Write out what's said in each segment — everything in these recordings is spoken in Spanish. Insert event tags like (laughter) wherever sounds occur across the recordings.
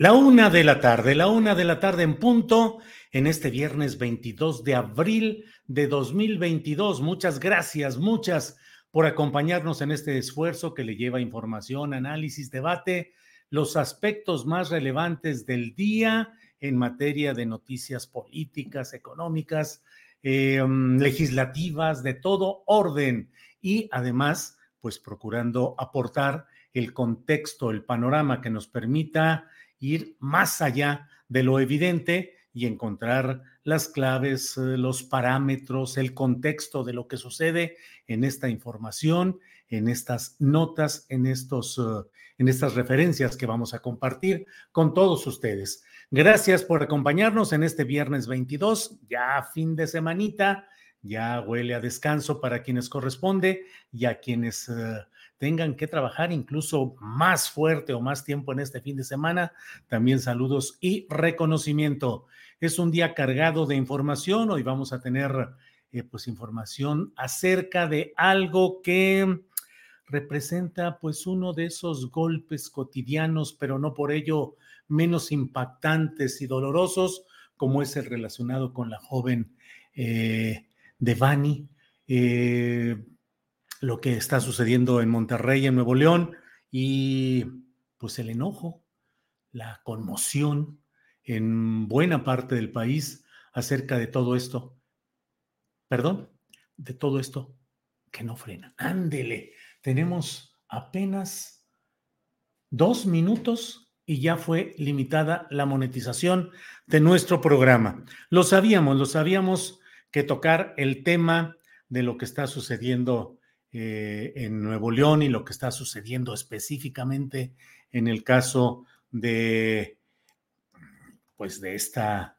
La una de la tarde, la una de la tarde en punto, en este viernes 22 de abril de 2022. Muchas gracias, muchas por acompañarnos en este esfuerzo que le lleva información, análisis, debate, los aspectos más relevantes del día en materia de noticias políticas, económicas, eh, legislativas, de todo orden y además, pues procurando aportar el contexto, el panorama que nos permita ir más allá de lo evidente y encontrar las claves, eh, los parámetros, el contexto de lo que sucede en esta información, en estas notas, en, estos, eh, en estas referencias que vamos a compartir con todos ustedes. Gracias por acompañarnos en este viernes 22, ya fin de semanita, ya huele a descanso para quienes corresponde y a quienes eh, tengan que trabajar incluso más fuerte o más tiempo en este fin de semana, también saludos y reconocimiento. Es un día cargado de información. Hoy vamos a tener eh, pues información acerca de algo que representa pues uno de esos golpes cotidianos, pero no por ello menos impactantes y dolorosos, como es el relacionado con la joven eh, Devani. Eh, lo que está sucediendo en Monterrey, en Nuevo León, y pues el enojo, la conmoción en buena parte del país acerca de todo esto. Perdón, de todo esto que no frena. Ándele, tenemos apenas dos minutos y ya fue limitada la monetización de nuestro programa. Lo sabíamos, lo sabíamos que tocar el tema de lo que está sucediendo eh, en Nuevo León y lo que está sucediendo específicamente en el caso de, pues, de esta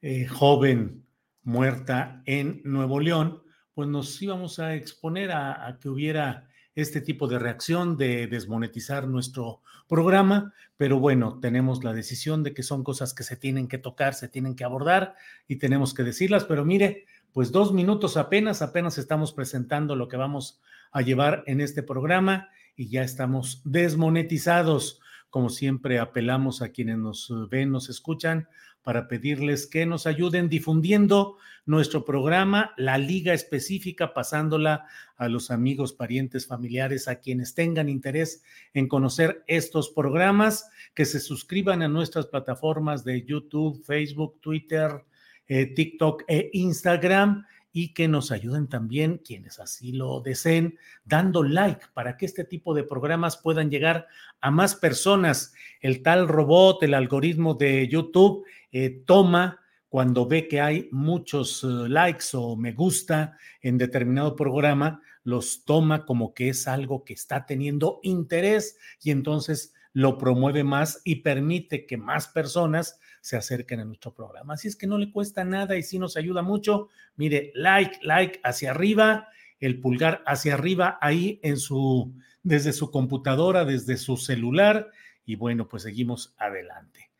eh, joven muerta en Nuevo León, pues nos íbamos a exponer a, a que hubiera este tipo de reacción de desmonetizar nuestro programa, pero bueno, tenemos la decisión de que son cosas que se tienen que tocar, se tienen que abordar y tenemos que decirlas, pero mire, pues dos minutos apenas, apenas estamos presentando lo que vamos a llevar en este programa y ya estamos desmonetizados. Como siempre, apelamos a quienes nos ven, nos escuchan, para pedirles que nos ayuden difundiendo nuestro programa, la liga específica, pasándola a los amigos, parientes, familiares, a quienes tengan interés en conocer estos programas, que se suscriban a nuestras plataformas de YouTube, Facebook, Twitter, eh, TikTok e Instagram y que nos ayuden también quienes así lo deseen dando like para que este tipo de programas puedan llegar a más personas. El tal robot, el algoritmo de YouTube eh, toma cuando ve que hay muchos eh, likes o me gusta en determinado programa, los toma como que es algo que está teniendo interés y entonces lo promueve más y permite que más personas se acerquen a nuestro programa. Así es que no le cuesta nada y sí nos ayuda mucho. Mire, like, like hacia arriba, el pulgar hacia arriba ahí en su, desde su computadora, desde su celular. Y bueno, pues seguimos adelante.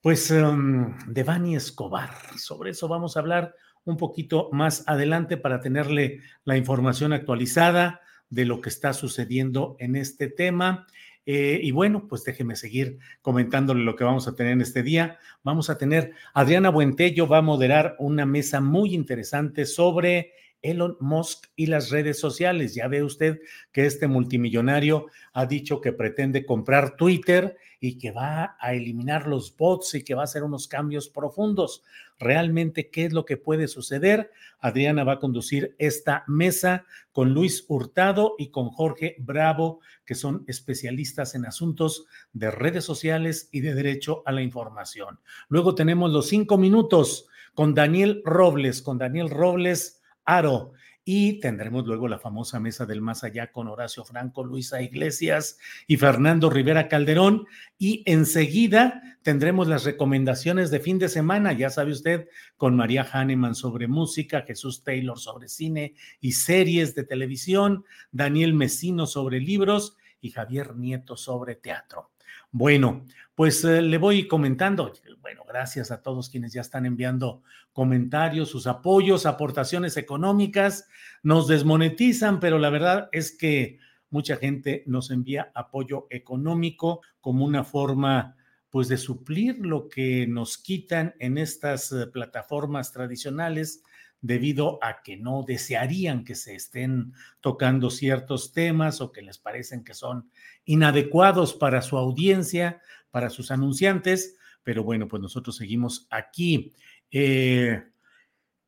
Pues um, Devani Escobar, sobre eso vamos a hablar un poquito más adelante para tenerle la información actualizada de lo que está sucediendo en este tema. Eh, y bueno, pues déjeme seguir comentándole lo que vamos a tener en este día. Vamos a tener, Adriana Buentello va a moderar una mesa muy interesante sobre Elon Musk y las redes sociales. Ya ve usted que este multimillonario ha dicho que pretende comprar Twitter y que va a eliminar los bots y que va a hacer unos cambios profundos. Realmente, ¿qué es lo que puede suceder? Adriana va a conducir esta mesa con Luis Hurtado y con Jorge Bravo, que son especialistas en asuntos de redes sociales y de derecho a la información. Luego tenemos los cinco minutos con Daniel Robles, con Daniel Robles Aro. Y tendremos luego la famosa mesa del más allá con Horacio Franco, Luisa Iglesias y Fernando Rivera Calderón. Y enseguida tendremos las recomendaciones de fin de semana, ya sabe usted, con María Hahnemann sobre música, Jesús Taylor sobre cine y series de televisión, Daniel Mesino sobre libros y Javier Nieto sobre teatro. Bueno, pues eh, le voy comentando. Bueno, gracias a todos quienes ya están enviando comentarios, sus apoyos, aportaciones económicas. Nos desmonetizan, pero la verdad es que mucha gente nos envía apoyo económico como una forma pues de suplir lo que nos quitan en estas eh, plataformas tradicionales debido a que no desearían que se estén tocando ciertos temas o que les parecen que son inadecuados para su audiencia, para sus anunciantes, pero bueno, pues nosotros seguimos aquí. Eh,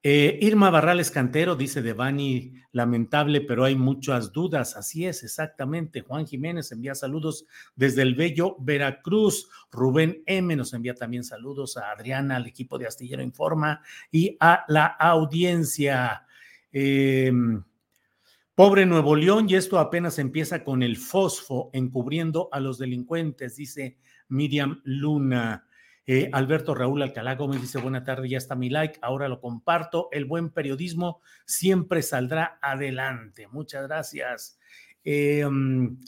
eh, Irma Barrales Cantero dice de Bani, lamentable, pero hay muchas dudas. Así es, exactamente. Juan Jiménez envía saludos desde el Bello Veracruz. Rubén M nos envía también saludos a Adriana, al equipo de Astillero Informa y a la audiencia. Em, pobre Nuevo León, y esto apenas empieza con el fosfo encubriendo a los delincuentes, dice Miriam Luna. Eh, Alberto Raúl Alcalá Gómez dice, buena tarde, ya está mi like, ahora lo comparto. El buen periodismo siempre saldrá adelante. Muchas gracias. Mm,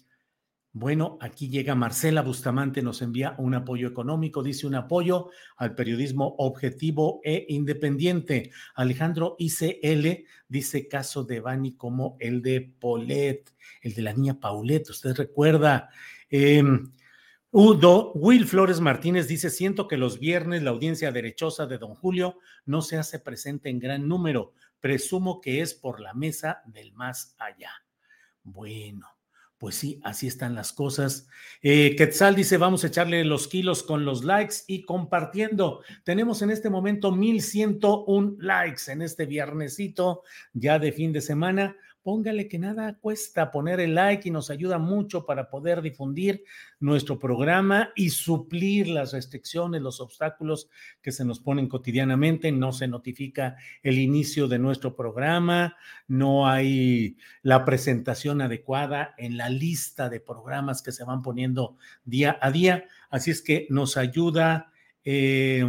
bueno, aquí llega Marcela Bustamante, nos envía un apoyo económico, dice un apoyo al periodismo objetivo e independiente. Alejandro ICL dice caso de Bani como el de Polet, el de la niña Paulette, usted recuerda. Eh, Udo, Will Flores Martínez dice, siento que los viernes la audiencia derechosa de don Julio no se hace presente en gran número. Presumo que es por la mesa del más allá. Bueno, pues sí, así están las cosas. Eh, Quetzal dice, vamos a echarle los kilos con los likes y compartiendo. Tenemos en este momento 1101 likes en este viernesito ya de fin de semana póngale que nada cuesta poner el like y nos ayuda mucho para poder difundir nuestro programa y suplir las restricciones, los obstáculos que se nos ponen cotidianamente. No se notifica el inicio de nuestro programa, no hay la presentación adecuada en la lista de programas que se van poniendo día a día. Así es que nos ayuda. Eh,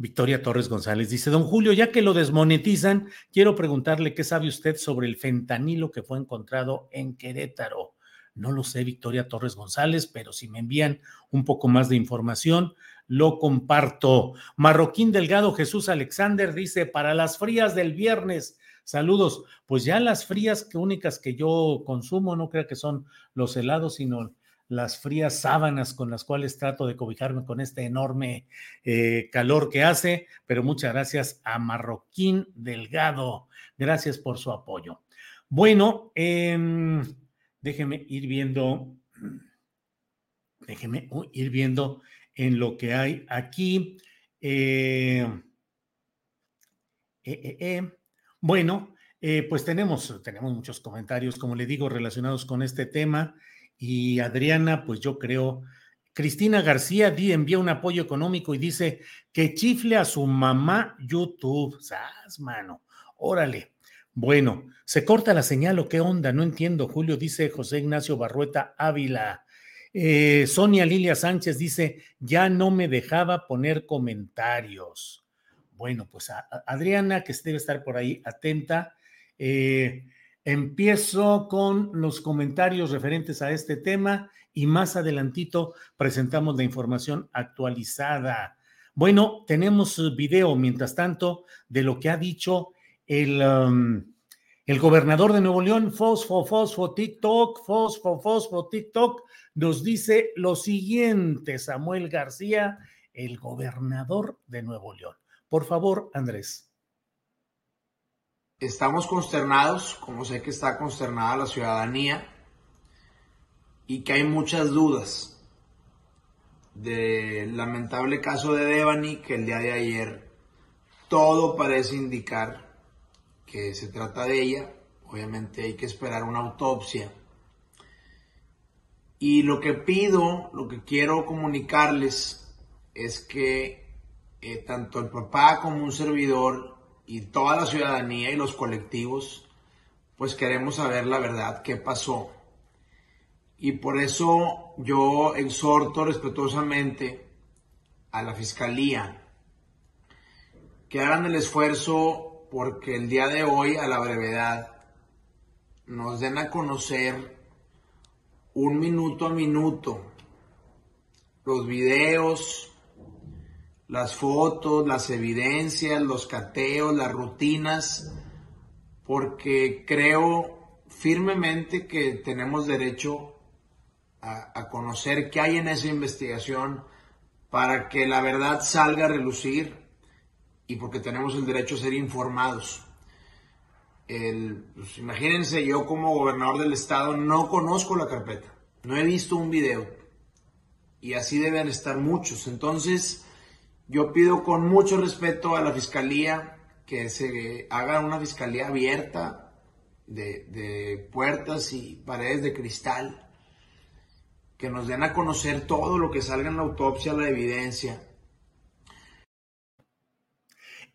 Victoria Torres González dice, don Julio, ya que lo desmonetizan, quiero preguntarle qué sabe usted sobre el fentanilo que fue encontrado en Querétaro. No lo sé, Victoria Torres González, pero si me envían un poco más de información, lo comparto. Marroquín Delgado Jesús Alexander dice, para las frías del viernes, saludos. Pues ya las frías que únicas que yo consumo, no creo que son los helados, sino las frías sábanas con las cuales trato de cobijarme con este enorme eh, calor que hace, pero muchas gracias a Marroquín Delgado. Gracias por su apoyo. Bueno, eh, déjeme ir viendo, (clears throat) déjeme ir viendo en lo que hay aquí. Eh, eh, bueno, pues tenemos, tenemos muchos comentarios, como le digo, relacionados con este tema. Y Adriana, pues yo creo, Cristina García envía un apoyo económico y dice que chifle a su mamá YouTube. ¿Sabes, mano? Órale. Bueno, ¿se corta la señal o qué onda? No entiendo, Julio, dice José Ignacio Barrueta Ávila. Eh, Sonia Lilia Sánchez dice, ya no me dejaba poner comentarios. Bueno, pues Adriana, que debe estar por ahí atenta. Eh, empiezo con los comentarios referentes a este tema y más adelantito presentamos la información actualizada. Bueno, tenemos video, mientras tanto, de lo que ha dicho el, um, el gobernador de Nuevo León, Fosfo, Fosfo, TikTok, Fosfo, Fosfo, TikTok, nos dice lo siguiente, Samuel García, el gobernador de Nuevo León. Por favor, Andrés. Estamos consternados, como sé que está consternada la ciudadanía, y que hay muchas dudas del lamentable caso de Devani, que el día de ayer todo parece indicar que se trata de ella. Obviamente hay que esperar una autopsia. Y lo que pido, lo que quiero comunicarles es que eh, tanto el papá como un servidor y toda la ciudadanía y los colectivos, pues queremos saber la verdad, qué pasó. Y por eso yo exhorto respetuosamente a la Fiscalía que hagan el esfuerzo porque el día de hoy, a la brevedad, nos den a conocer un minuto a minuto los videos, las fotos, las evidencias, los cateos, las rutinas, porque creo firmemente que tenemos derecho a, conocer qué hay en esa investigación para que la verdad salga a relucir y porque tenemos el derecho a ser informados. Pues, imagínense, yo como gobernador del estado no conozco la carpeta, no he visto un video y así deben estar muchos. Entonces, yo pido con mucho respeto a la fiscalía que se haga una fiscalía abierta de, puertas y paredes de cristal, que nos den a conocer todo lo que salga en la autopsia, la evidencia,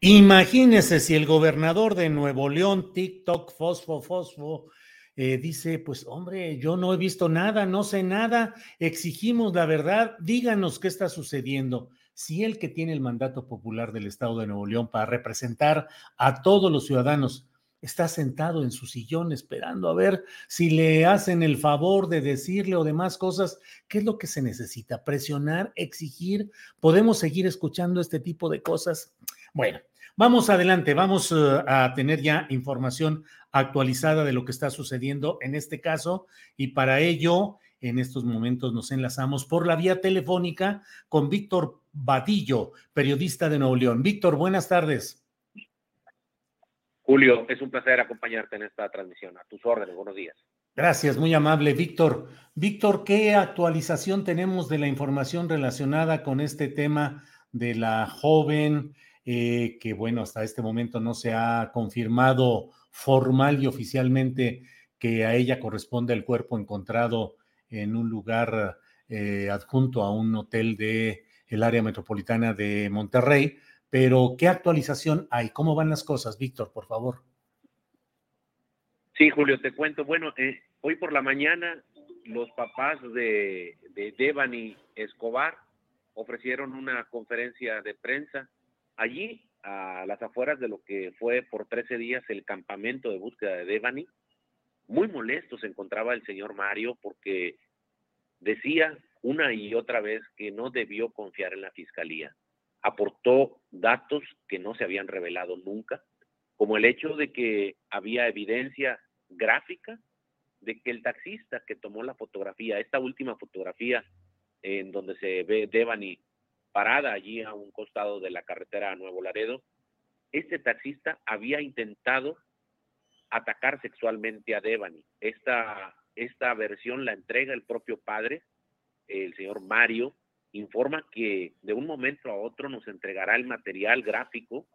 Imagínese si el gobernador de Nuevo León, TikTok, Fosfo, Fosfo, eh, dice, pues hombre, yo no he visto nada, no sé nada, exigimos la verdad, díganos qué está sucediendo. Si el que tiene el mandato popular del Estado de Nuevo León para representar a todos los ciudadanos está sentado en su sillón esperando a ver si le hacen el favor de decirle o demás cosas, ¿qué es lo que se necesita? Presionar, exigir, podemos seguir escuchando este tipo de cosas. Bueno, vamos adelante, vamos eh, a tener ya información actualizada de lo que está sucediendo en este caso y para ello en estos momentos nos enlazamos por la vía telefónica con Víctor Badillo, periodista de Nuevo León. Víctor, buenas tardes. Julio, es un placer acompañarte en esta transmisión. A tus órdenes, buenos días. Gracias, muy amable, Víctor. Víctor, ¿qué actualización tenemos de la información relacionada con este tema de la joven eh, que bueno, hasta este momento no se ha confirmado formal y oficialmente que a ella corresponde el cuerpo encontrado en un lugar eh, adjunto a un hotel de el área metropolitana de Monterrey. Pero, ¿qué actualización hay? ¿Cómo van las cosas, Víctor, por favor? Sí, Julio, te cuento. Bueno, eh, hoy por la mañana los papás de, de Devani Escobar ofrecieron una conferencia de prensa Allí, a las afueras de lo que fue por 13 días el campamento de búsqueda de Devani, muy molesto se encontraba el señor Mario porque decía una y otra vez que no debió confiar en la fiscalía. Aportó datos que no se habían revelado nunca, como el hecho de que había evidencia gráfica de que el taxista que tomó la fotografía, esta última fotografía en donde se ve Devani parada allí a un costado de la carretera a Nuevo Laredo, este taxista había intentado atacar sexualmente a Devani. Esta, esta versión la entrega el propio padre, el señor Mario, informa que de un momento a otro nos entregará el material gráfico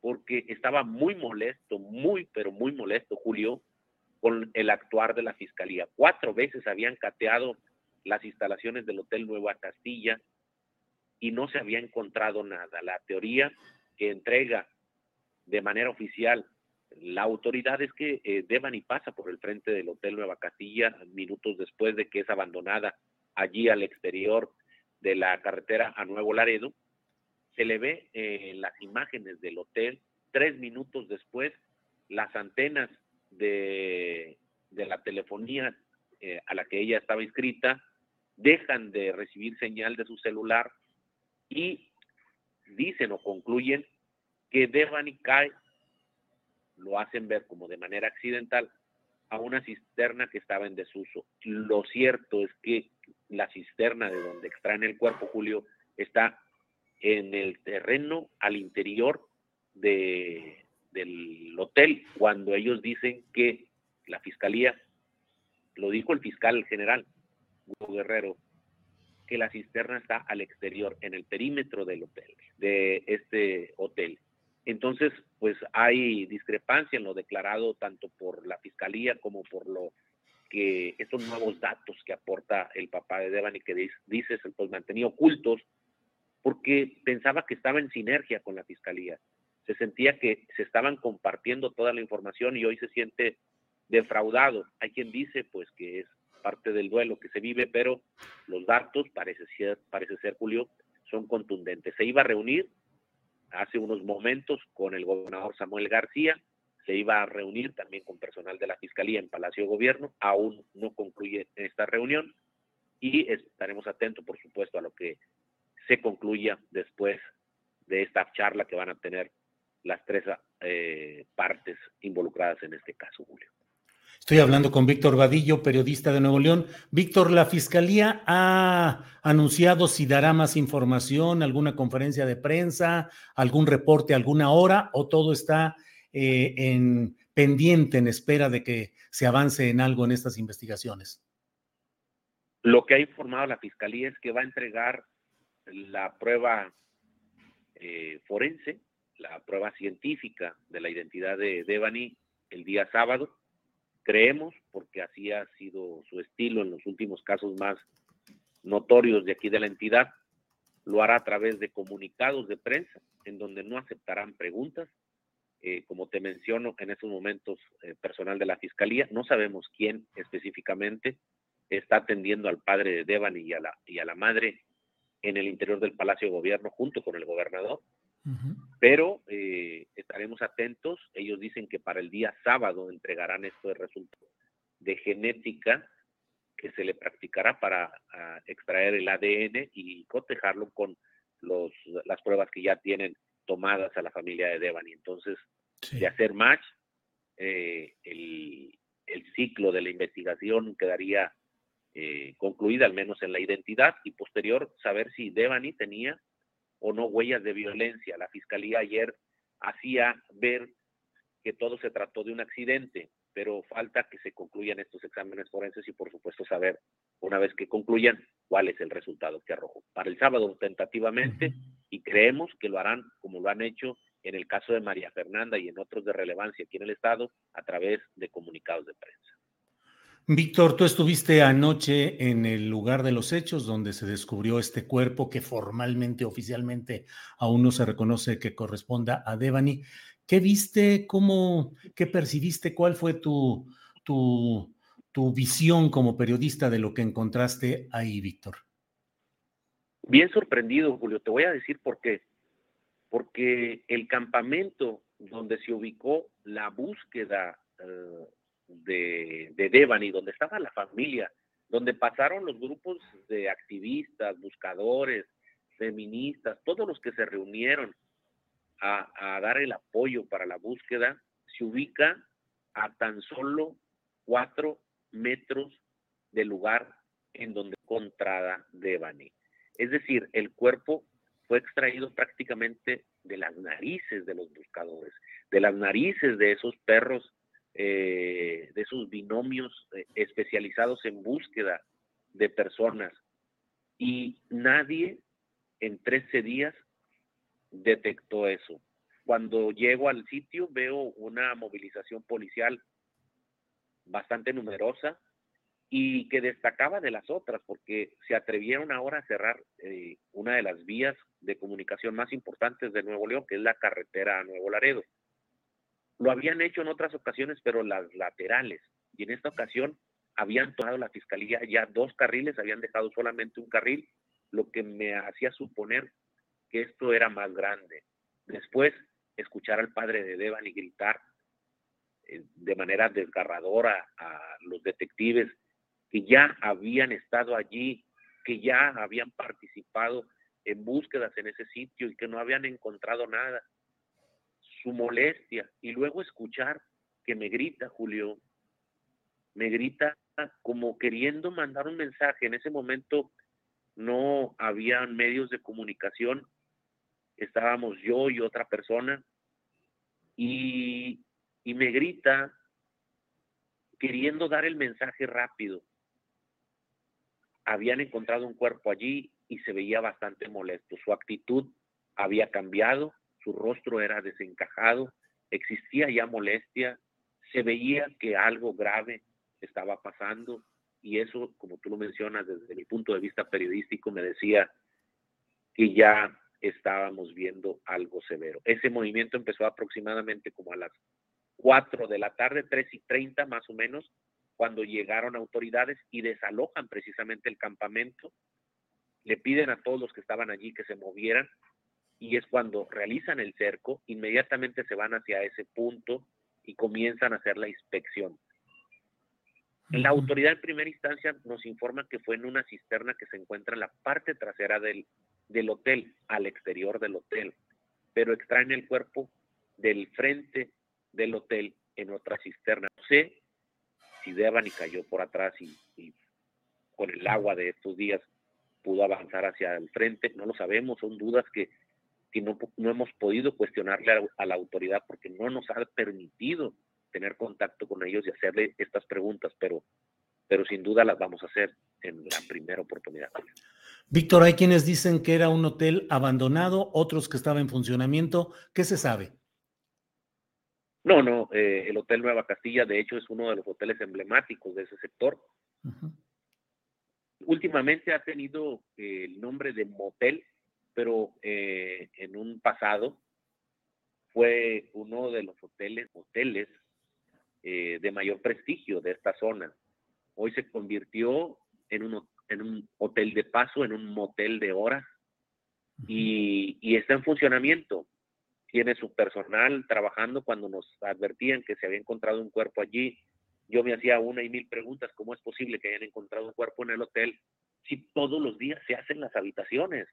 porque estaba muy molesto, muy, pero muy molesto, Julio, con el actuar de la fiscalía. Cuatro veces habían cateado las instalaciones del Hotel Nueva Castilla, y no se había encontrado nada. La teoría que entrega de manera oficial la autoridad es que eh, Devani pasa por el frente del Hotel Nueva Castilla minutos después de que es abandonada allí al exterior de la carretera a Nuevo Laredo. Se le ve en las imágenes del hotel, tres minutos después, las antenas de, la telefonía eh, a la que ella estaba inscrita dejan de recibir señal de su celular y dicen o concluyen que Devani cae, lo hacen ver como de manera accidental, a una cisterna que estaba en desuso. Lo cierto es que la cisterna de donde extraen el cuerpo, Julio, está en el terreno al interior de, del hotel, cuando ellos dicen que la fiscalía, lo dijo el fiscal general, Hugo Guerrero, que la cisterna está al exterior, en el perímetro del hotel, de este hotel. Entonces, pues hay discrepancia en lo declarado tanto por la fiscalía como por lo que estos nuevos datos que aporta el papá de Devani que dice, se pues mantenía ocultos porque pensaba que estaba en sinergia con la fiscalía. Se sentía que se estaban compartiendo toda la información y hoy se siente defraudado. Hay quien dice pues que es parte del duelo que se vive, pero los datos parece ser, parece ser Julio, son contundentes. Se iba a reunir hace unos momentos con el gobernador Samuel García, se iba a reunir también con personal de la Fiscalía en Palacio de Gobierno, aún no concluye esta reunión y estaremos atentos, por supuesto, a lo que se concluya después de esta charla que van a tener las tres eh, partes involucradas en este caso, Julio. Estoy hablando con Víctor Vadillo, periodista de Nuevo León. Víctor, ¿la Fiscalía ha anunciado si dará más información, alguna conferencia de prensa, algún reporte, alguna hora, o todo está eh, en pendiente, en espera de que se avance en algo en estas investigaciones? Lo que ha informado la Fiscalía es que va a entregar la prueba eh, forense, la prueba científica de la identidad de Devani el día sábado creemos, porque así ha sido su estilo en los últimos casos más notorios de aquí de la entidad, lo hará a través de comunicados de prensa, en donde no aceptarán preguntas. Eh, como te menciono, en estos momentos, eh, personal de la Fiscalía, no sabemos quién específicamente está atendiendo al padre de Devan y a la, y a la madre en el interior del Palacio de Gobierno junto con el gobernador. Pero eh, estaremos atentos. Ellos dicen que para el día sábado entregarán esto de resultado de genética que se le practicará para ah, extraer el ADN y cotejarlo con los, las pruebas que ya tienen tomadas a la familia de Devani. Entonces, de hacer match, eh, el, el, ciclo de la investigación quedaría eh, concluida, al menos en la identidad, y posterior saber si Devani tenía o no huellas de violencia. La fiscalía ayer hacía ver que todo se trató de un accidente, pero falta que se concluyan estos exámenes forenses y por supuesto saber, una vez que concluyan, cuál es el resultado que arrojó. Para el sábado, tentativamente, y creemos que lo harán como lo han hecho en el caso de María Fernanda y en otros de relevancia aquí en el Estado, a través de comunicados de prensa. Víctor, tú estuviste anoche en el lugar de los hechos donde se descubrió este cuerpo que formalmente, oficialmente, aún no se reconoce que corresponda a Devani. ¿Qué viste? ¿Cómo? ¿Qué percibiste? ¿Cuál fue tu, tu, tu visión como periodista de lo que encontraste ahí, Víctor? Bien sorprendido, Julio. Te voy a decir por qué. Porque el campamento donde se ubicó la búsqueda eh, de, de Devani, donde estaba la familia, donde pasaron los grupos de activistas, buscadores, feministas, todos los que se reunieron a, dar el apoyo para la búsqueda, se ubica a tan solo cuatro metros del lugar en donde encontrada Devani. Es decir, el cuerpo fue extraído prácticamente de las narices de los buscadores, de las narices de esos perros eh, de esos binomios eh, especializados en búsqueda de personas. Y nadie en 13 días detectó eso. Cuando llego al sitio veo una movilización policial bastante numerosa y que destacaba de las otras porque se atrevieron ahora a cerrar eh, una de las vías de comunicación más importantes de Nuevo León, que es la carretera a Nuevo Laredo. Lo habían hecho en otras ocasiones, pero las laterales. Y en esta ocasión habían tomado la fiscalía ya dos carriles, habían dejado solamente un carril, lo que me hacía suponer que esto era más grande. Después, escuchar al padre de Devan y gritar eh, de manera desgarradora a los detectives que ya habían estado allí, que ya habían participado en búsquedas en ese sitio y que no habían encontrado nada. Su molestia y luego escuchar que me grita Julio, me grita como queriendo mandar un mensaje. En ese momento no había medios de comunicación, estábamos yo y otra persona, y, y me grita queriendo dar el mensaje rápido. Habían encontrado un cuerpo allí y se veía bastante molesto. Su actitud había cambiado, su rostro era desencajado, existía ya molestia, se veía que algo grave estaba pasando y eso, como tú lo mencionas, desde mi punto de vista periodístico, me decía que ya estábamos viendo algo severo. Ese movimiento empezó aproximadamente como a las 4 de la tarde, 3 y 30 más o menos, cuando llegaron autoridades y desalojan precisamente el campamento, le piden a todos los que estaban allí que se movieran y es cuando realizan el cerco, inmediatamente se van hacia ese punto y comienzan a hacer la inspección. La autoridad en primera instancia nos informa que fue en una cisterna que se encuentra en la parte trasera del, del hotel, al exterior del hotel, pero extraen el cuerpo del frente del hotel en otra cisterna. No sé si Devani cayó por atrás y, con el agua de estos días pudo avanzar hacia el frente, no lo sabemos, son dudas que, no, hemos podido cuestionarle a, la autoridad porque no nos ha permitido tener contacto con ellos y hacerle estas preguntas, pero, pero sin duda las vamos a hacer en la primera oportunidad. Víctor, hay quienes dicen que era un hotel abandonado, otros que estaba en funcionamiento. ¿Qué se sabe? No, no, eh, el Hotel Nueva Castilla, de hecho, es uno de los hoteles emblemáticos de ese sector. Últimamente ha tenido eh, el nombre de motel, pero eh, en un pasado fue uno de los hoteles, hoteles de mayor prestigio de esta zona. Hoy se convirtió en un, en un hotel de paso, en un motel de horas, y, y está en funcionamiento tiene su personal trabajando cuando nos advertían que se había encontrado un cuerpo allí. Yo me hacía una y mil preguntas, ¿cómo es posible que hayan encontrado un cuerpo en el hotel si todos los días se hacen las habitaciones?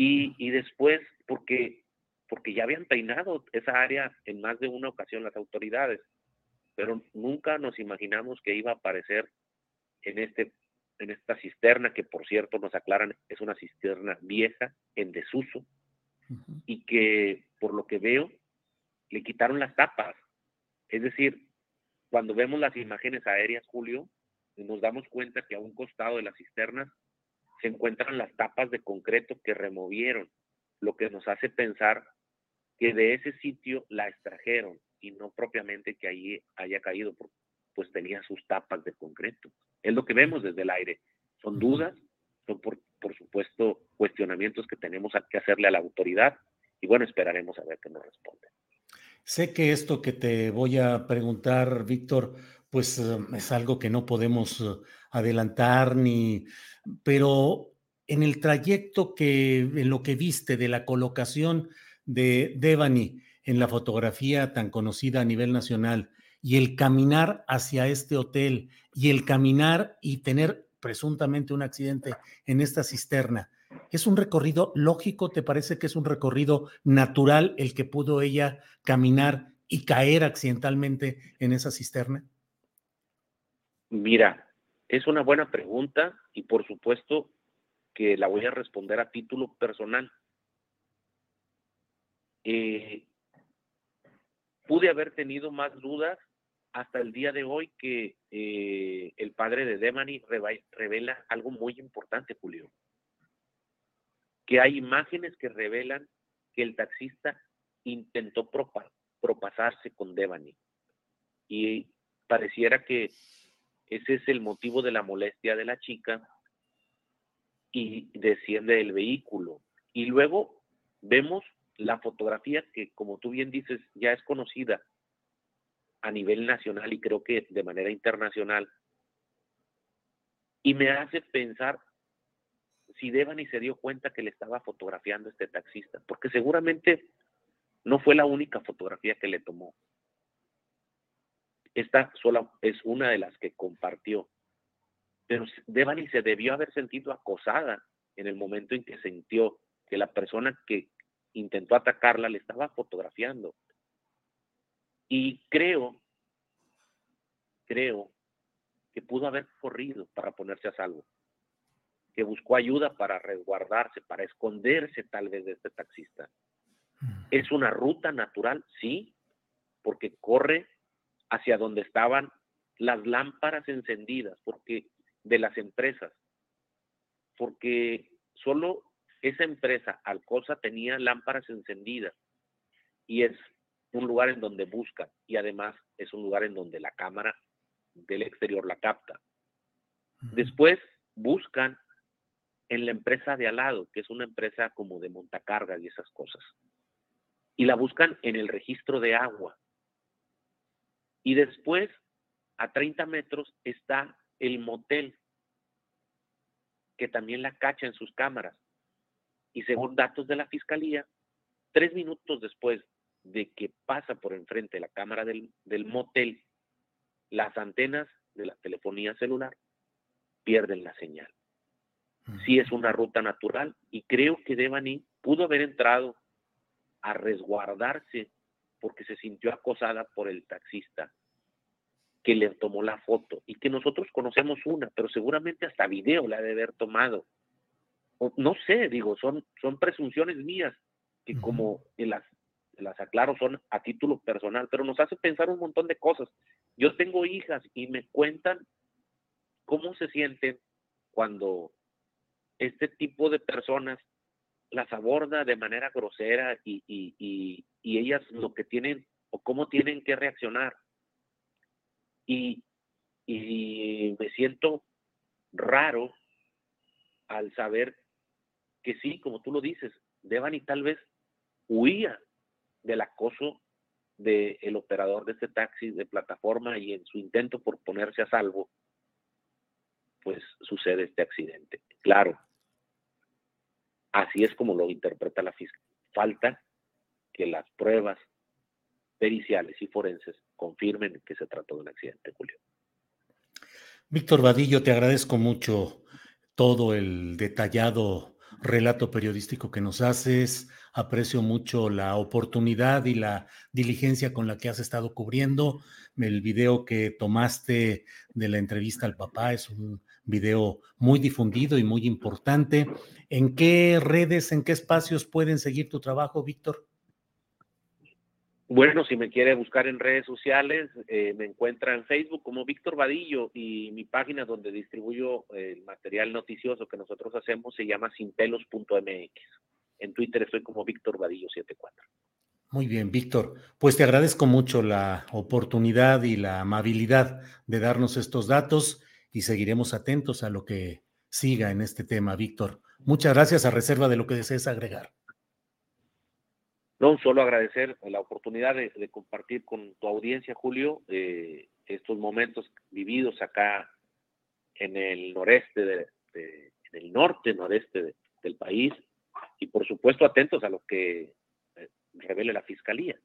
Y, y después, porque, porque ya habían peinado esa área en más de una ocasión las autoridades, pero nunca nos imaginamos que iba a aparecer en, este, en esta cisterna, que por cierto nos aclaran es una cisterna vieja, en desuso, y que por lo que veo le quitaron las tapas. Es decir, cuando vemos las imágenes aéreas, Julio, nos damos cuenta que a un costado de las cisternas se encuentran las tapas de concreto que removieron, lo que nos hace pensar que de ese sitio la extrajeron y no propiamente que allí haya caído, pues tenía sus tapas de concreto. Es lo que vemos desde el aire. Son dudas, son por, por supuesto cuestionamientos que tenemos que hacerle a la autoridad y bueno, esperaremos a ver qué nos responde. Sé que esto que te voy a preguntar, Víctor, pues eh, es algo que no podemos eh, adelantar ni, pero en el trayecto que, en lo que viste de la colocación de Devani en la fotografía tan conocida a nivel nacional y el caminar hacia este hotel y el caminar y tener presuntamente un accidente en esta cisterna, ¿Es un recorrido lógico? ¿Te parece que es un recorrido natural el que pudo ella caminar y caer accidentalmente en esa cisterna? Mira, es una buena pregunta y por supuesto que la voy a responder a título personal. Eh, pude haber tenido más dudas hasta el día de hoy que eh, el padre de Demani revela algo muy importante, Julio que hay imágenes que revelan que el taxista intentó propasarse con Devani. Y pareciera que ese es el motivo de la molestia de la chica y desciende del vehículo. Y luego vemos la fotografía que, como tú bien dices, ya es conocida a nivel nacional y creo que de manera internacional, Y me hace pensar si Devani se dio cuenta que le estaba fotografiando este taxista, porque seguramente no fue la única fotografía que le tomó. Esta sola es una de las que compartió. Pero Devani se debió haber sentido acosada en el momento en que sintió que la persona que intentó atacarla le estaba fotografiando. Y creo, creo que pudo haber corrido para ponerse a salvo, que buscó ayuda para resguardarse, para esconderse tal vez de este taxista. Mm. Es una ruta natural, sí, porque corre hacia donde estaban las lámparas encendidas, porque de las empresas, porque solo esa empresa, Alcosa, tenía lámparas encendidas y es un lugar en donde buscan y además es un lugar en donde la cámara del exterior la capta. Después buscan en la empresa de al lado, que es una empresa como de montacargas y esas cosas. Y la buscan en el registro de agua. Y después, a 30 metros, está el motel, que también la cacha en sus cámaras. Y según datos de la fiscalía, tres minutos después de que pasa por enfrente de la cámara del, motel, las antenas de la telefonía celular pierden la señal. Sí es una ruta natural y creo que Devani pudo haber entrado a resguardarse porque se sintió acosada por el taxista que le tomó la foto y que nosotros conocemos una, pero seguramente hasta video la de haber tomado. no sé, digo, son, son presunciones mías que como las las aclaro, son a título personal, pero nos hace pensar un montón de cosas. Yo tengo hijas y me cuentan cómo se sienten cuando este tipo de personas las aborda de manera grosera y, y, ellas lo que tienen o cómo tienen que reaccionar. Y, y me siento raro al saber que sí, como tú lo dices, y tal vez huía del acoso del operador de este taxi de plataforma y en su intento por ponerse a salvo, pues sucede este accidente. Claro, así es como lo interpreta la fiscalía. Falta que las pruebas periciales y forenses confirmen que se trató de un accidente, Julio. Víctor Vadillo, te agradezco mucho todo el detallado relato periodístico que nos haces. Aprecio mucho la oportunidad y la diligencia con la que has estado cubriendo. El video que tomaste de la entrevista al papá es un video muy difundido y muy importante. ¿En qué redes, en qué espacios pueden seguir tu trabajo, Víctor? Bueno, si me quiere buscar en redes sociales, eh, me encuentra en Facebook como Víctor Vadillo y mi página donde distribuyo el material noticioso que nosotros hacemos se llama sinpelos.mx. En Twitter estoy como Víctor Vadillo74. Muy bien, Víctor. Pues te agradezco mucho la oportunidad y la amabilidad de darnos estos datos y seguiremos atentos a lo que siga en este tema, Víctor. Muchas gracias a reserva de lo que desees agregar. No, solo agradecer la oportunidad de, compartir con tu audiencia, Julio, eh, estos momentos vividos acá en el noreste, de, en el norte, noreste del país, y por supuesto atentos a lo que eh, revele la fiscalía.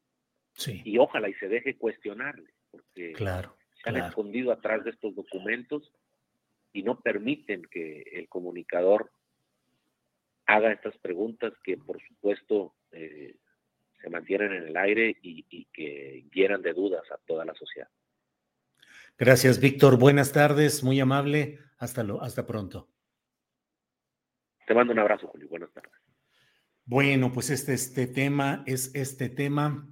Sí. Y ojalá y se deje cuestionarle, porque claro, se han escondido atrás de estos documentos y no permiten que el comunicador haga estas preguntas que por supuesto eh, se mantienen en el aire y, que quieran de dudas a toda la sociedad. Gracias, Víctor. Buenas tardes, muy amable. Hasta, lo, hasta pronto. Te mando un abrazo, Julio. Buenas tardes. Bueno, pues este, este tema es este tema.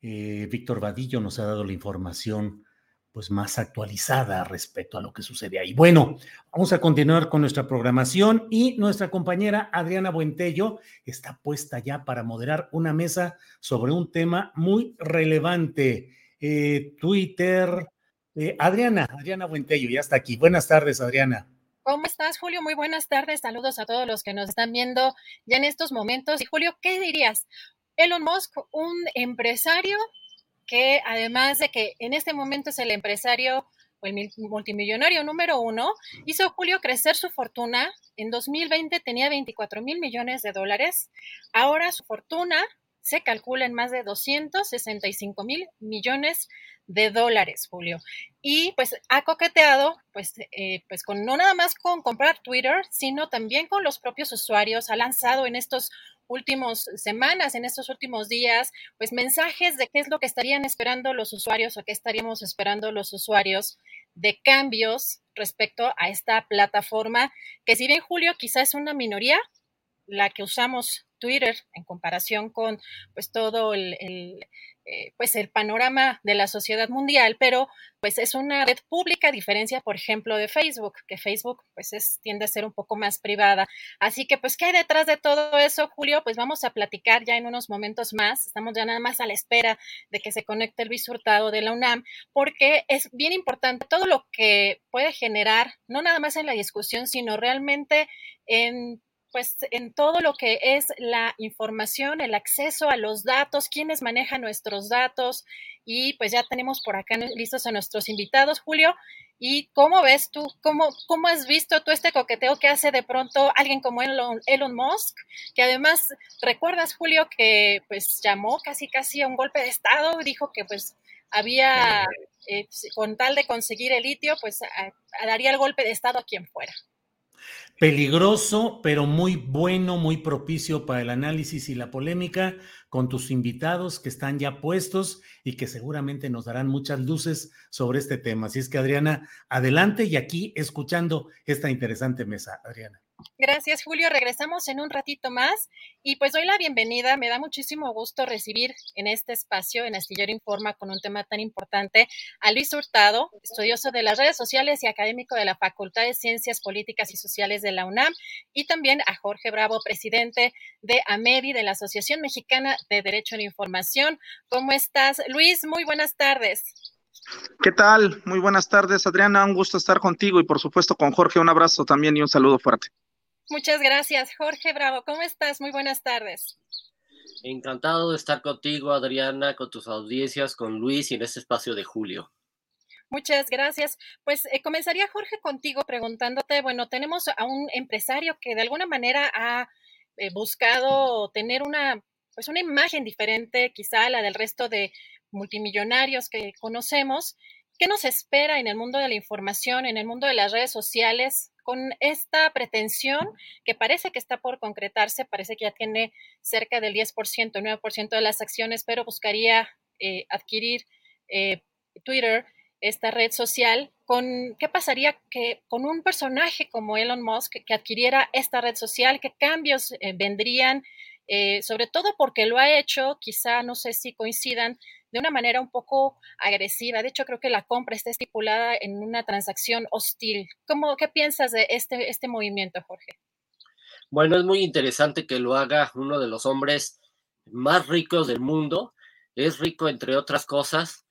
Eh, Víctor Vadillo nos ha dado la información pues más actualizada respecto a lo que sucede ahí. Bueno, vamos a continuar con nuestra programación y nuestra compañera Adriana Buentello está puesta ya para moderar una mesa sobre un tema muy relevante. Eh, Twitter. Eh, Adriana, Adriana Buentello, ya está aquí. Buenas tardes, Adriana. ¿Cómo estás, Julio? Muy buenas tardes. Saludos a todos los que nos están viendo ya en estos momentos. Y Julio, ¿qué dirías? Elon Musk, un empresario que además de que en este momento es el empresario o el multimillonario número uno, hizo Julio crecer su fortuna. En 2020 tenía 24 mil millones de dólares. Ahora su fortuna se calcula en más de 265 mil millones de dólares, Julio. Y pues ha coqueteado, pues, eh, pues con no nada más con comprar Twitter, sino también con los propios usuarios. Ha lanzado en estos últimos semanas, en estos últimos días, pues mensajes de qué es lo que estarían esperando los usuarios o qué estaríamos esperando los usuarios de cambios respecto a esta plataforma, que si bien Julio quizás es una minoría, la que usamos Twitter en comparación con pues todo el, eh, pues el panorama de la sociedad mundial, pero pues es una red pública a diferencia, por ejemplo, de Facebook, que Facebook pues es, tiende a ser un poco más privada. Así que pues, ¿qué hay detrás de todo eso, Julio? Pues vamos a platicar ya en unos momentos más. Estamos ya nada más a la espera de que se conecte el bisurtado de la UNAM, porque es bien importante todo lo que puede generar, no nada más en la discusión, sino realmente en pues en todo lo que es la información, el acceso a los datos, quiénes manejan nuestros datos y pues ya tenemos por acá listos a nuestros invitados, Julio. ¿Y cómo ves tú, cómo, cómo has visto tú este coqueteo que hace de pronto alguien como Elon, Elon Musk, que además, recuerdas, Julio, que pues llamó casi casi a un golpe de Estado, dijo que pues había, eh, con tal de conseguir el litio, pues daría el golpe de Estado a quien fuera peligroso, pero muy bueno, muy propicio para el análisis y la polémica con tus invitados que están ya puestos y que seguramente nos darán muchas luces sobre este tema. Así es que Adriana, adelante y aquí escuchando esta interesante mesa, Adriana. Gracias, Julio. Regresamos en un ratito más y pues doy la bienvenida. Me da muchísimo gusto recibir en este espacio, en Astillero Informa, con un tema tan importante, a Luis Hurtado, estudioso de las redes sociales y académico de la Facultad de Ciencias Políticas y Sociales de la UNAM, y también a Jorge Bravo, presidente de AMEDI, de la Asociación Mexicana de Derecho a la Información. ¿Cómo estás, Luis? Muy buenas tardes. ¿Qué tal? Muy buenas tardes, Adriana. Un gusto estar contigo y por supuesto con Jorge. Un abrazo también y un saludo fuerte. Muchas gracias, Jorge Bravo. ¿Cómo estás? Muy buenas tardes. Encantado de estar contigo, Adriana, con tus audiencias, con Luis y en este espacio de Julio. Muchas gracias. Pues eh, comenzaría, Jorge, contigo preguntándote, bueno, tenemos a un empresario que de alguna manera ha eh, buscado tener una, pues una imagen diferente, quizá a la del resto de multimillonarios que conocemos. ¿Qué nos espera en el mundo de la información, en el mundo de las redes sociales? con esta pretensión que parece que está por concretarse, parece que ya tiene cerca del 10%, 9% de las acciones, pero buscaría eh, adquirir eh, Twitter, esta red social, con qué pasaría que con un personaje como Elon Musk que adquiriera esta red social, qué cambios eh, vendrían, sobre todo porque lo ha hecho, quizá no sé si coincidan, de una manera un poco agresiva. De hecho, creo que la compra está estipulada en una transacción hostil. ¿Cómo, ¿Qué piensas de este, este movimiento, Jorge? Bueno, es muy interesante que lo haga uno de los hombres más ricos del mundo. Es rico, entre otras cosas,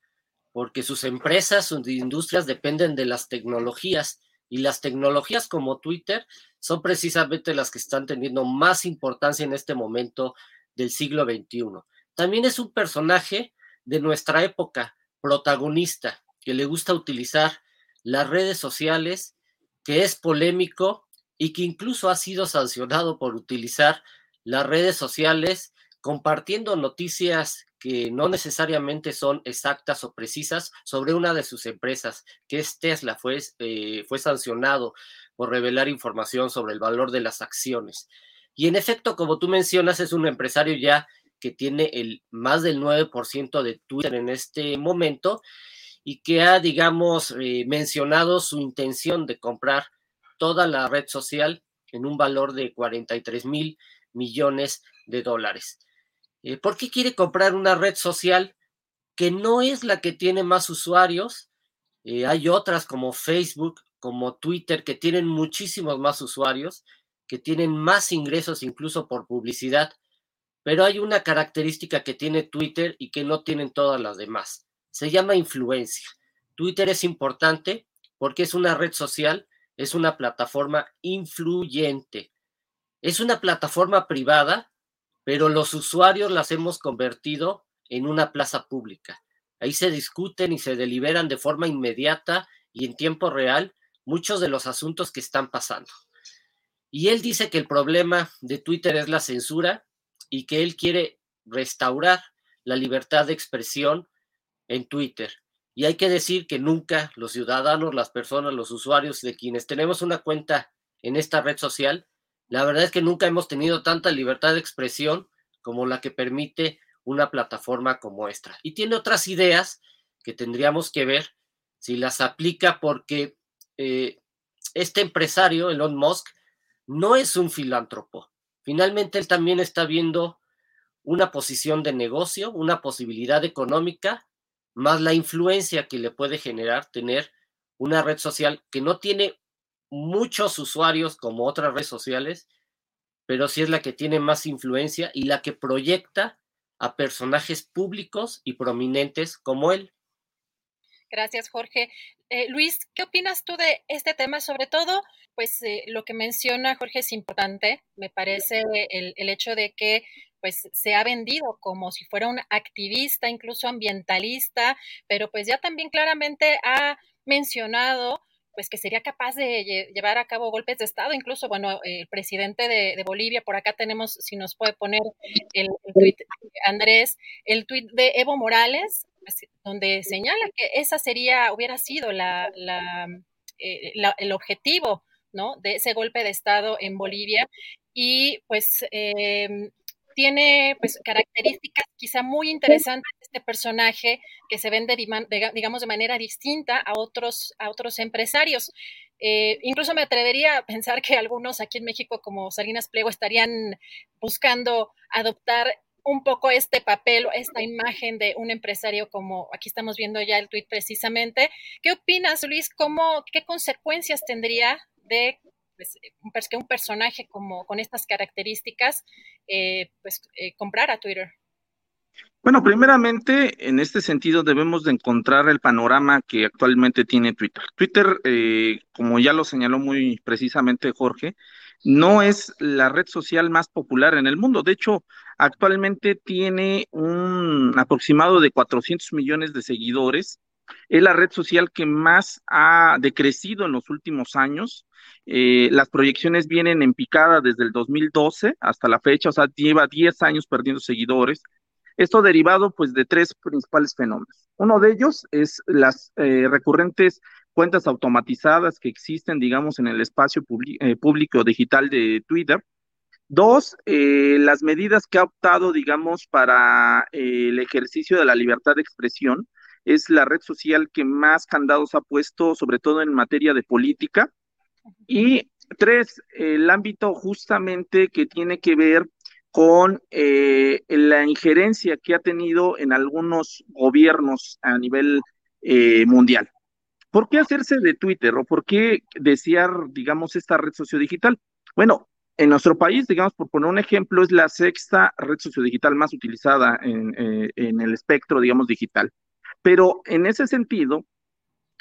porque sus empresas, sus industrias dependen de las tecnologías y las tecnologías como Twitter son precisamente las que están teniendo más importancia en este momento del siglo XXI. También es un personaje de nuestra época, protagonista, que le gusta utilizar las redes sociales, que es polémico y que incluso ha sido sancionado por utilizar las redes sociales compartiendo noticias que no necesariamente son exactas o precisas sobre una de sus empresas, que es Tesla, fue, eh, fue sancionado por revelar información sobre el valor de las acciones. Y en efecto, como tú mencionas, es un empresario ya que tiene el más del 9% de Twitter en este momento y que ha, digamos, eh, mencionado su intención de comprar toda la red social en un valor de 43 mil millones de dólares. Eh, ¿Por qué quiere comprar una red social que no es la que tiene más usuarios? Eh, hay otras como Facebook, como Twitter, que tienen muchísimos más usuarios, que tienen más ingresos incluso por publicidad pero hay una característica que tiene Twitter y que no tienen todas las demás. Se llama influencia. Twitter es importante porque es una red social, es una plataforma influyente. Es una plataforma privada, pero los usuarios las hemos convertido en una plaza pública. Ahí se discuten y se deliberan de forma inmediata y en tiempo real muchos de los asuntos que están pasando. Y él dice que el problema de Twitter es la censura y que él quiere restaurar la libertad de expresión en Twitter. Y hay que decir que nunca los ciudadanos, las personas, los usuarios de quienes tenemos una cuenta en esta red social, la verdad es que nunca hemos tenido tanta libertad de expresión como la que permite una plataforma como esta. Y tiene otras ideas que tendríamos que ver si las aplica porque eh, este empresario, Elon Musk, no es un filántropo. Finalmente, él también está viendo una posición de negocio, una posibilidad económica, más la influencia que le puede generar tener una red social que no tiene muchos usuarios como otras redes sociales, pero sí es la que tiene más influencia y la que proyecta a personajes públicos y prominentes como él. Gracias, Jorge. Eh, Luis, ¿qué opinas tú de este tema? Sobre todo, pues eh, lo que menciona Jorge es importante. Me parece el, el, hecho de que pues se ha vendido como si fuera un activista, incluso ambientalista, pero pues ya también claramente ha mencionado pues que sería capaz de llevar a cabo golpes de Estado, incluso, bueno, el presidente de, Bolivia, por acá tenemos, si nos puede poner el, el tuit, Andrés, el tuit de Evo Morales, donde señala que esa sería, hubiera sido la, eh, el objetivo. De ese golpe de Estado en Bolivia. Y pues em, tiene pues características quizá muy interesantes este personaje que se vende digamos de manera distinta a otros a otros empresarios eh, incluso me atrevería a pensar que algunos aquí en México como Salinas Pliego estarían buscando adoptar un poco este papel, esta imagen de un empresario como aquí estamos viendo ya el tuit precisamente. ¿Qué opinas, Luis? ¿Cómo, ¿Qué consecuencias tendría de pues, que un personaje como con estas características eh, pues eh, comprar a Twitter? Bueno, primeramente, en este sentido debemos de encontrar el panorama que actualmente tiene Twitter. Twitter, eh, como ya lo señaló muy precisamente Jorge, no es la red social más popular en el mundo. De hecho, actualmente tiene un aproximado de 400 millones de seguidores. Es la red social que más ha decrecido en los últimos años. Eh, las proyecciones vienen en picada desde el 2012 hasta la fecha, o sea, lleva 10 años perdiendo seguidores. Esto derivado pues de tres principales fenómenos. Uno de ellos es las eh, recurrentes cuentas automatizadas que existen, digamos, en el espacio eh, público digital de Twitter. Dos, eh, las medidas que ha optado, digamos, para eh, el ejercicio de la libertad de expresión. Es la red social que más candados ha puesto, sobre todo en materia de política. Y tres, el ámbito justamente que tiene que ver con la injerencia que ha tenido en algunos gobiernos a nivel mundial. ¿Por qué hacerse de Twitter o por qué desear, digamos, esta red sociodigital? Bueno, en nuestro país, digamos, por poner un ejemplo, es la sexta red sociodigital más utilizada en, eh, en el espectro, digamos, digital. Pero en ese sentido,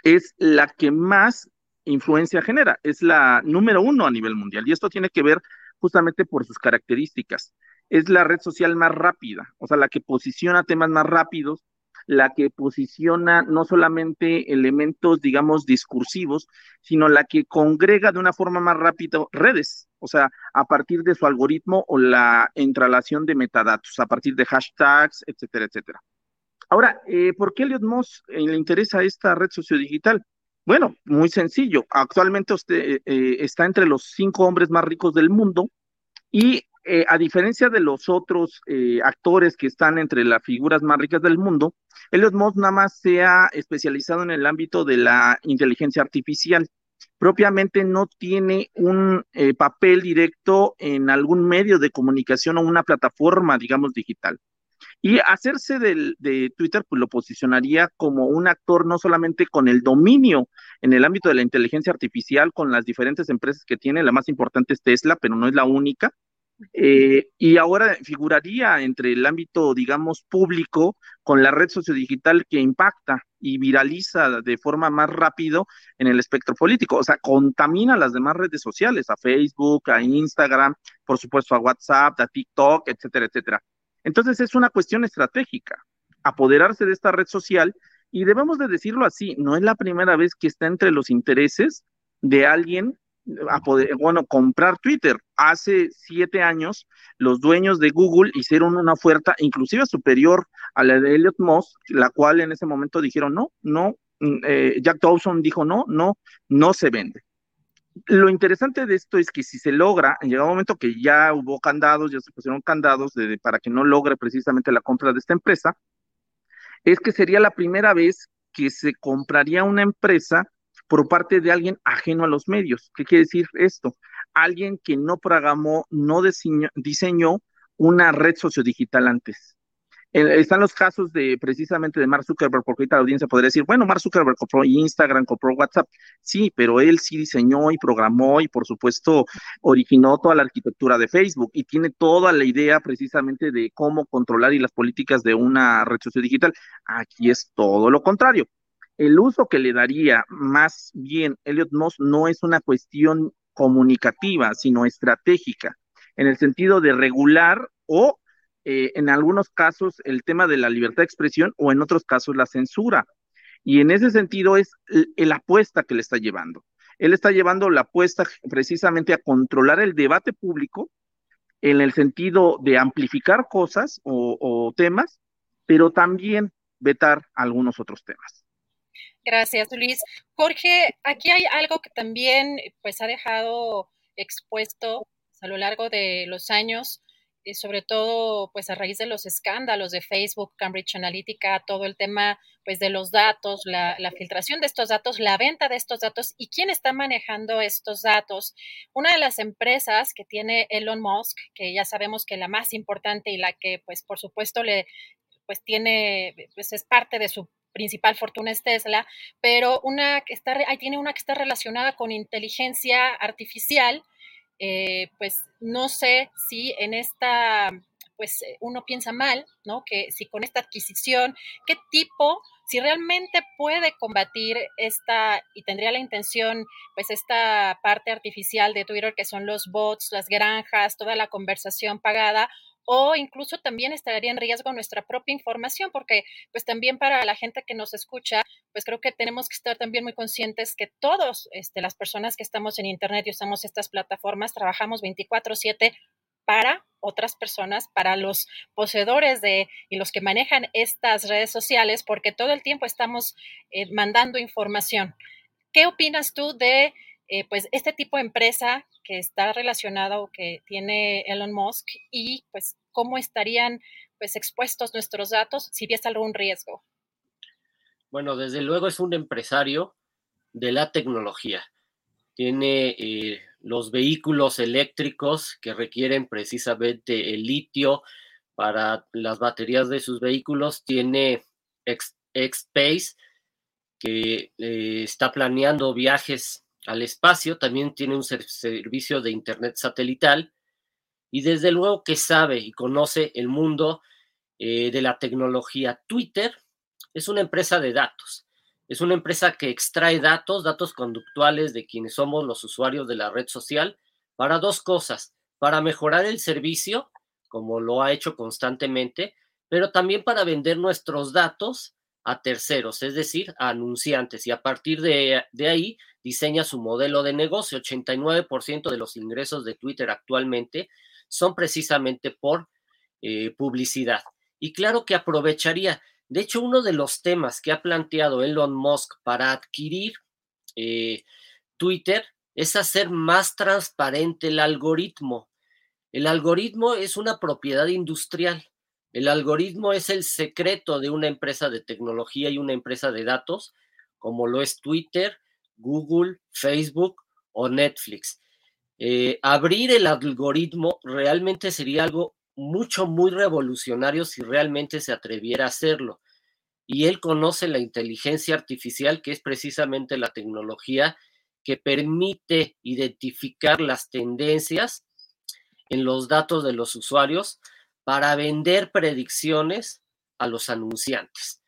es la que más influencia genera, es la número uno a nivel mundial. Y esto tiene que ver justamente por sus características. Es la red social más rápida, o sea, la que posiciona temas más rápidos, la que posiciona no solamente elementos, digamos, discursivos, sino la que congrega de una forma más rápida redes, o sea, a partir de su algoritmo o la entrelación de metadatos, a partir de hashtags, etcétera, etcétera. Ahora, eh, ¿por qué Elliot Moss eh, le interesa esta red sociodigital? Bueno, muy sencillo. Actualmente usted eh, está entre los cinco hombres más ricos del mundo y eh, a diferencia de los otros eh, actores que están entre las figuras más ricas del mundo, Elliot Moss nada más se ha especializado en el ámbito de la inteligencia artificial. Propiamente no tiene un eh, papel directo en algún medio de comunicación o una plataforma, digamos, digital. Y hacerse de Twitter, pues lo posicionaría como un actor no solamente con el dominio en el ámbito de la inteligencia artificial, con las diferentes empresas que tiene, la más importante es Tesla, pero no es la única, eh, y ahora figuraría entre el ámbito, digamos, público con la red sociodigital que impacta y viraliza de forma más rápido en el espectro político. O sea, contamina las demás redes sociales, a Facebook, a Instagram, por supuesto a WhatsApp, a TikTok, etcétera, etcétera. Entonces es una cuestión estratégica, apoderarse de esta red social Y debemos de decirlo así, no es la primera vez que está entre los intereses de alguien a poder, bueno, comprar Twitter. Hace siete años, los dueños de Google hicieron una oferta inclusive superior a la de Elliot Moss, la cual en ese momento dijeron, no, no, mm, eh, Jack Dawson dijo, no, no, no se vende. Lo interesante de esto es que si se logra, llega un momento que ya hubo candados, ya se pusieron candados para que no logre precisamente la compra de esta empresa, es que sería la primera vez que se compraría una empresa por parte de alguien ajeno a los medios. ¿Qué quiere decir esto? Alguien que no programó, no diseñó, una red sociodigital antes. están los casos de precisamente de Mark Zuckerberg, porque ahorita la audiencia podría decir, bueno, Mark Zuckerberg compró Instagram, compró WhatsApp. Sí, pero él sí diseñó y programó y por supuesto originó toda la arquitectura de Facebook y tiene toda la idea precisamente de cómo controlar y las políticas de una red sociodigital. Aquí es todo lo contrario el uso que le daría más bien Elliot Moss no es una cuestión comunicativa, sino estratégica, en el sentido de regular o eh, en algunos casos el tema de la libertad de expresión o en otros casos la censura. Y en ese sentido es la apuesta que le está llevando. Él está llevando la apuesta precisamente a controlar el debate público en el sentido de amplificar cosas o temas, pero también vetar algunos otros temas. Gracias, Luis. Jorge, aquí hay algo que también pues ha dejado expuesto a lo largo de los años, y eh, sobre todo pues a raíz de los escándalos de Facebook, Cambridge Analytica, todo el tema pues de los datos, la, filtración de estos datos, la venta de estos datos y quién está manejando estos datos. Una de las empresas que tiene Elon Musk, que ya sabemos que la más importante y la que pues por supuesto le pues tiene, pues es parte de su principal fortuna es Tesla, pero una que está, ahí tiene una que está relacionada con inteligencia artificial, eh, pues no sé si en esta, pues eh, uno piensa mal, ¿no? Que si con esta adquisición, ¿qué tipo, si realmente puede combatir esta y tendría la intención, pues esta parte artificial de Twitter que son los bots, las granjas, toda la conversación pagada, o incluso también estaría en riesgo nuestra propia información, porque pues también para la gente que nos escucha, pues creo que tenemos que estar también muy conscientes que todos este, las personas que estamos en Internet y usamos estas plataformas, trabajamos 24/7 para otras personas, para los poseedores de y los que manejan estas redes sociales, porque todo el tiempo estamos eh, mandando información. ¿Qué opinas tú de eh, pues este tipo de empresa que está relacionada o que tiene Elon Musk y pues cómo estarían pues expuestos nuestros datos si hubiese algún riesgo. Bueno, desde luego es un empresario de la tecnología. Tiene eh, los vehículos eléctricos que requieren precisamente el litio para las baterías de sus vehículos. Tiene X-Space, que eh, está planeando viajes al espacio, también tiene un servicio de Internet satelital y desde luego que sabe y conoce el mundo eh, de la tecnología. Twitter es una empresa de datos, es una empresa que extrae datos, datos conductuales de quienes somos los usuarios de la red social para dos cosas, para mejorar el servicio, como lo ha hecho constantemente, pero también para vender nuestros datos a terceros, es decir, a anunciantes, y a partir de, ahí diseña su modelo de negocio. 89% de los ingresos de Twitter actualmente son precisamente por eh, publicidad. Y claro que aprovecharía, de hecho, uno de los temas que ha planteado Elon Musk para adquirir eh, Twitter es hacer más transparente el algoritmo. El algoritmo es una propiedad industrial el algoritmo es el secreto de una empresa de tecnología y una empresa de datos, como lo es Twitter, Google, Facebook o Netflix. Eh, abrir el algoritmo realmente sería algo mucho, muy revolucionario si realmente se atreviera a hacerlo. Y él conoce la inteligencia artificial, que es precisamente la tecnología que permite identificar las tendencias en los datos de los usuarios para vender predicciones a los anunciantes.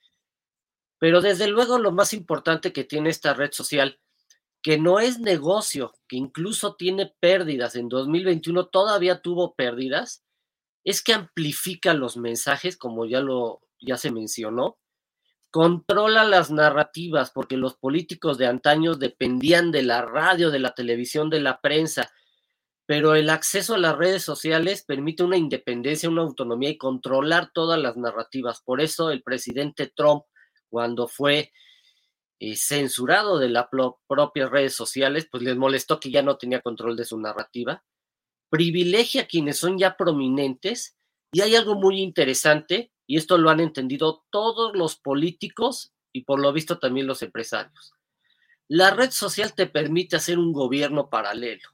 Pero desde luego lo más importante que tiene esta red social, que no es negocio, que incluso tiene pérdidas, en 2021 todavía tuvo pérdidas, es que amplifica los mensajes, como ya lo ya se mencionó, controla las narrativas, porque los políticos de antaño dependían de la radio, de la televisión, de la prensa, pero el acceso a las redes sociales permite una independencia, una autonomía y controlar todas las narrativas. Por eso el presidente Trump, cuando fue eh, censurado de las propias redes sociales, pues les molestó que ya no tenía control de su narrativa, privilegia a quienes son ya prominentes y hay algo muy interesante, y esto lo han entendido todos los políticos y por lo visto también los empresarios. La red social te permite hacer un gobierno paralelo.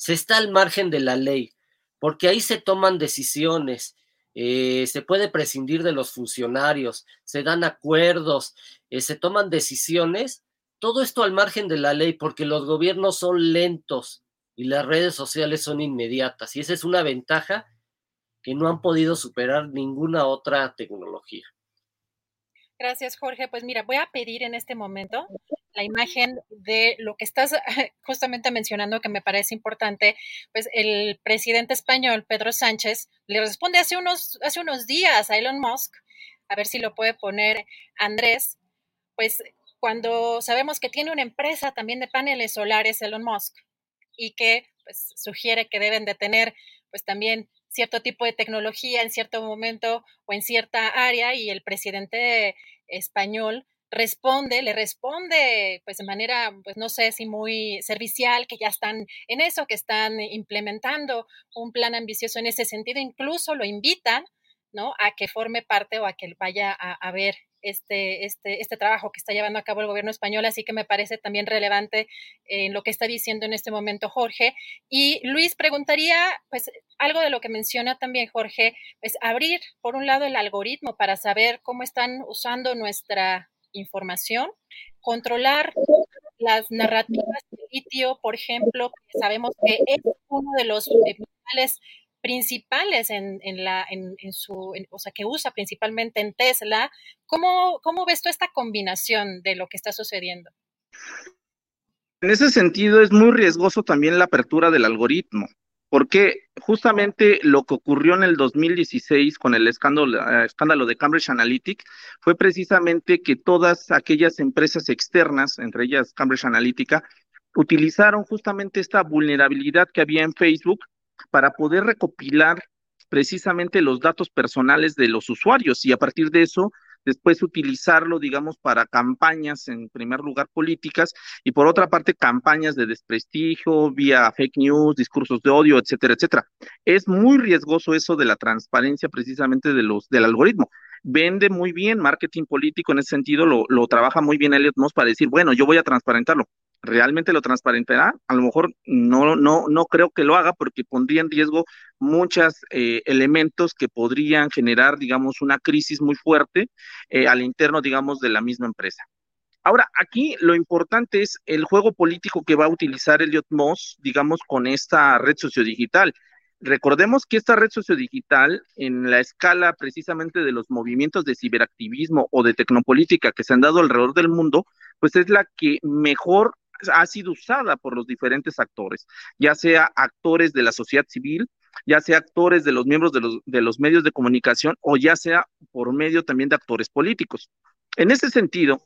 Se está al margen de la ley, porque ahí se toman decisiones, eh, se puede prescindir de los funcionarios, se dan acuerdos, eh, se toman decisiones, todo esto al margen de la ley, porque los gobiernos son lentos y las redes sociales son inmediatas. Y esa es una ventaja que no han podido superar ninguna otra tecnología. Gracias, Jorge. Pues mira, voy a pedir en este momento la imagen de lo que estás (laughs) justamente mencionando que me parece importante, pues el presidente español, Pedro Sánchez, le responde hace unos, días a Elon Musk, a ver si lo puede poner Andrés, pues cuando sabemos que tiene una empresa también de paneles solares, Elon Musk, y que pues, sugiere que deben de tener pues también cierto tipo de tecnología en cierto momento o en cierta área y el presidente español responde, le responde pues de manera, pues no sé si muy servicial, que ya están en eso, que están implementando un plan ambicioso en ese sentido, incluso lo invitan, ¿no? A que forme parte o a que vaya a, ver este, este, este trabajo que está llevando a cabo el gobierno español, así que me parece también relevante en lo que está diciendo en este momento Jorge. Y Luis preguntaría, pues algo de lo que menciona también Jorge, pues abrir, por un lado, el algoritmo para saber cómo están usando nuestra información, controlar las narrativas de litio, por ejemplo, sabemos que es uno de los minerales principales en, la, en, su, o sea, que usa principalmente en Tesla. ¿Cómo, ¿Cómo ves tú esta combinación de lo que está sucediendo? En ese sentido, es muy riesgoso también la apertura del algoritmo porque justamente lo que ocurrió en el 2016 con el escándalo, eh, escándalo de Cambridge Analytica fue precisamente que todas aquellas empresas externas, entre ellas Cambridge Analytica, utilizaron justamente esta vulnerabilidad que había en Facebook para poder recopilar precisamente los datos personales de los usuarios. Y a partir de eso después utilizarlo, digamos, para campañas, en primer lugar, políticas, y por otra parte, campañas de desprestigio, vía fake news, discursos de odio, etcétera, etcétera. Es muy riesgoso eso de la transparencia precisamente de los, del algoritmo. Vende muy bien marketing político en ese sentido, lo, lo trabaja muy bien Elliot Moss para decir, bueno, yo voy a transparentarlo realmente lo transparentará. A lo mejor no, no, no creo que lo haga porque pondría en riesgo muchos eh, elementos que podrían generar, digamos, una crisis muy fuerte eh, al interno, digamos, de la misma empresa. Ahora, aquí lo importante es el juego político que va a utilizar Elliot Moss, digamos, con esta red sociodigital. Recordemos que esta red sociodigital, en la escala precisamente de los movimientos de ciberactivismo o de tecnopolítica que se han dado alrededor del mundo, pues es la que mejor ha sido usada por los diferentes actores, ya sea actores de la sociedad civil, ya sea actores de los miembros de los, medios de comunicación o ya sea por medio también de actores políticos. En ese sentido,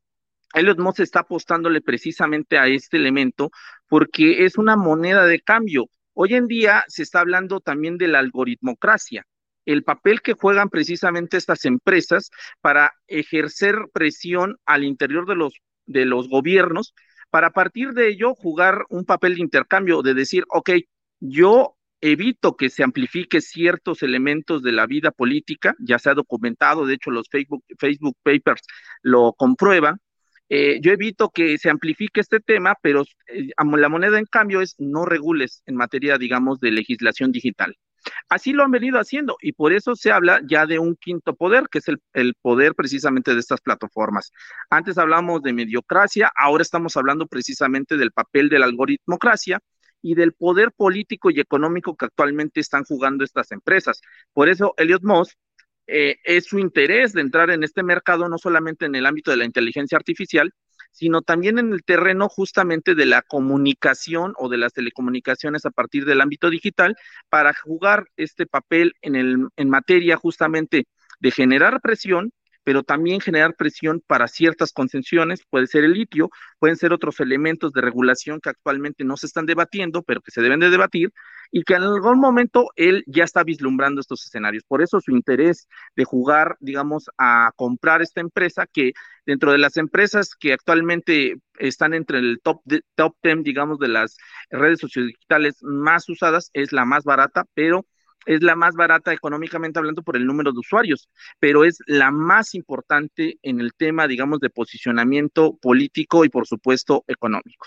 Elliot Moss está apostándole precisamente a este elemento porque es una moneda de cambio. Hoy en día se está hablando también de la algoritmocracia, el papel que juegan precisamente estas empresas para ejercer presión al interior de los, de los gobiernos para partir de ello jugar un papel de intercambio, de decir, ok, yo evito que se amplifique ciertos elementos de la vida política, ya se ha documentado, de hecho los Facebook, Facebook Papers lo comprueban, eh, yo evito que se amplifique este tema, pero eh, la moneda en cambio es no regules en materia, digamos, de legislación digital. Así lo han venido haciendo y por eso se habla ya de un quinto poder, que es el, poder precisamente de estas plataformas. Antes hablamos de mediocracia, ahora estamos hablando precisamente del papel de la algoritmocracia y del poder político y económico que actualmente están jugando estas empresas. Por eso Elliot Moss eh, es su interés de entrar en este mercado, no solamente en el ámbito de la inteligencia artificial, sino también en el terreno justamente de la comunicación o de las telecomunicaciones a partir del ámbito digital para jugar este papel en, el, en materia justamente de generar presión, pero también generar presión para ciertas concesiones, puede ser el litio, pueden ser otros elementos de regulación que actualmente no se están debatiendo, pero que se deben de debatir, y que en algún momento él ya está vislumbrando estos escenarios. Por eso su interés de jugar, digamos, a comprar esta empresa, que dentro de las empresas que actualmente están entre el top, de, top 10, digamos, de las redes sociodigitales más usadas, es la más barata, pero es la más barata económicamente hablando por el número de usuarios, pero es la más importante en el tema, digamos, de posicionamiento político y, por supuesto, económico.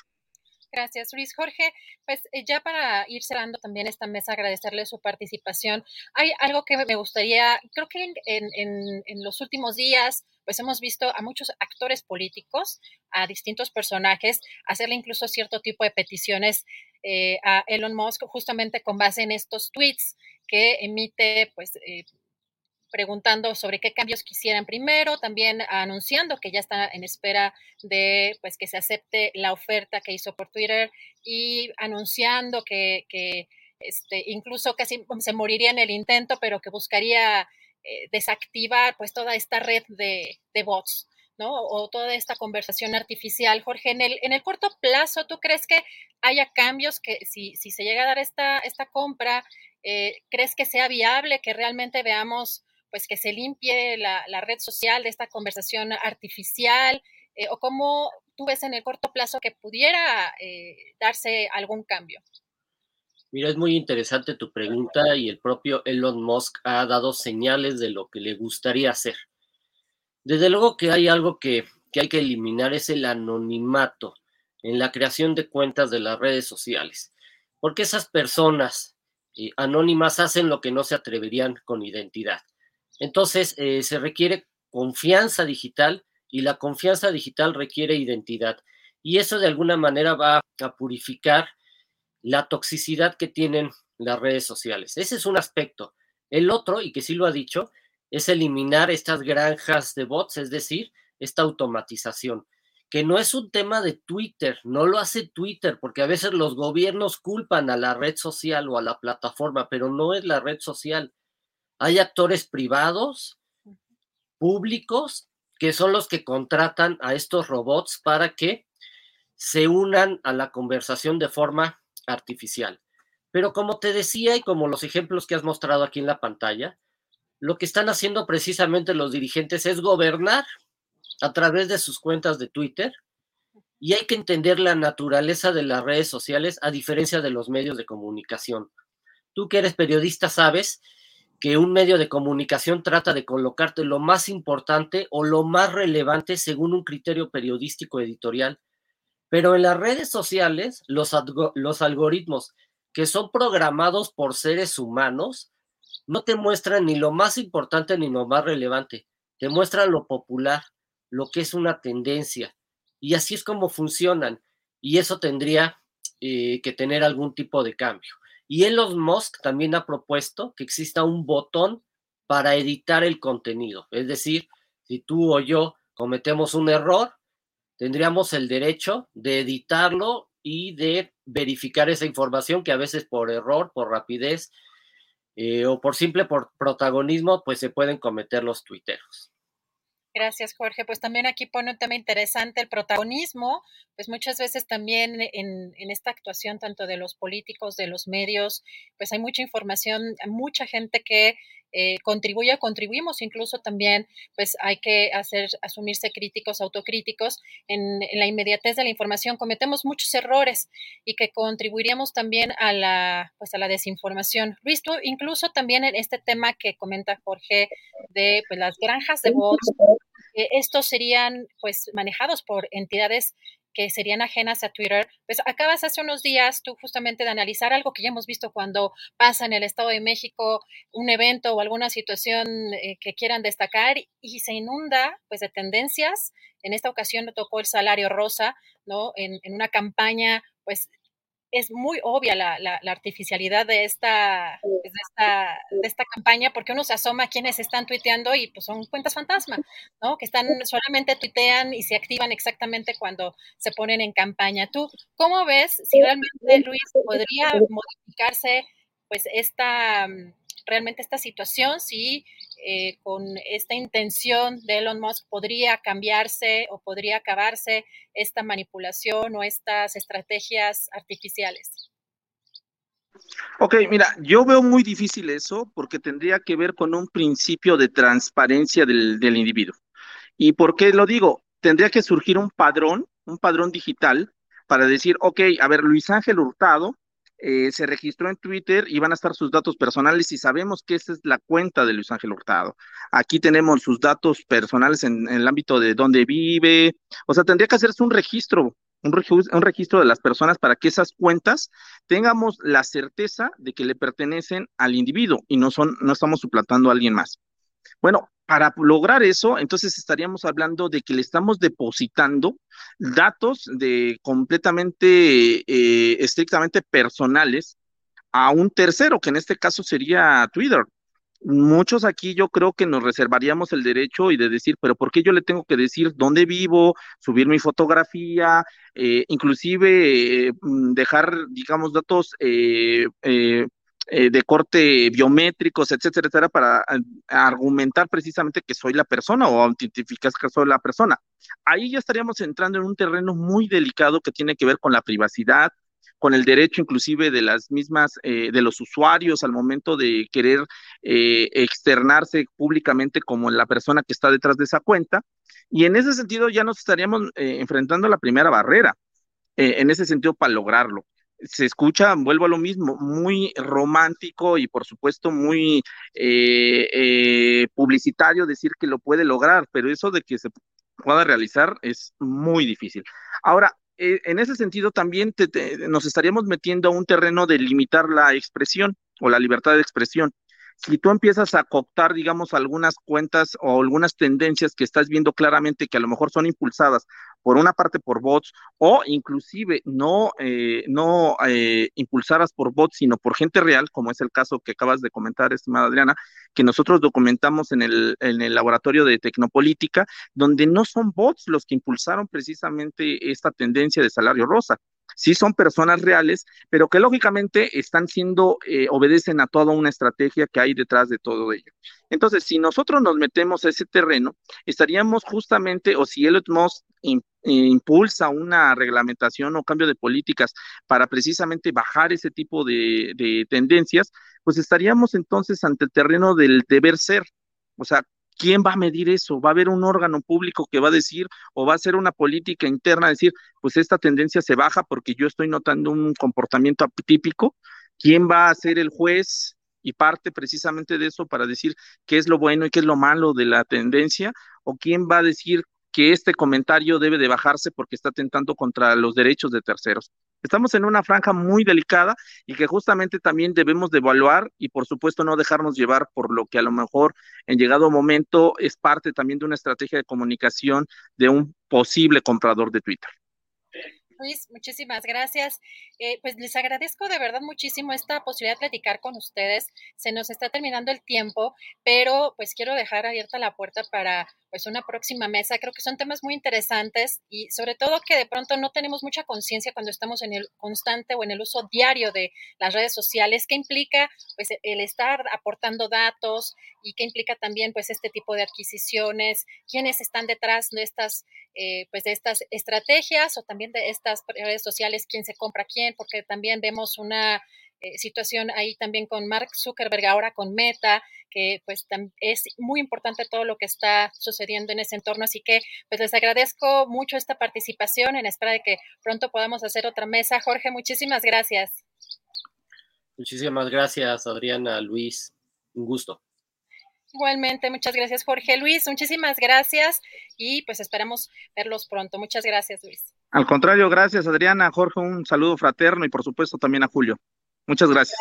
Gracias, Luis. Jorge, pues eh, ya para ir cerrando también esta mesa, agradecerle su participación. Hay algo que me gustaría, creo que en, los últimos días, pues hemos visto a muchos actores políticos, a distintos personajes, hacerle incluso cierto tipo de peticiones eh, a Elon Musk justamente con base en estos tweets que emite, pues, eh, preguntando sobre qué cambios quisieran primero, también anunciando que ya está en espera de pues que se acepte la oferta que hizo por Twitter y anunciando que, este, incluso casi se moriría en el intento, pero que buscaría eh, desactivar pues toda esta red de, de bots. ¿no? O toda esta conversación artificial. Jorge, en el, en el corto plazo, ¿tú crees que haya cambios que si, si se llega a dar esta, esta compra, eh, crees que sea viable que realmente veamos pues que se limpie la, red social de esta conversación artificial eh, o cómo tú ves en el corto plazo que pudiera eh, darse algún cambio. Mira, es muy interesante tu pregunta y el propio Elon Musk ha dado señales de lo que le gustaría hacer. Desde luego que hay algo que, que hay que eliminar, es el anonimato en la creación de cuentas de las redes sociales, porque esas personas eh, anónimas hacen lo que no se atreverían con identidad. Entonces, eh, se requiere confianza digital y la confianza digital requiere identidad. Y eso de alguna manera va a purificar la toxicidad que tienen las redes sociales. Ese es un aspecto. El otro, y que sí lo ha dicho, es eliminar estas granjas de bots, es decir, esta automatización, que no es un tema de Twitter, no lo hace Twitter, porque a veces los gobiernos culpan a la red social o a la plataforma, pero no es la red social. Hay actores privados, públicos, que son los que contratan a estos robots para que se unan a la conversación de forma artificial. Pero como te decía y como los ejemplos que has mostrado aquí en la pantalla, lo que están haciendo precisamente los dirigentes es gobernar a través de sus cuentas de Twitter y hay que entender la naturaleza de las redes sociales a diferencia de los medios de comunicación. Tú que eres periodista sabes que un medio de comunicación trata de colocarte lo más importante o lo más relevante según un criterio periodístico editorial. Pero en las redes sociales, los, los algoritmos que son programados por seres humanos no te muestran ni lo más importante ni lo más relevante, te muestran lo popular, lo que es una tendencia. Y así es como funcionan. Y eso tendría eh, que tener algún tipo de cambio. Y Elon Musk también ha propuesto que exista un botón para editar el contenido. Es decir, si tú o yo cometemos un error, tendríamos el derecho de editarlo y de verificar esa información que a veces por error, por rapidez eh, o por simple protagonismo, pues se pueden cometer los tuiteros. Gracias, Jorge. Pues también aquí pone un tema interesante, el protagonismo, pues muchas veces también en, en, esta actuación, tanto de los políticos, de los medios, pues hay mucha información, mucha gente que eh, contribuye, contribuimos incluso también, pues hay que hacer, asumirse críticos, autocríticos. En, en, la inmediatez de la información cometemos muchos errores y que contribuiríamos también a la, pues a la desinformación. Luis, tú incluso también en este tema que comenta Jorge de pues, las granjas de bots, estos serían pues manejados por entidades que serían ajenas a Twitter. Pues acabas hace unos días tú justamente de analizar algo que ya hemos visto cuando pasa en el Estado de México un evento o alguna situación eh, que quieran destacar y se inunda pues de tendencias. En esta ocasión tocó el salario rosa, ¿no? En, en una campaña pues es muy obvia la, la, artificialidad de esta, pues, de esta, de esta campaña porque uno se asoma a quienes están tuiteando y pues son cuentas fantasma, ¿no? Que están solamente tuitean y se activan exactamente cuando se ponen en campaña. ¿Tú cómo ves si realmente, Luis, podría modificarse pues esta, realmente esta situación, si eh, con esta intención de Elon Musk podría cambiarse o podría acabarse esta manipulación o estas estrategias artificiales? Ok, mira, yo veo muy difícil eso porque tendría que ver con un principio de transparencia del, del individuo. ¿Y por qué lo digo? Tendría que surgir un padrón, un padrón digital para decir, ok, a ver, Luis Ángel Hurtado eh, se registró en Twitter y van a estar sus datos personales y sabemos que esa es la cuenta de Luis Ángel Hurtado. Aquí tenemos sus datos personales en, el ámbito de dónde vive, o sea, tendría que hacerse un registro, un, un registro de las personas para que esas cuentas tengamos la certeza de que le pertenecen al individuo y no son, no estamos suplantando a alguien más. Bueno, para lograr eso, entonces estaríamos hablando de que le estamos depositando datos de completamente, eh, estrictamente personales a un tercero, que en este caso sería Twitter. Muchos aquí yo creo que nos reservaríamos el derecho y de decir, pero ¿por qué yo le tengo que decir dónde vivo, subir mi fotografía, eh, inclusive eh, mm, dejar, digamos, datos eh, eh, de corte biométricos, etcétera, etcétera, para eh, argumentar precisamente que soy la persona o autentificar que soy la persona. Ahí ya estaríamos entrando en un terreno muy delicado que tiene que ver con la privacidad, con el derecho inclusive de las mismas, eh, de los usuarios al momento de querer externarse públicamente como la persona que está detrás de esa cuenta. Y en ese sentido ya nos estaríamos enfrentando a la primera barrera, en ese sentido para lograrlo se escucha, vuelvo a lo mismo, muy romántico y por supuesto muy eh, eh, publicitario decir que lo puede lograr, pero eso de que se pueda realizar es muy difícil. Ahora, eh, en ese sentido también nos estaríamos metiendo a un terreno de limitar la expresión o la libertad de expresión si tú empiezas a cooptar, digamos, algunas cuentas o algunas tendencias que estás viendo claramente que a lo mejor son impulsadas por una parte por bots o inclusive no, eh, no eh, impulsadas por bots, sino por gente real, como es el caso que acabas de comentar, estimada Adriana, que nosotros documentamos en el, en el laboratorio de Tecnopolítica, donde no son bots los que impulsaron precisamente esta tendencia de salario rosa, sí son personas reales, pero que lógicamente están siendo, eh, obedecen a toda una estrategia que hay detrás de todo ello. Entonces, si nosotros nos metemos a ese terreno, estaríamos justamente, o si Elon Musk impulsa una reglamentación o cambio de políticas para precisamente bajar ese tipo de, de tendencias, pues estaríamos entonces ante el terreno del deber ser. O sea, ¿quién va a medir eso? ¿Va a haber un órgano público que va a decir o va a ser una política interna, decir, pues esta tendencia se baja porque yo estoy notando un comportamiento atípico? ¿Quién va a ser el juez? Y parte precisamente de eso para decir qué es lo bueno y qué es lo malo de la tendencia, o quién va a decir que este comentario debe de bajarse porque está atentando contra los derechos de terceros. Estamos en una franja muy delicada y que justamente también debemos de evaluar y por supuesto no dejarnos llevar por lo que a lo mejor en llegado momento es parte también de una estrategia de comunicación de un posible comprador de Twitter. Luis, muchísimas gracias. Eh, pues les agradezco de verdad muchísimo esta posibilidad de platicar con ustedes. Se nos está terminando el tiempo, pero pues quiero dejar abierta la puerta para pues una próxima mesa. Creo que son temas muy interesantes y sobre todo que de pronto no tenemos mucha conciencia cuando estamos en el constante o en el uso diario de las redes sociales, qué implica pues el estar aportando datos y qué implica también pues este tipo de adquisiciones, quiénes están detrás de estas eh, pues de estas estrategias o también de estas redes sociales, quién se compra quién, porque también vemos una eh, situación ahí también con Mark Zuckerberg, ahora con Meta, que pues es muy importante todo lo que está sucediendo en ese entorno. Así que pues les agradezco mucho esta participación en espera de que pronto podamos hacer otra mesa. Jorge, muchísimas gracias. Muchísimas gracias, Adriana, Luis. Un gusto. Igualmente, muchas gracias, Jorge Luis. Muchísimas gracias y pues esperamos verlos pronto. Muchas gracias, Luis. Al contrario, gracias, Adriana, Jorge, un saludo fraterno y por supuesto también a Julio. Muchas gracias.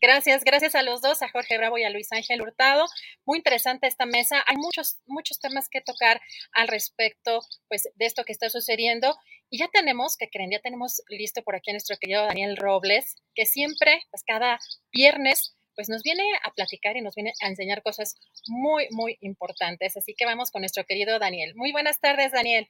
Gracias, gracias a los dos, a Jorge Bravo y a Luis Ángel Hurtado. Muy interesante esta mesa. Hay muchos, muchos temas que tocar al respecto, pues, de esto que está sucediendo. Y ya tenemos, que creen, ya tenemos listo por aquí a nuestro querido Daniel Robles, que siempre, pues, cada viernes, pues, nos viene a platicar y nos viene a enseñar cosas muy, muy importantes. Así que vamos con nuestro querido Daniel. Muy buenas tardes, Daniel.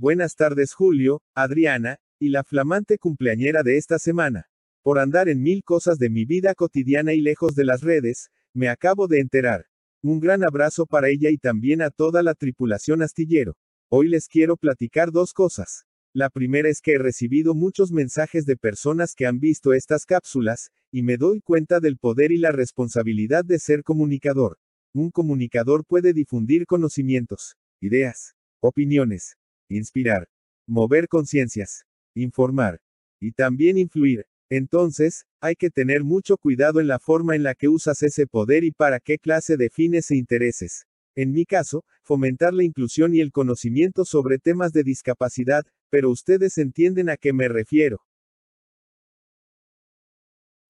Buenas tardes, Julio, Adriana, y la flamante cumpleañera de esta semana. Por andar en mil cosas de mi vida cotidiana y lejos de las redes, me acabo de enterar. Un gran abrazo para ella y también a toda la tripulación astillero. Hoy les quiero platicar dos cosas. La primera es que he recibido muchos mensajes de personas que han visto estas cápsulas, y me doy cuenta del poder y la responsabilidad de ser comunicador. Un comunicador puede difundir conocimientos, ideas, opiniones, inspirar, mover conciencias, informar, y también influir. Entonces, hay que tener mucho cuidado en la forma en la que usas ese poder y para qué clase de fines e intereses. En mi caso, fomentar la inclusión y el conocimiento sobre temas de discapacidad, pero ustedes entienden a qué me refiero.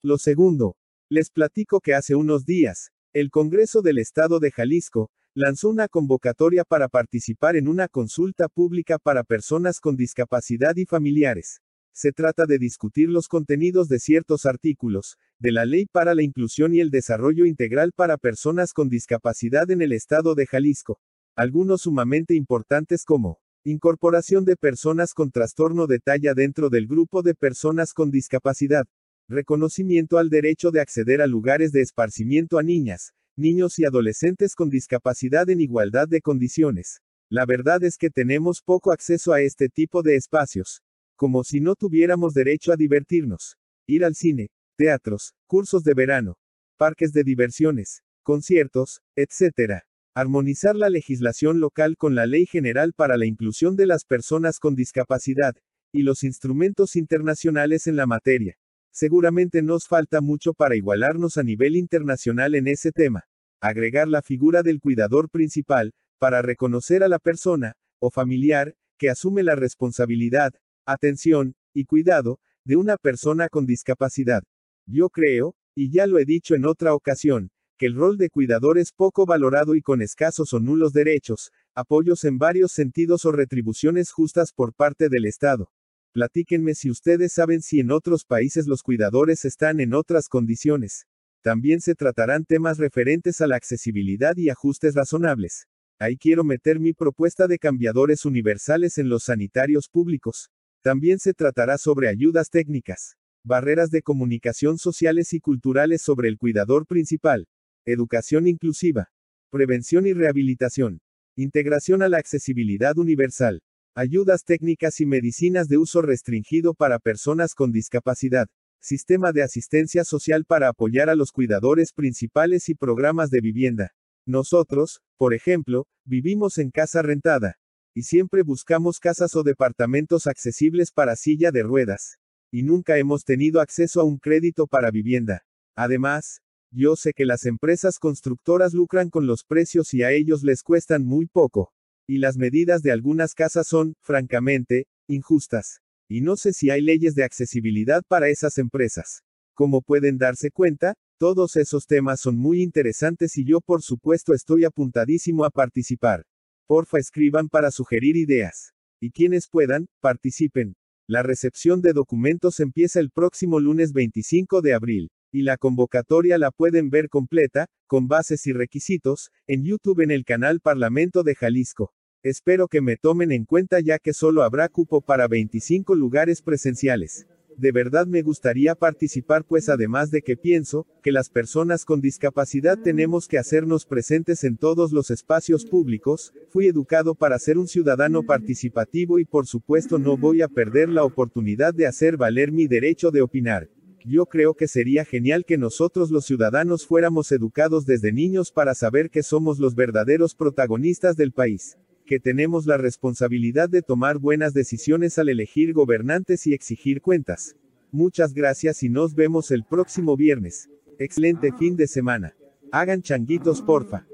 Lo segundo, les platico que hace unos días, el Congreso del Estado de Jalisco, lanzó una convocatoria para participar en una consulta pública para personas con discapacidad y familiares. Se trata de discutir los contenidos de ciertos artículos, de la Ley para la Inclusión y el Desarrollo Integral para Personas con Discapacidad en el Estado de Jalisco. Algunos sumamente importantes como, incorporación de personas con trastorno de talla dentro del grupo de personas con discapacidad, Reconocimiento al derecho de acceder a lugares de esparcimiento a niñas, niños y adolescentes con discapacidad en igualdad de condiciones. La verdad es que tenemos poco acceso a este tipo de espacios. Como si no tuviéramos derecho a divertirnos. Ir al cine, teatros, cursos de verano, parques de diversiones, conciertos, etc. Armonizar la legislación local con la Ley General para la Inclusión de las Personas con Discapacidad, y los instrumentos internacionales en la materia. Seguramente nos falta mucho para igualarnos a nivel internacional en ese tema. Agregar la figura del cuidador principal, para reconocer a la persona, o familiar, que asume la responsabilidad, atención, y cuidado, de una persona con discapacidad. Yo creo, y ya lo he dicho en otra ocasión, que el rol de cuidador es poco valorado y con escasos o nulos derechos, apoyos en varios sentidos o retribuciones justas por parte del Estado. Platíquenme si ustedes saben si en otros países los cuidadores están en otras condiciones. También se tratarán temas referentes a la accesibilidad y ajustes razonables. Ahí quiero meter mi propuesta de cambiadores universales en los sanitarios públicos. También se tratará sobre ayudas técnicas, barreras de comunicación sociales y culturales sobre el cuidador principal, educación inclusiva, prevención y rehabilitación, integración a la accesibilidad universal, Ayudas técnicas y medicinas de uso restringido para personas con discapacidad. Sistema de asistencia social para apoyar a los cuidadores principales y programas de vivienda. Nosotros, por ejemplo, vivimos en casa rentada. Y siempre buscamos casas o departamentos accesibles para silla de ruedas. Y nunca hemos tenido acceso a un crédito para vivienda. Además, yo sé que las empresas constructoras lucran con los precios y a ellos les cuestan muy poco y las medidas de algunas casas son, francamente, injustas. Y no sé si hay leyes de accesibilidad para esas empresas. Como pueden darse cuenta, todos esos temas son muy interesantes y yo por supuesto estoy apuntadísimo a participar. Porfa escriban para sugerir ideas. Y quienes puedan, participen. La recepción de documentos empieza el próximo lunes 25 de abril, y la convocatoria la pueden ver completa, con bases y requisitos, en YouTube en el canal Parlamento de Jalisco. Espero que me tomen en cuenta ya que solo habrá cupo para 25 lugares presenciales. De verdad me gustaría participar pues además de que pienso, que las personas con discapacidad tenemos que hacernos presentes en todos los espacios públicos, fui educado para ser un ciudadano participativo y por supuesto no voy a perder la oportunidad de hacer valer mi derecho de opinar. Yo creo que sería genial que nosotros los ciudadanos fuéramos educados desde niños para saber que somos los verdaderos protagonistas del país que tenemos la responsabilidad de tomar buenas decisiones al elegir gobernantes y exigir cuentas. Muchas gracias y nos vemos el próximo viernes. Excelente fin de semana. Hagan changuitos porfa.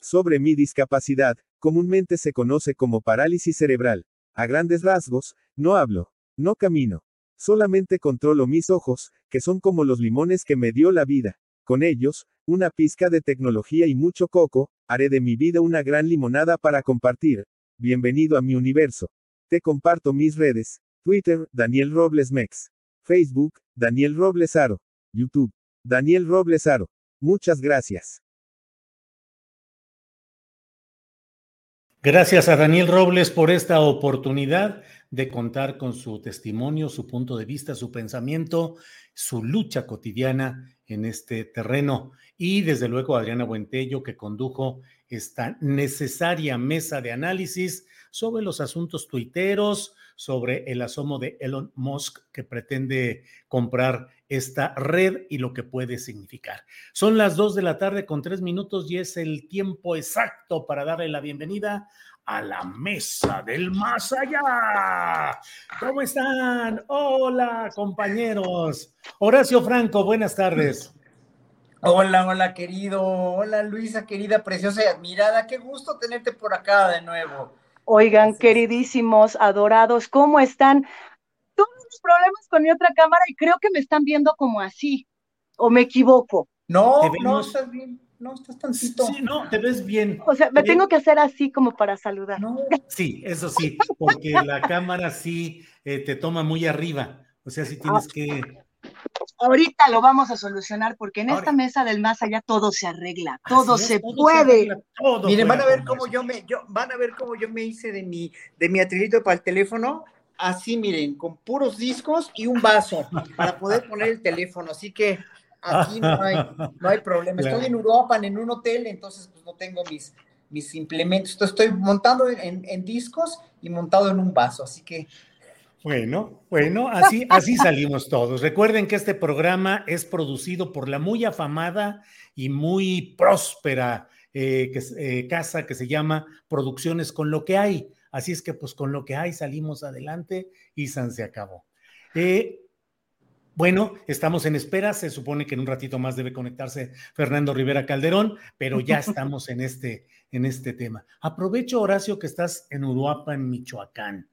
Sobre mi discapacidad, comúnmente se conoce como parálisis cerebral. A grandes rasgos, no hablo, no camino. Solamente controlo mis ojos, que son como los limones que me dio la vida. Con ellos, una pizca de tecnología y mucho coco, haré de mi vida una gran limonada para compartir. Bienvenido a mi universo. Te comparto mis redes. Twitter, Daniel Robles Mex. Facebook, Daniel Robles Aro. YouTube, Daniel Robles Aro. Muchas gracias. Gracias a Daniel Robles por esta oportunidad de contar con su testimonio, su punto de vista, su pensamiento, su lucha cotidiana en este terreno. Y desde luego Adriana Buentello, que condujo esta necesaria mesa de análisis sobre los asuntos tuiteros, sobre el asomo de Elon Musk que pretende comprar esta red y lo que puede significar. Son las dos de la tarde con tres minutos y es el tiempo exacto para darle la bienvenida a la mesa del más allá. ¿Cómo están? Hola, compañeros. Horacio Franco, buenas tardes. Hola, hola, querido. Hola, Luisa, querida, preciosa y admirada. Qué gusto tenerte por acá de nuevo. Oigan, queridísimos, adorados, ¿cómo están? Tuve unos problemas con mi otra cámara y creo que me están viendo como así. ¿O me equivoco? No, no, estás bien no, estás tantito. Sí, no, te ves bien. O sea, me tengo que hacer así como para saludar. No. Sí, eso sí, porque la cámara sí eh, te toma muy arriba. O sea, sí tienes que. Ahorita lo vamos a solucionar porque en esta mesa del más allá todo se arregla, todo se puede. Miren, van a ver cómo yo me, yo, van a ver cómo yo me hice de mi, de mi atrilito para el teléfono. Así, miren, con puros discos y un vaso para poder poner el teléfono. Así que Aquí no hay, (laughs) no hay problema. Estoy en Europa, en un hotel, entonces pues no tengo mis, mis implementos. estoy montando en, discos y montado en un vaso, así que... Bueno, bueno, así, así salimos todos. Recuerden que este programa es producido por la muy afamada y muy próspera eh, que, eh, casa que se llama Producciones con lo que hay. Así es que pues con lo que hay salimos adelante y San se acabó. Eh, bueno, estamos en espera. Se supone que en un ratito más debe conectarse Fernando Rivera Calderón, pero ya (laughs) estamos en este, en este tema. Aprovecho, Horacio, que estás en Uruapa, en Michoacán.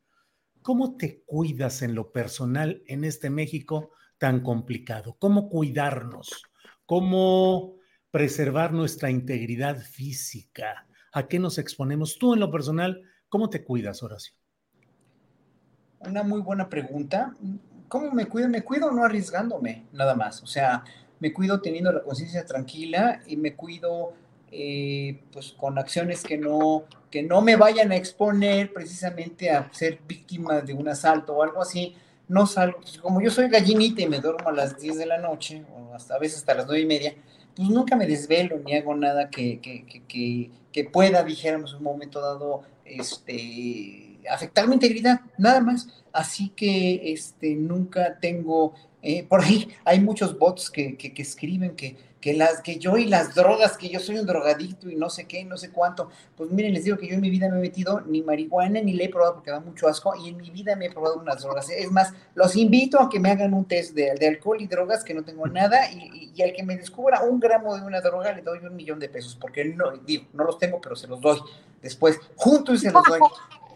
¿Cómo te cuidas en lo personal en este México tan complicado? ¿Cómo cuidarnos? ¿Cómo preservar nuestra integridad física? ¿A qué nos exponemos? Tú en lo personal, ¿cómo te cuidas, Horacio? Una muy buena pregunta. ¿Cómo me cuido? Me cuido no arriesgándome, nada más. O sea, me cuido teniendo la conciencia tranquila y me cuido eh, pues con acciones que no, que no me vayan a exponer precisamente a ser víctima de un asalto o algo así. No salgo, pues, como yo soy gallinita y me duermo a las 10 de la noche, o hasta a veces hasta las 9 y media, pues nunca me desvelo ni hago nada que, que, que, que pueda, dijéramos, en un momento dado, este afectar mi integridad, nada más. Así que este, nunca tengo, eh, por ahí hay muchos bots que, que, escriben que, que, las, que yo y las drogas, que yo soy un drogadicto y no sé qué, no sé cuánto. Pues miren, les digo que yo en mi vida me he metido ni marihuana ni le he probado porque da mucho asco y en mi vida me he probado unas drogas. Es más, los invito a que me hagan un test de, alcohol y drogas que no tengo nada y, y, al que me descubra un gramo de una droga le doy un millón de pesos porque no, digo, no los tengo, pero se los doy después, juntos y se los doy.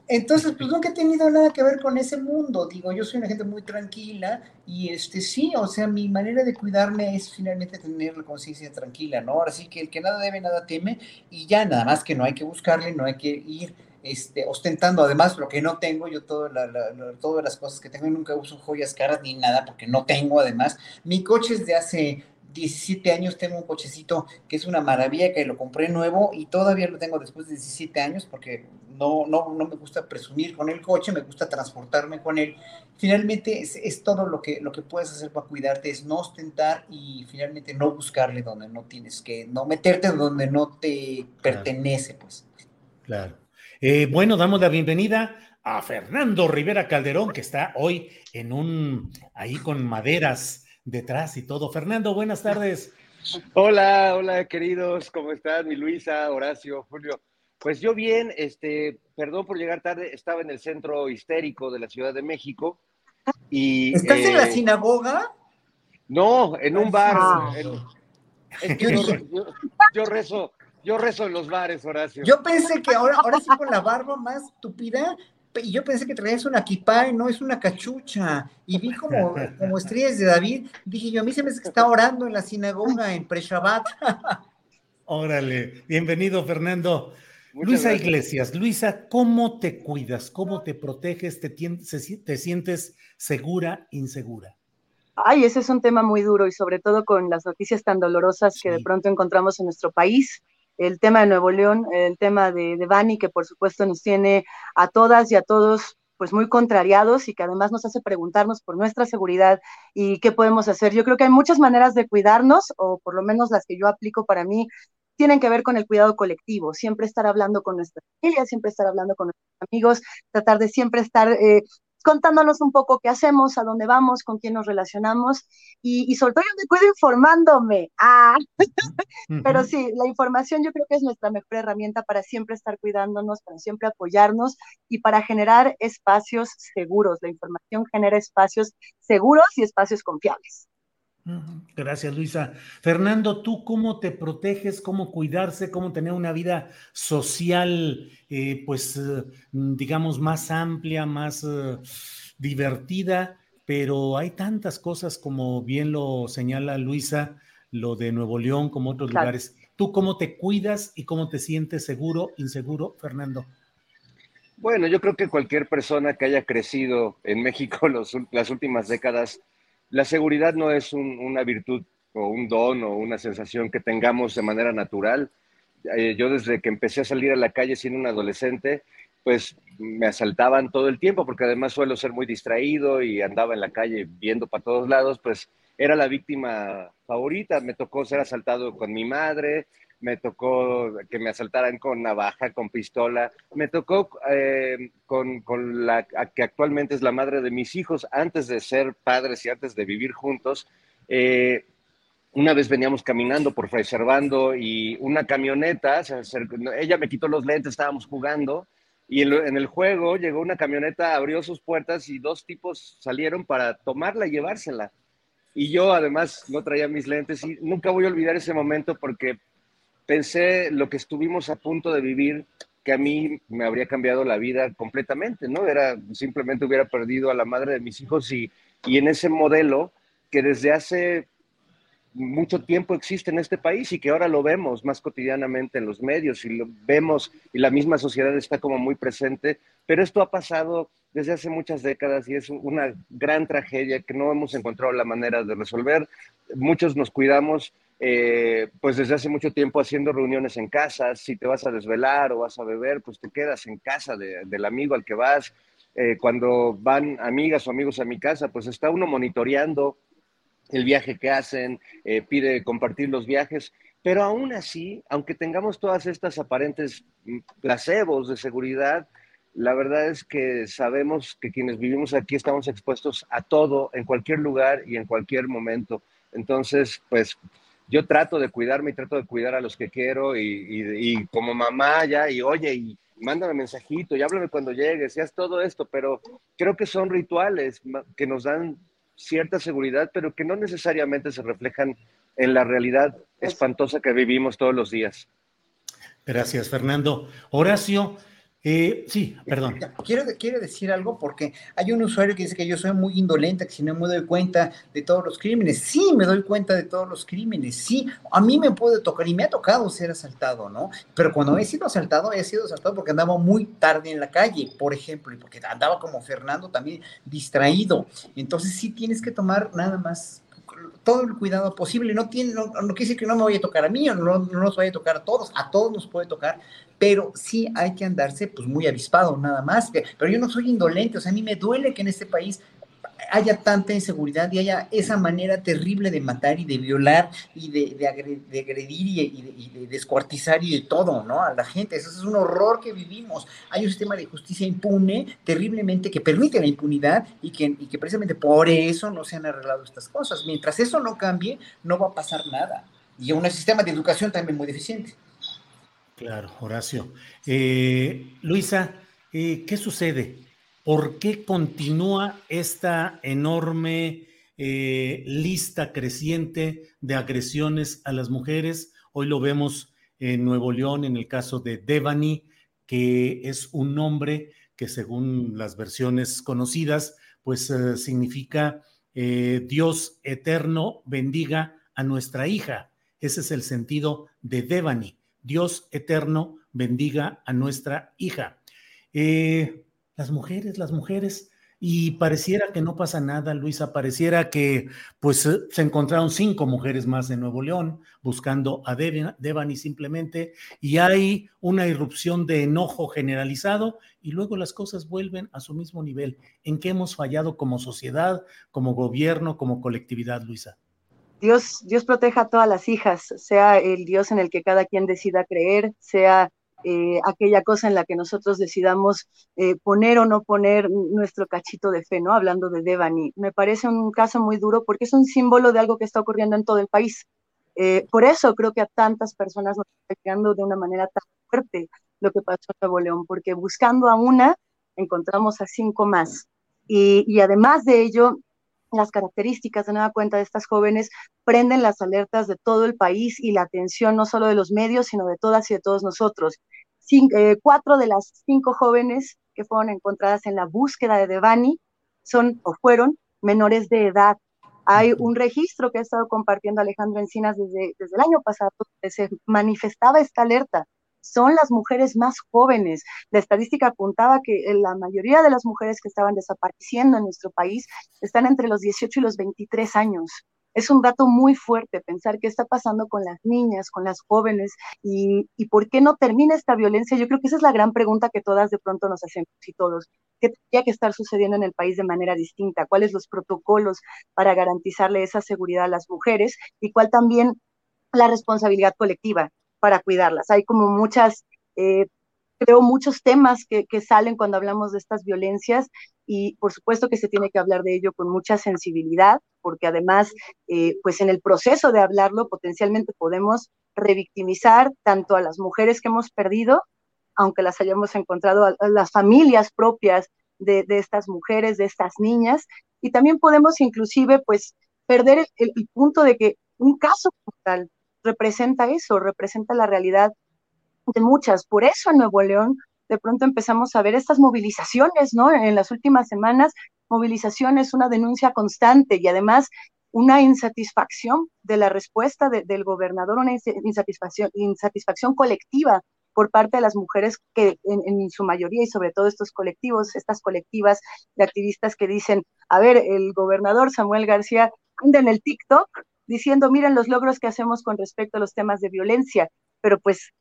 Entonces, pues nunca he tenido nada que ver con ese mundo. Digo, yo soy una gente muy tranquila y este sí, o sea, mi manera de cuidarme es finalmente tener la conciencia tranquila, ¿no? Ahora sí que el que nada debe, nada teme y ya nada más que no hay que buscarle, no hay que ir este, ostentando además lo que no tengo, yo todo todas las cosas que tengo, nunca uso joyas caras ni nada porque no tengo además. Mi coche es de hace 17 años tengo un cochecito que es una maravilla, que lo compré nuevo y todavía lo tengo después de 17 años porque no, no, no me gusta presumir con el coche, me gusta transportarme con él. Finalmente es, todo lo que, lo que puedes hacer para cuidarte, es no ostentar y finalmente no buscarle donde no tienes que, no meterte donde no te pertenece, pues. Claro. Eh, bueno, damos la bienvenida a Fernando Rivera Calderón, que está hoy en un, ahí con maderas detrás y todo. Fernando, buenas tardes. Hola, hola queridos, ¿cómo están? Mi Luisa, Horacio, Julio. Pues yo bien, este, perdón por llegar tarde, estaba en el centro histérico de la Ciudad de México y... ¿Estás en la eh, sinagoga? No, en un bar. yo, rezo, yo rezo en los bares, Horacio. Yo pensé que ahora, ahora sí con la barba más tupida, y yo pensé que traías una kipá y no es una cachucha. Y vi como, (laughs) como estrellas de David. Dije yo, a mí se me hace que está orando en la sinagoga en Preshabat. (laughs) Órale, bienvenido Fernando. Luisa Iglesias, Luisa, ¿cómo te cuidas? ¿Cómo te proteges? ¿Te, te sientes segura, insegura? Ay, ese es un tema muy duro y sobre todo con las noticias tan dolorosas que de pronto encontramos en nuestro país el tema de Nuevo León, el tema de, de que por supuesto nos tiene a todas y a todos pues muy contrariados y que además nos hace preguntarnos por nuestra seguridad y qué podemos hacer. Yo creo que hay muchas maneras de cuidarnos, o por lo menos las que yo aplico para mí, tienen que ver con el cuidado colectivo, siempre estar hablando con nuestra familia, siempre estar hablando con nuestros amigos, tratar de siempre estar eh, contándonos un poco qué hacemos, a dónde vamos, con quién nos relacionamos y, sobre todo yo me cuido informándome. Ah. (laughs) Pero sí, la información yo creo que es nuestra mejor herramienta para siempre estar cuidándonos, para siempre apoyarnos y para generar espacios seguros. La información genera espacios seguros y espacios confiables. Gracias, Luisa. Fernando, ¿tú cómo te proteges, cómo cuidarse, cómo tener una vida social, eh, pues, eh, digamos, más amplia, más eh, divertida? Pero hay tantas cosas, como bien lo señala Luisa, lo de Nuevo León, como otros lugares. ¿Tú cómo te cuidas y cómo te sientes seguro, inseguro, Fernando? Bueno, yo creo que cualquier persona que haya crecido en México (laughs) las últimas décadas la seguridad no es una virtud o un don o una sensación que tengamos de manera natural. Eh, yo desde que empecé a salir a la calle siendo un adolescente, pues me asaltaban todo el tiempo, porque además suelo ser muy distraído y andaba en la calle viendo para todos lados, pues era la víctima favorita. Me tocó ser asaltado con mi madre, me tocó que me asaltaran con navaja, con pistola, me tocó eh, con, con, la que actualmente es la madre de mis hijos, antes de ser padres y antes de vivir juntos. Eh, una vez veníamos caminando por Fray Servando y una camioneta, ella me quitó los lentes, estábamos jugando y en, el juego llegó una camioneta, abrió sus puertas y dos tipos salieron para tomarla y llevársela. Y yo además no traía mis lentes y nunca voy a olvidar ese momento porque pensé lo que estuvimos a punto de vivir, que a mí me habría cambiado la vida completamente, ¿no? Era simplemente hubiera perdido a la madre de mis hijos y, y en ese modelo que desde hace mucho tiempo existe en este país y que ahora lo vemos más cotidianamente en los medios y lo vemos y la misma sociedad está como muy presente, pero esto ha pasado desde hace muchas décadas y es una gran tragedia que no hemos encontrado la manera de resolver. Muchos nos cuidamos eh, pues desde hace mucho tiempo haciendo reuniones en casa, si te vas a desvelar o vas a beber, pues te quedas en casa del amigo al que vas. Eh, cuando van amigas o amigos a mi casa, pues está uno monitoreando el viaje que hacen, eh, pide compartir los viajes, pero aún así, aunque tengamos todas estas aparentes mm, placebos de seguridad, la verdad es que sabemos que quienes vivimos aquí estamos expuestos a todo, en cualquier lugar y en cualquier momento. Entonces, pues yo trato de cuidarme y trato de cuidar a los que quiero y, como mamá ya, y oye, y mándame mensajito y háblame cuando llegues, y haz todo esto, pero creo que son rituales que nos dan cierta seguridad, pero que no necesariamente se reflejan en la realidad espantosa que vivimos todos los días. Gracias, Fernando. Horacio, eh, sí, perdón. Quiero, quiero decir algo porque hay un usuario que dice que yo soy muy indolente, que si no me doy cuenta de todos los crímenes. Sí, me doy cuenta de todos los crímenes. Sí, a mí me puede tocar y me ha tocado ser asaltado, ¿no? Pero cuando he sido asaltado, he sido asaltado porque andaba muy tarde en la calle, por ejemplo, y porque andaba como Fernando también distraído. Entonces sí tienes que tomar nada más todo el cuidado posible. No, tiene, no, quiere decir que no me vaya a tocar a mí no, no, nos vaya a tocar a todos, a todos nos puede tocar, pero sí hay que andarse pues muy avispado nada más. Pero yo no soy indolente, o sea, a mí me duele que en este país haya tanta inseguridad y haya esa manera terrible de matar y de violar y de, agredir y, de, descuartizar y de todo, ¿no? A la gente. Eso es un horror que vivimos. Hay un sistema de justicia impune terriblemente que permite la impunidad y que, y que precisamente por eso no se han arreglado estas cosas. Mientras eso no cambie, no va a pasar nada. Y un sistema de educación también muy deficiente. Claro, Horacio. Eh, Luisa, eh, ¿qué sucede? ¿Por qué continúa esta enorme eh, lista creciente de agresiones a las mujeres? Hoy lo vemos en Nuevo León, en el caso de Devani, que es un nombre que según las versiones conocidas, pues eh, significa eh, Dios eterno bendiga a nuestra hija. Ese es el sentido de Devani. Dios eterno bendiga a nuestra hija. Las mujeres, las mujeres. y pareciera que no pasa nada, Luisa, pareciera que pues eh, se encontraron cinco mujeres más en Nuevo León buscando a Devani simplemente y hay una irrupción de enojo generalizado y luego las cosas vuelven a su mismo nivel. ¿En qué hemos fallado como sociedad, como gobierno, como colectividad, Luisa? Dios, Dios proteja a todas las hijas, sea el Dios en el que cada quien decida creer, sea eh, aquella cosa en la que nosotros decidamos eh, poner o no poner nuestro cachito de fe, ¿no? Hablando de Devani. Me parece un caso muy duro porque es un símbolo de algo que está ocurriendo en todo el país. Eh, por eso creo que a tantas personas nos está llegando de una manera tan fuerte lo que pasó en Nuevo León, porque buscando a una, encontramos a cinco más. Y, y además de ello, las características de nueva cuenta de estas jóvenes prenden las alertas de todo el país y la atención no solo de los medios, sino de todas y de todos nosotros. Eh, cuatro de las cinco jóvenes que fueron encontradas en la búsqueda de Devani son o fueron menores de edad. Hay un registro que ha estado compartiendo Alejandro Encinas desde, desde el año pasado, donde se manifestaba esta alerta. Son las mujeres más jóvenes. La estadística apuntaba que la mayoría de las mujeres que estaban desapareciendo en nuestro país están entre los 18 y los 23 años es un dato muy fuerte pensar qué está pasando con las niñas, con las jóvenes y, por qué no termina esta violencia. Yo creo que esa es la gran pregunta que todas de pronto nos hacemos y todos. ¿Qué tendría que estar sucediendo en el país de manera distinta? ¿Cuáles los protocolos para garantizarle esa seguridad a las mujeres? Y cuál también la responsabilidad colectiva para cuidarlas. Hay como muchas eh, creo, muchos temas que, salen cuando hablamos de estas violencias y por supuesto que se tiene que hablar de ello con mucha sensibilidad, porque además, eh, pues en el proceso de hablarlo potencialmente podemos revictimizar tanto a las mujeres que hemos perdido, aunque las hayamos encontrado, a, las familias propias de, estas mujeres, de estas niñas, y también podemos inclusive, pues, perder el, el punto de que un caso como tal representa eso, representa la realidad de muchas. Por eso en Nuevo León de pronto empezamos a ver estas movilizaciones, ¿no? En las últimas semanas, movilizaciones, una denuncia constante y además una insatisfacción de la respuesta del gobernador, una insatisfacción, insatisfacción colectiva por parte de las mujeres que en, su mayoría y sobre todo estos colectivos, estas colectivas de activistas que dicen, a ver, el gobernador Samuel García anda en el TikTok diciendo, miren los logros que hacemos con respecto a los temas de violencia, pero pues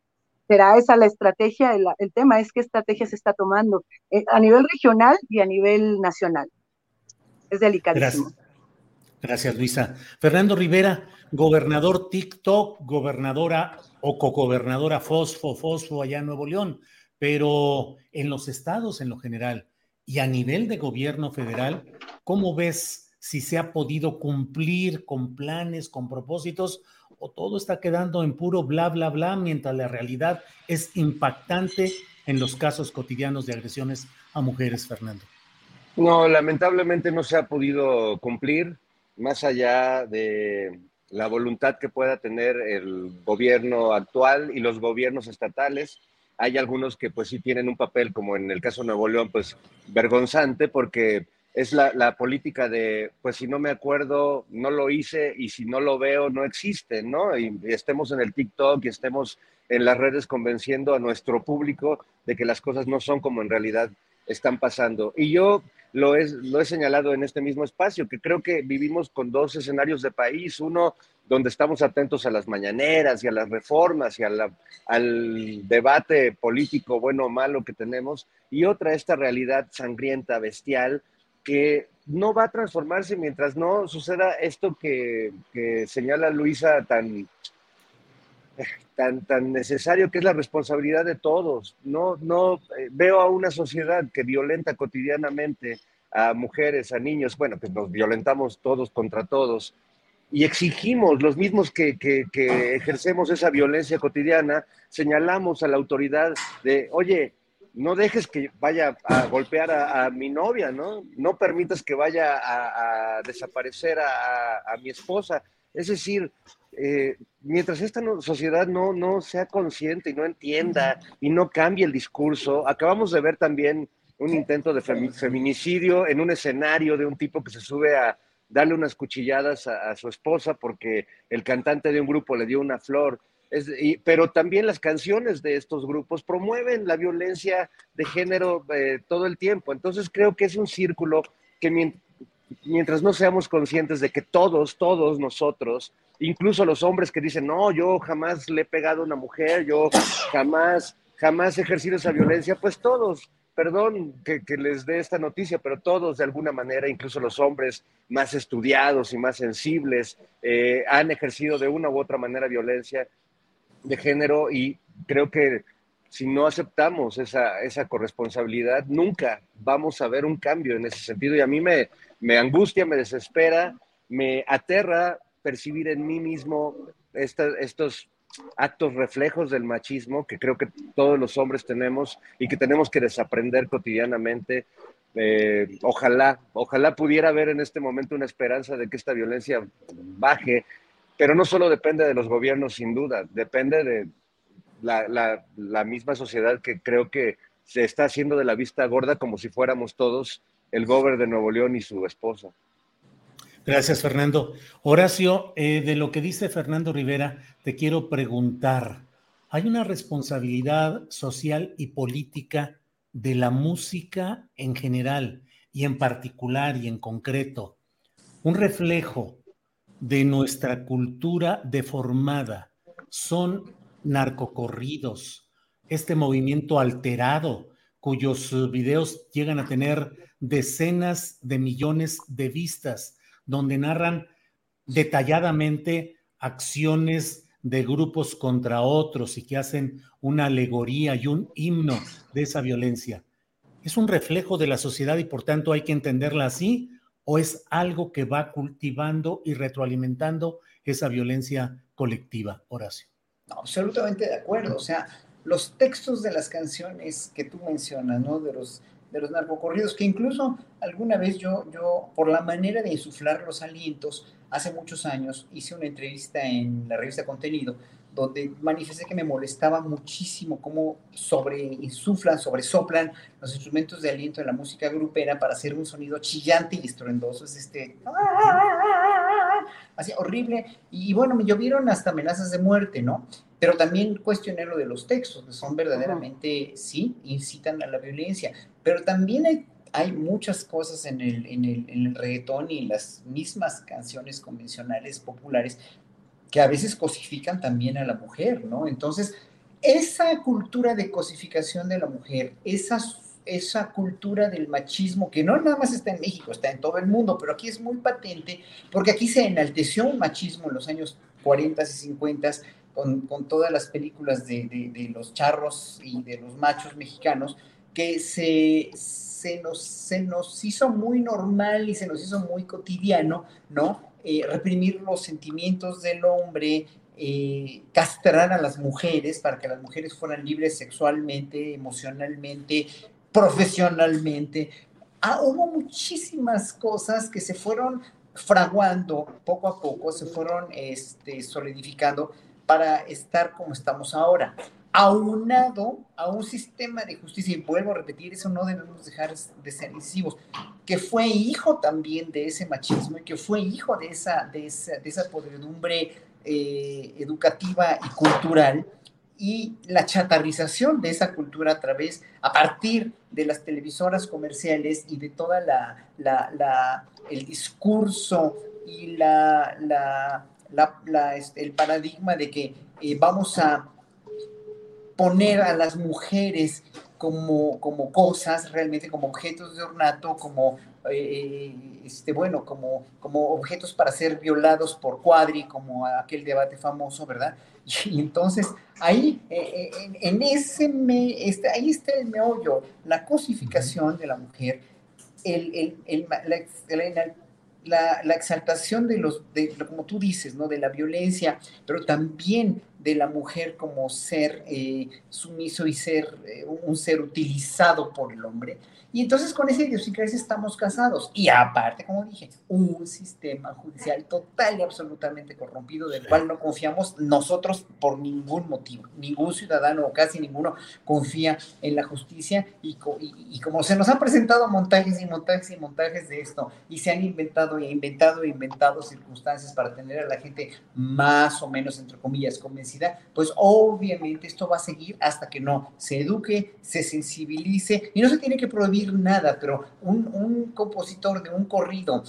será esa la estrategia, el, tema es qué estrategia se está tomando eh, a nivel regional y a nivel nacional. Es delicadísimo. Gracias. Gracias, Luisa. Fernando Rivera, gobernador TikTok, gobernadora o cogobernadora Fosfo, Fosfo allá en Nuevo León, pero en los estados en lo general y a nivel de gobierno federal, ¿cómo ves si se ha podido cumplir con planes, con propósitos o todo está quedando en puro bla, bla, bla, mientras la realidad es impactante en los casos cotidianos de agresiones a mujeres, Fernando? No, lamentablemente no se ha podido cumplir, más allá de la voluntad que pueda tener el gobierno actual y los gobiernos estatales. Hay algunos que pues sí tienen un papel, como en el caso de Nuevo León, pues vergonzante, porque es la, política de, pues si no me acuerdo, no lo hice y si no lo veo, no existe, ¿no? Y, estemos en el TikTok y estemos en las redes convenciendo a nuestro público de que las cosas no son como en realidad están pasando. Y yo lo, es, lo he señalado en este mismo espacio, que creo que vivimos con dos escenarios de país, uno donde estamos atentos a las mañaneras y a las reformas y al debate político bueno o malo que tenemos, y otra esta realidad sangrienta, bestial, que no va a transformarse mientras no suceda esto que, señala Luisa tan, tan, tan necesario, que es la responsabilidad de todos. No, no eh, veo a una sociedad que violenta cotidianamente a mujeres, a niños, bueno, pues nos violentamos todos contra todos y exigimos, los mismos que, que, que ejercemos esa violencia cotidiana, señalamos a la autoridad de, oye, no dejes que vaya a golpear a, mi novia, ¿no? No permitas que vaya a, desaparecer a, mi esposa. Es decir, eh, mientras esta sociedad no, no sea consciente y no entienda y no cambie el discurso, acabamos de ver también un intento de feminicidio en un escenario de un tipo que se sube a darle unas cuchilladas a, su esposa porque el cantante de un grupo le dio una flor. Pero también las canciones de estos grupos promueven la violencia de género eh, todo el tiempo. Entonces creo que es un círculo que mientras no seamos conscientes de que todos, todos nosotros, incluso los hombres que dicen, no, yo jamás le he pegado a una mujer, yo jamás, jamás he ejercido esa violencia, pues todos perdón que, les dé esta noticia, pero todos de alguna manera, incluso los hombres más estudiados y más sensibles, eh, han ejercido de una u otra manera violencia de género y creo que si no aceptamos esa, esa corresponsabilidad, nunca vamos a ver un cambio en ese sentido. Y a mí me, me angustia, me desespera, me aterra percibir en mí mismo estos actos reflejos del machismo que creo que todos los hombres tenemos y que tenemos que desaprender cotidianamente. Eh, ojalá, ojalá pudiera haber en este momento una esperanza de que esta violencia baje, pero no solo depende de los gobiernos, sin duda, depende de la, misma sociedad que creo que se está haciendo de la vista gorda como si fuéramos todos el gobernador de Nuevo León y su esposa. Gracias, Fernando. Horacio, eh, de lo que dice Fernando Rivera, te quiero preguntar, ¿hay una responsabilidad social y política de la música en general y en particular y en concreto, un reflejo de nuestra cultura deformada? Son narcocorridos, este movimiento alterado cuyos videos llegan a tener decenas de millones de vistas donde narran detalladamente acciones de grupos contra otros y que hacen una alegoría y un himno de esa violencia. ¿Es un reflejo de la sociedad y por tanto hay que entenderla así? ¿O es algo que va cultivando y retroalimentando esa violencia colectiva, Horacio? absolutamente de acuerdo. O sea, los textos de las canciones que tú mencionas, ¿no? De los de los narcocorridos, que incluso alguna vez yo, yo, por la manera de insuflar los alientos, hace muchos años hice una entrevista en la revista Contenido, donde manifesté que me molestaba muchísimo cómo sobre insuflan, sobre soplan los instrumentos de aliento de la música grupera para hacer un sonido chillante y estruendoso. Es este. Así horrible. Y bueno, me llovieron hasta amenazas de muerte, ¿no? Pero también cuestioné lo de los textos, que son verdaderamente, sí, incitan a la violencia. Pero también hay, hay muchas cosas en el, en, el, en el reggaetón y en las mismas canciones convencionales populares que a veces cosifican también a la mujer, ¿no? Entonces, esa cultura de cosificación de la mujer, esa, esa cultura del machismo, que no nada más está en México, está en todo el mundo, pero aquí es muy patente, porque aquí se enalteció un machismo en los años 40 y 50 con, con todas las películas de, de, los charros y de los machos mexicanos, que se, se, nos, se nos hizo muy normal y se nos hizo muy cotidiano, ¿no? Eh, reprimir los sentimientos del hombre, eh, castrar a las mujeres para que las mujeres fueran libres sexualmente, emocionalmente, profesionalmente. Ah, hubo muchísimas cosas que se fueron fraguando poco a poco, se fueron este, solidificando para estar como estamos ahora, aunado a un sistema de justicia, y vuelvo a repetir, eso no debemos dejar de ser incisivos, que fue hijo también de ese machismo y que fue hijo de esa, de esa, de esa podredumbre eh, educativa y cultural, y la chatarrización de esa cultura a través, a partir de las televisoras comerciales y de toda la, la, el discurso y la, la este, el paradigma de que eh, vamos a poner a las mujeres como, como cosas, realmente como objetos de ornato, como, eh, este, bueno, como, como objetos para ser violados por cuadri, como aquel debate famoso, ¿verdad? (laughs) Y entonces ahí, eh, en, ese me, este, ahí está el meollo, la cosificación de la mujer, el, el, el, la, la, exaltación de los, de, como tú dices, ¿no? De la violencia, pero también de la mujer como ser eh, sumiso y ser eh, un ser utilizado por el hombre, y entonces con esa idiosincrasia estamos casados. Y aparte, como dije, un sistema judicial total y absolutamente corrompido del cual no confiamos nosotros por ningún motivo. Ningún ciudadano o casi ninguno confía en la justicia y, y, como se nos han presentado montajes y montajes y montajes de esto y se han inventado e inventado e inventado circunstancias para tener a la gente más o menos, entre comillas, convencida necesidad, pues obviamente esto va a seguir hasta que no se eduque, se sensibilice y no se tiene que prohibir nada, pero un, un compositor de un corrido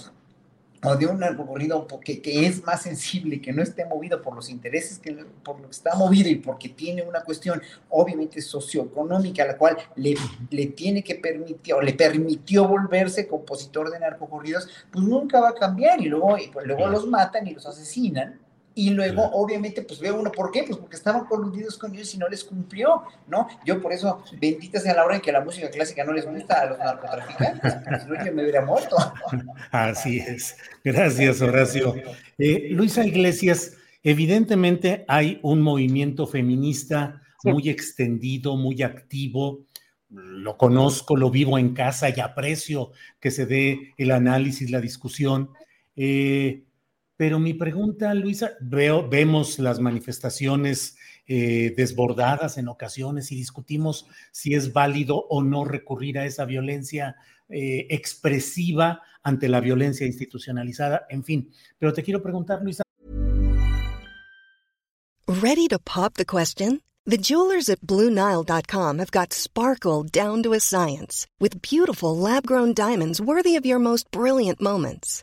o de un recorrido que, que, es más sensible, que no esté movido por los intereses, que, por lo que está movido y porque tiene una cuestión obviamente socioeconómica, a la cual le, le tiene que permitir, o le permitió volverse compositor de narcocorridos, pues nunca va a cambiar y luego, y pues luego los matan y los asesinan y luego, obviamente, pues veo uno, ¿por qué? Pues porque estaban coludidos con ellos y no les cumplió, ¿no? Yo por eso, bendita sea la hora en que la música clásica no les gusta a los narcotraficantes, porque si no yo me hubiera muerto. (laughs) Así es. Gracias, Horacio. Eh, Luisa Iglesias, evidentemente hay un movimiento feminista muy extendido, muy activo. Lo conozco, lo vivo en casa y aprecio que se dé el análisis, la discusión. Eh, pero mi pregunta, Luisa, veo, vemos las manifestaciones eh, desbordadas en ocasiones y discutimos si es válido o no recurrir a esa violencia eh, expresiva ante la violencia institucionalizada, en fin. Pero te quiero preguntar, Luisa. Ready to pop the question? The jewelers at BlueNile.com have got sparkle down to a science with beautiful lab-grown diamonds worthy of your most brilliant moments.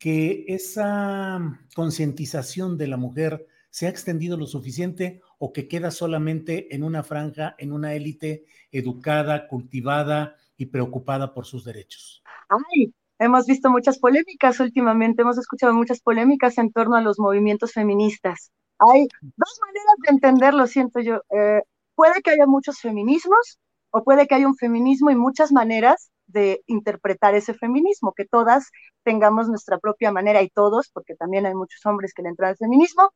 que esa concientización de la mujer se ha extendido lo suficiente o que queda solamente en una franja, en una élite educada, cultivada y preocupada por sus derechos? Ay, hemos visto muchas polémicas últimamente, hemos escuchado muchas polémicas en torno a los movimientos feministas. Hay dos maneras de entenderlo, siento yo. Eh, puede que haya muchos feminismos o puede que haya un feminismo y muchas maneras de interpretar ese feminismo, que todas tengamos nuestra propia manera y todos, porque también hay muchos hombres que le entran al feminismo.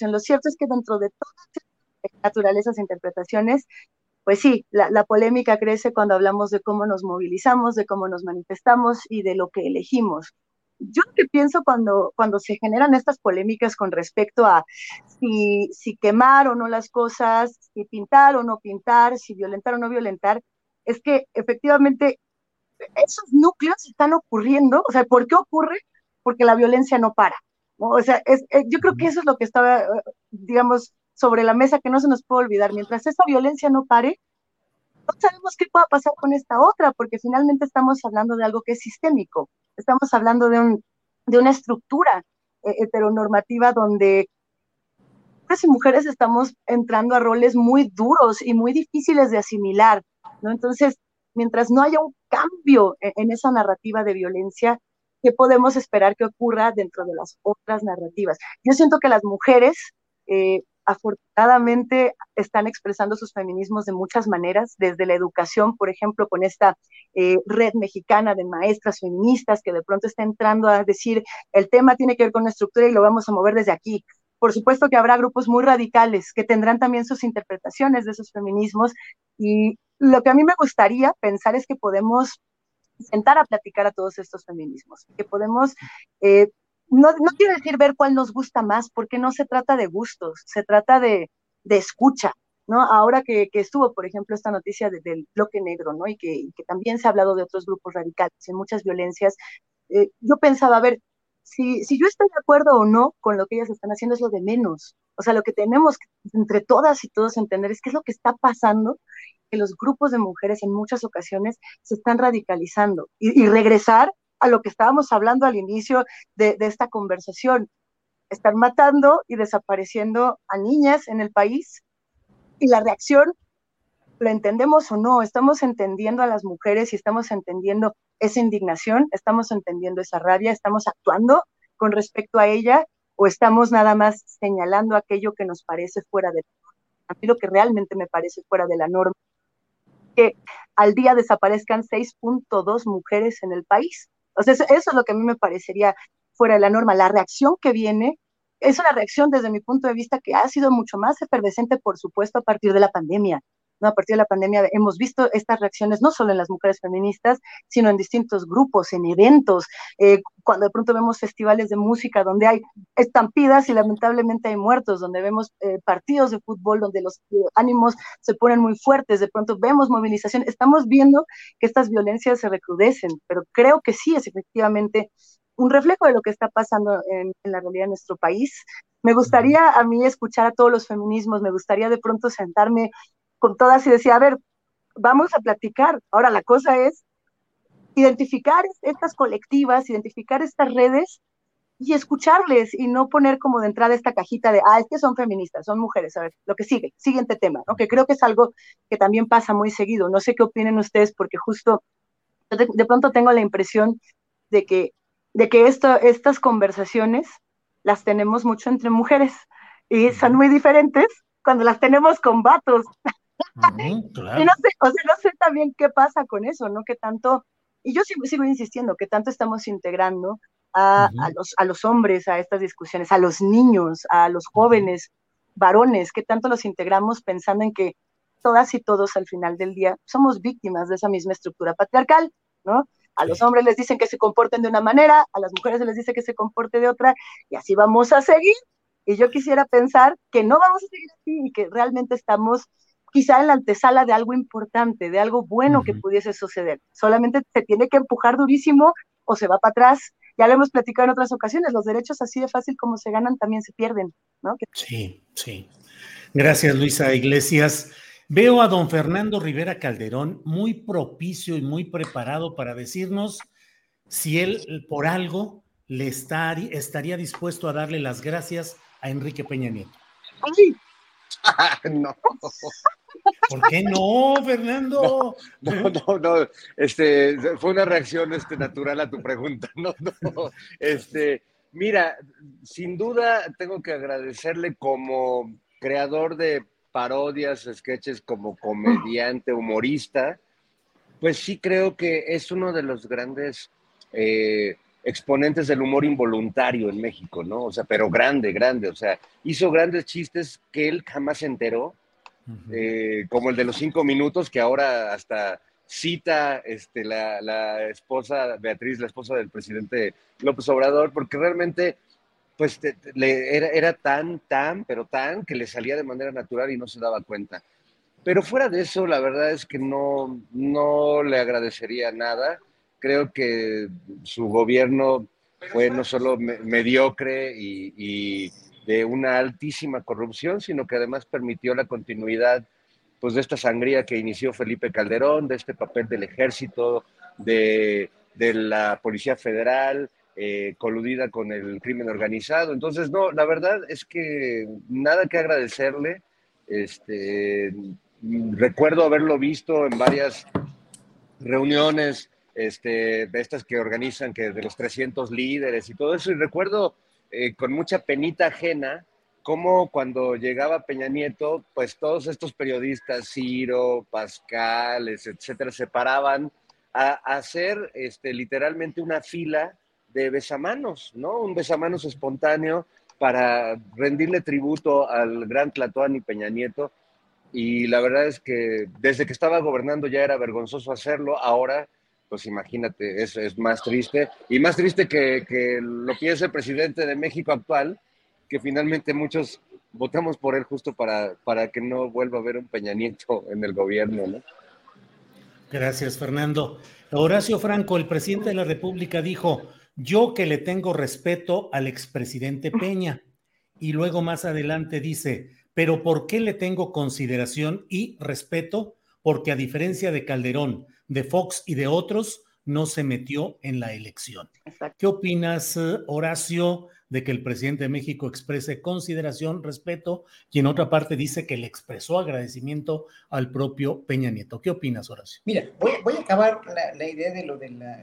Lo cierto es que dentro de todas las naturalezas e interpretaciones, pues sí, la, la, polémica crece cuando hablamos de cómo nos movilizamos, de cómo nos manifestamos y de lo que elegimos. Yo lo que pienso cuando, cuando se generan estas polémicas con respecto a si, si quemar o no las cosas, si pintar o no pintar, si violentar o no violentar, es que efectivamente esos núcleos están ocurriendo, o sea, ¿por qué ocurre? Porque la violencia no para. O sea, es, eh, yo creo que eso es lo que estaba, digamos, sobre la mesa que no se nos puede olvidar. Mientras esa violencia no pare, no sabemos qué pueda pasar con esta otra, porque finalmente estamos hablando de algo que es sistémico. Estamos hablando de una estructura eh, heteronormativa donde hombres y mujeres estamos entrando a roles muy duros y muy difíciles de asimilar, ¿no? Entonces, mientras no haya un cambio e-, en, esa narrativa de violencia, ¿qué podemos esperar que ocurra dentro de las otras narrativas? Yo siento que las mujeres, eh, afortunadamente, están expresando sus feminismos de muchas maneras, desde la educación, por ejemplo, con esta eh, red mexicana de maestras feministas que de pronto está entrando a decir, el tema tiene que ver con la estructura y lo vamos a mover desde aquí. Por supuesto que habrá grupos muy radicales que tendrán también sus interpretaciones de esos feminismos y lo que a mí me gustaría pensar es que podemos sentar a platicar a todos estos feminismos, que podemos, eh, no, no quiero decir ver cuál nos gusta más, porque no se trata de gustos, se trata de, de escucha, ¿no? Ahora que, que, estuvo, por ejemplo, esta noticia de, del bloque negro, ¿no? Y que, y que, también se ha hablado de otros grupos radicales y muchas violencias, eh, yo pensaba, a ver, si, si yo estoy de acuerdo o no con lo que ellas están haciendo es lo de menos. O sea, lo que tenemos entre todas y todos entender es qué es lo que está pasando que los grupos de mujeres en muchas ocasiones se están radicalizando y, regresar a lo que estábamos hablando al inicio de, de esta conversación. Están matando y desapareciendo a niñas en el país Y la reacción, ¿lo entendemos o no? ¿Estamos entendiendo a las mujeres y estamos entendiendo esa indignación? ¿Estamos entendiendo esa rabia? ¿Estamos actuando con respecto a ella? ¿O estamos nada más señalando aquello que nos parece fuera de a mí lo que realmente me parece fuera de la norma, que al día desaparezcan 6.2 mujeres en el país. O sea, eso, eso, es lo que a mí me parecería fuera de la norma. La reacción que viene es una reacción desde mi punto de vista que ha sido mucho más efervescente, por supuesto, a partir de la pandemia. ¿No? A partir de la pandemia hemos visto estas reacciones no solo en las mujeres feministas, sino en distintos grupos, en eventos, eh, cuando de pronto vemos festivales de música donde hay estampidas y lamentablemente hay muertos, donde vemos eh, partidos de fútbol donde los eh, ánimos se ponen muy fuertes, de pronto vemos movilización, estamos viendo que estas violencias se recrudecen, pero creo que sí es efectivamente un reflejo de lo que está pasando en, en, la realidad de nuestro país. Me gustaría a mí escuchar a todos los feminismos, me gustaría de pronto sentarme con todas y decir, a ver, vamos a platicar. Ahora la cosa es identificar estas colectivas, identificar estas redes y escucharles y no poner como de entrada esta cajita de, ah, es que son feministas, son mujeres. A ver, lo que sigue, siguiente tema, ¿no? Que creo que es algo que también pasa muy seguido. No sé qué opinen ustedes porque justo de, de pronto tengo la impresión de que de que esto, estas conversaciones las tenemos mucho entre mujeres y son muy diferentes cuando las tenemos con vatos. Claro. y no sé, o sea, no sé también qué pasa con eso, ¿no? Que tanto, y yo sigo, sigo insistiendo, que tanto estamos integrando a, a, los, a los hombres a estas discusiones, a los niños, a los jóvenes, varones, que tanto los integramos pensando en que todas y todos al final del día somos víctimas de esa misma estructura patriarcal, ¿no? A los hombres les dicen que se comporten de una manera, a las mujeres se les dice que se comporte de otra, y así vamos a seguir. Y yo quisiera pensar que no vamos a seguir así y que realmente estamos quizá en la antesala de algo importante, de algo bueno uh -huh. que pudiese suceder. Solamente se tiene que empujar durísimo o se va para atrás. Ya lo hemos platicado en otras ocasiones, los derechos así de fácil como se ganan también se pierden, ¿no? Sí, sí. Gracias, Luisa Iglesias. Veo a don Fernando Rivera Calderón muy propicio y muy preparado para decirnos si él por algo le está, estaría dispuesto a darle las gracias a Enrique Peña Nieto. ¡Ay! (laughs) no. ¿Por qué no, Fernando? (laughs) No, no, no, Este, fue una reacción este, natural a tu pregunta. (laughs) No, no. Este, mira, sin duda tengo que agradecerle como creador de parodias, sketches como comediante, humorista, pues sí creo que es uno de los grandes eh, exponentes del humor involuntario en México, ¿no? O sea, pero grande, grande, o sea, hizo grandes chistes que él jamás se enteró, uh -huh. eh, como el de los cinco minutos, que ahora hasta cita este, la, la esposa, Beatriz, la esposa del presidente López Obrador, porque realmente pues te, te, le, era, era, tan, tan, pero tan, que le salía de manera natural y no se daba cuenta. Pero fuera de eso, la verdad es que no, no le agradecería nada. Creo que su gobierno fue no solo me, mediocre y, y, de una altísima corrupción, sino que además permitió la continuidad pues, de esta sangría que inició Felipe Calderón, de este papel del ejército, de, de la Policía Federal, eh, coludida con el crimen organizado. Entonces, no, la verdad es que nada que agradecerle. Este, recuerdo haberlo visto en varias reuniones, este, de estas que organizan, que de los 300 líderes y todo eso, y recuerdo eh, con mucha penita ajena cómo cuando llegaba Peña Nieto, pues todos estos periodistas, Ciro, Pascal, etcétera, se paraban a, hacer este, literalmente una fila de besamanos, ¿no? Un besamanos espontáneo para rendirle tributo al gran Tlatoani Peña Nieto. Y la verdad es que desde que estaba gobernando ya era vergonzoso hacerlo, ahora, pues imagínate, es, es más triste. Y más triste que, que lo piense el presidente de México actual, que finalmente muchos votamos por él justo para, para que no vuelva a haber un Peña Nieto en el gobierno, ¿no? Gracias, Fernando. Horacio Franco, el presidente de la República, dijo, yo que le tengo respeto al expresidente Peña. Y luego más adelante dice, pero ¿por qué le tengo consideración y respeto? Porque a diferencia de Calderón, de Fox y de otros, no se metió en la elección. Exacto. ¿Qué opinas, Horacio, de que el presidente de México exprese consideración, respeto, y en otra parte dice que le expresó agradecimiento al propio Peña Nieto. ¿Qué opinas, Horacio? Mira, voy, voy a acabar la, idea de lo de la,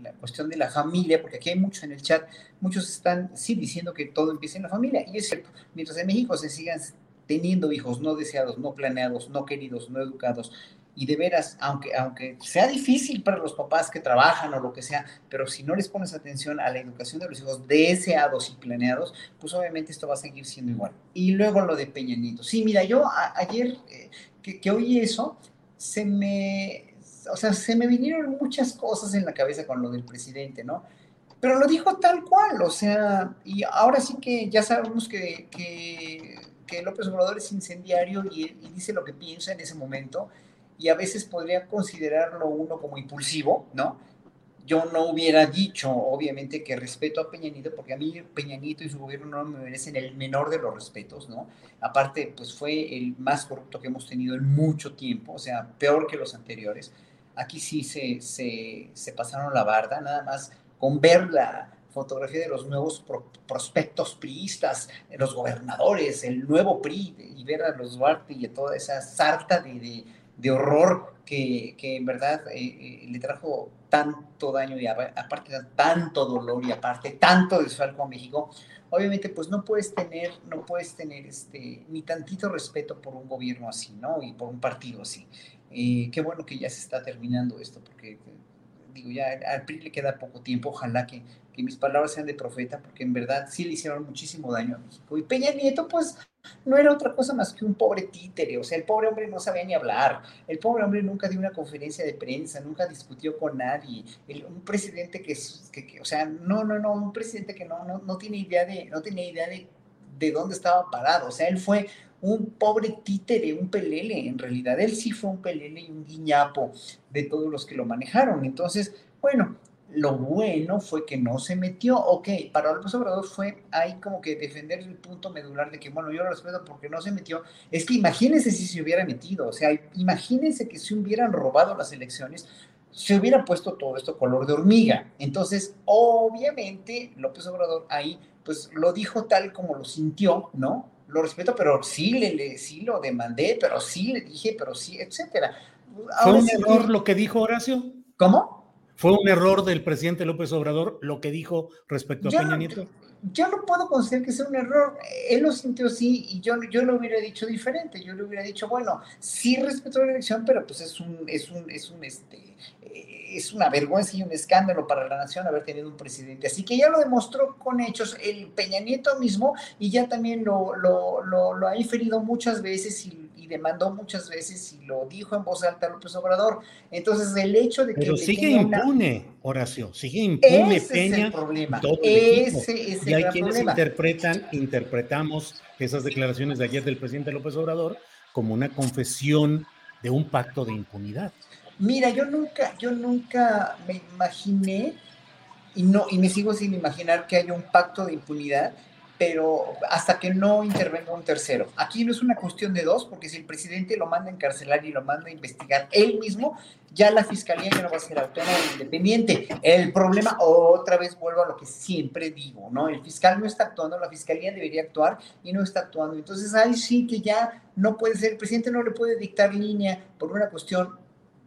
la, cuestión de la familia, porque aquí hay muchos en el chat, muchos están sí diciendo que todo empieza en la familia, y es cierto, mientras en México se sigan teniendo hijos no deseados, no planeados, no queridos, no educados, y de veras, aunque, aunque sea difícil para los papás que trabajan o lo que sea, pero si no les pones atención a la educación de los hijos deseados y planeados, pues obviamente esto va a seguir siendo igual. Y luego lo de Peñanito. Sí, mira, yo ayer eh, que, que, oí eso, se me, o sea, se me vinieron muchas cosas en la cabeza con lo del presidente, ¿no? Pero lo dijo tal cual, o sea, y ahora sí que ya sabemos que, que, que López Obrador es incendiario y, y dice lo que piensa en ese momento y a veces podría considerarlo uno como impulsivo, ¿no? Yo no hubiera dicho, obviamente, que respeto a Peñanito, porque a mí Peñanito y su gobierno no me merecen el menor de los respetos, ¿no? Aparte, pues fue el más corrupto que hemos tenido en mucho tiempo, o sea, peor que los anteriores. Aquí sí se, se, se pasaron la barda, nada más con ver la fotografía de los nuevos prospectos priistas, los gobernadores, el nuevo PRI, y ver a los Duarte y a toda esa sarta de horror que, que en verdad eh, eh, le trajo tanto daño y aparte tanto dolor y aparte tanto desfalco a México, obviamente pues no puedes tener, no puedes tener este, ni tantito respeto por un gobierno así, ¿no? Y por un partido así. Eh, qué bueno que ya se está terminando esto, porque digo, ya al PRI le queda poco tiempo, ojalá que, que mis palabras sean de profeta, porque en verdad sí le hicieron muchísimo daño a México. Y Peña Nieto, pues, no era otra cosa más que un pobre títere, o sea, el pobre hombre no sabía ni hablar, el pobre hombre nunca dio una conferencia de prensa, nunca discutió con nadie, un presidente que, que, o sea, no, no, no, un presidente que no, no, no tiene idea de, no tenía idea de, de dónde estaba parado, o sea, él fue un pobre títere, un pelele, en realidad él sí fue un pelele y un guiñapo de todos los que lo manejaron, entonces, bueno, lo bueno fue que no se metió. Ok, para López Obrador fue ahí como que defender el punto medular de que, bueno, yo lo respeto porque no se metió. Es que imagínense si se hubiera metido, o sea, imagínense que si hubieran robado las elecciones, se hubiera puesto todo esto color de hormiga. Entonces, obviamente, López Obrador ahí, pues lo dijo tal como lo sintió, ¿no? Lo respeto, pero sí, le, le sí lo demandé, pero sí le dije, pero sí, etcétera. ¿Fue un error lo que dijo Horacio? ¿Cómo? ¿Fue un error del presidente López Obrador lo que dijo respecto a Peña Nieto? Yo no puedo considerar que sea un error. Él lo sintió así y yo, yo lo hubiera dicho diferente. Yo le hubiera dicho, bueno, sí respetó la elección, pero pues es un, es un, es un, este, eh, es una vergüenza y un escándalo para la nación haber tenido un presidente. Así que ya lo demostró con hechos el Peña Nieto mismo y ya también lo, lo, lo, lo ha inferido muchas veces y y demandó muchas veces y lo dijo en voz alta López Obrador. Entonces, el hecho de que. Pero sigue impune, Horacio, sigue impune ese Peña. Es el problema. ese es el y hay quienes interpretan, interpretamos esas declaraciones de ayer del presidente López Obrador como una confesión de un pacto de impunidad. Mira, yo nunca, yo nunca me imaginé y no y me sigo sin imaginar que haya un pacto de impunidad pero hasta que no intervenga un tercero. Aquí no es una cuestión de dos, porque si el presidente lo manda a encarcelar y lo manda a investigar él mismo, ya la fiscalía ya no va a ser autónoma e independiente. El problema, otra vez vuelvo a lo que siempre digo, ¿no? El fiscal no está actuando, la fiscalía debería actuar y no está actuando. Entonces ahí sí que ya no puede ser, el presidente no le puede dictar línea por una cuestión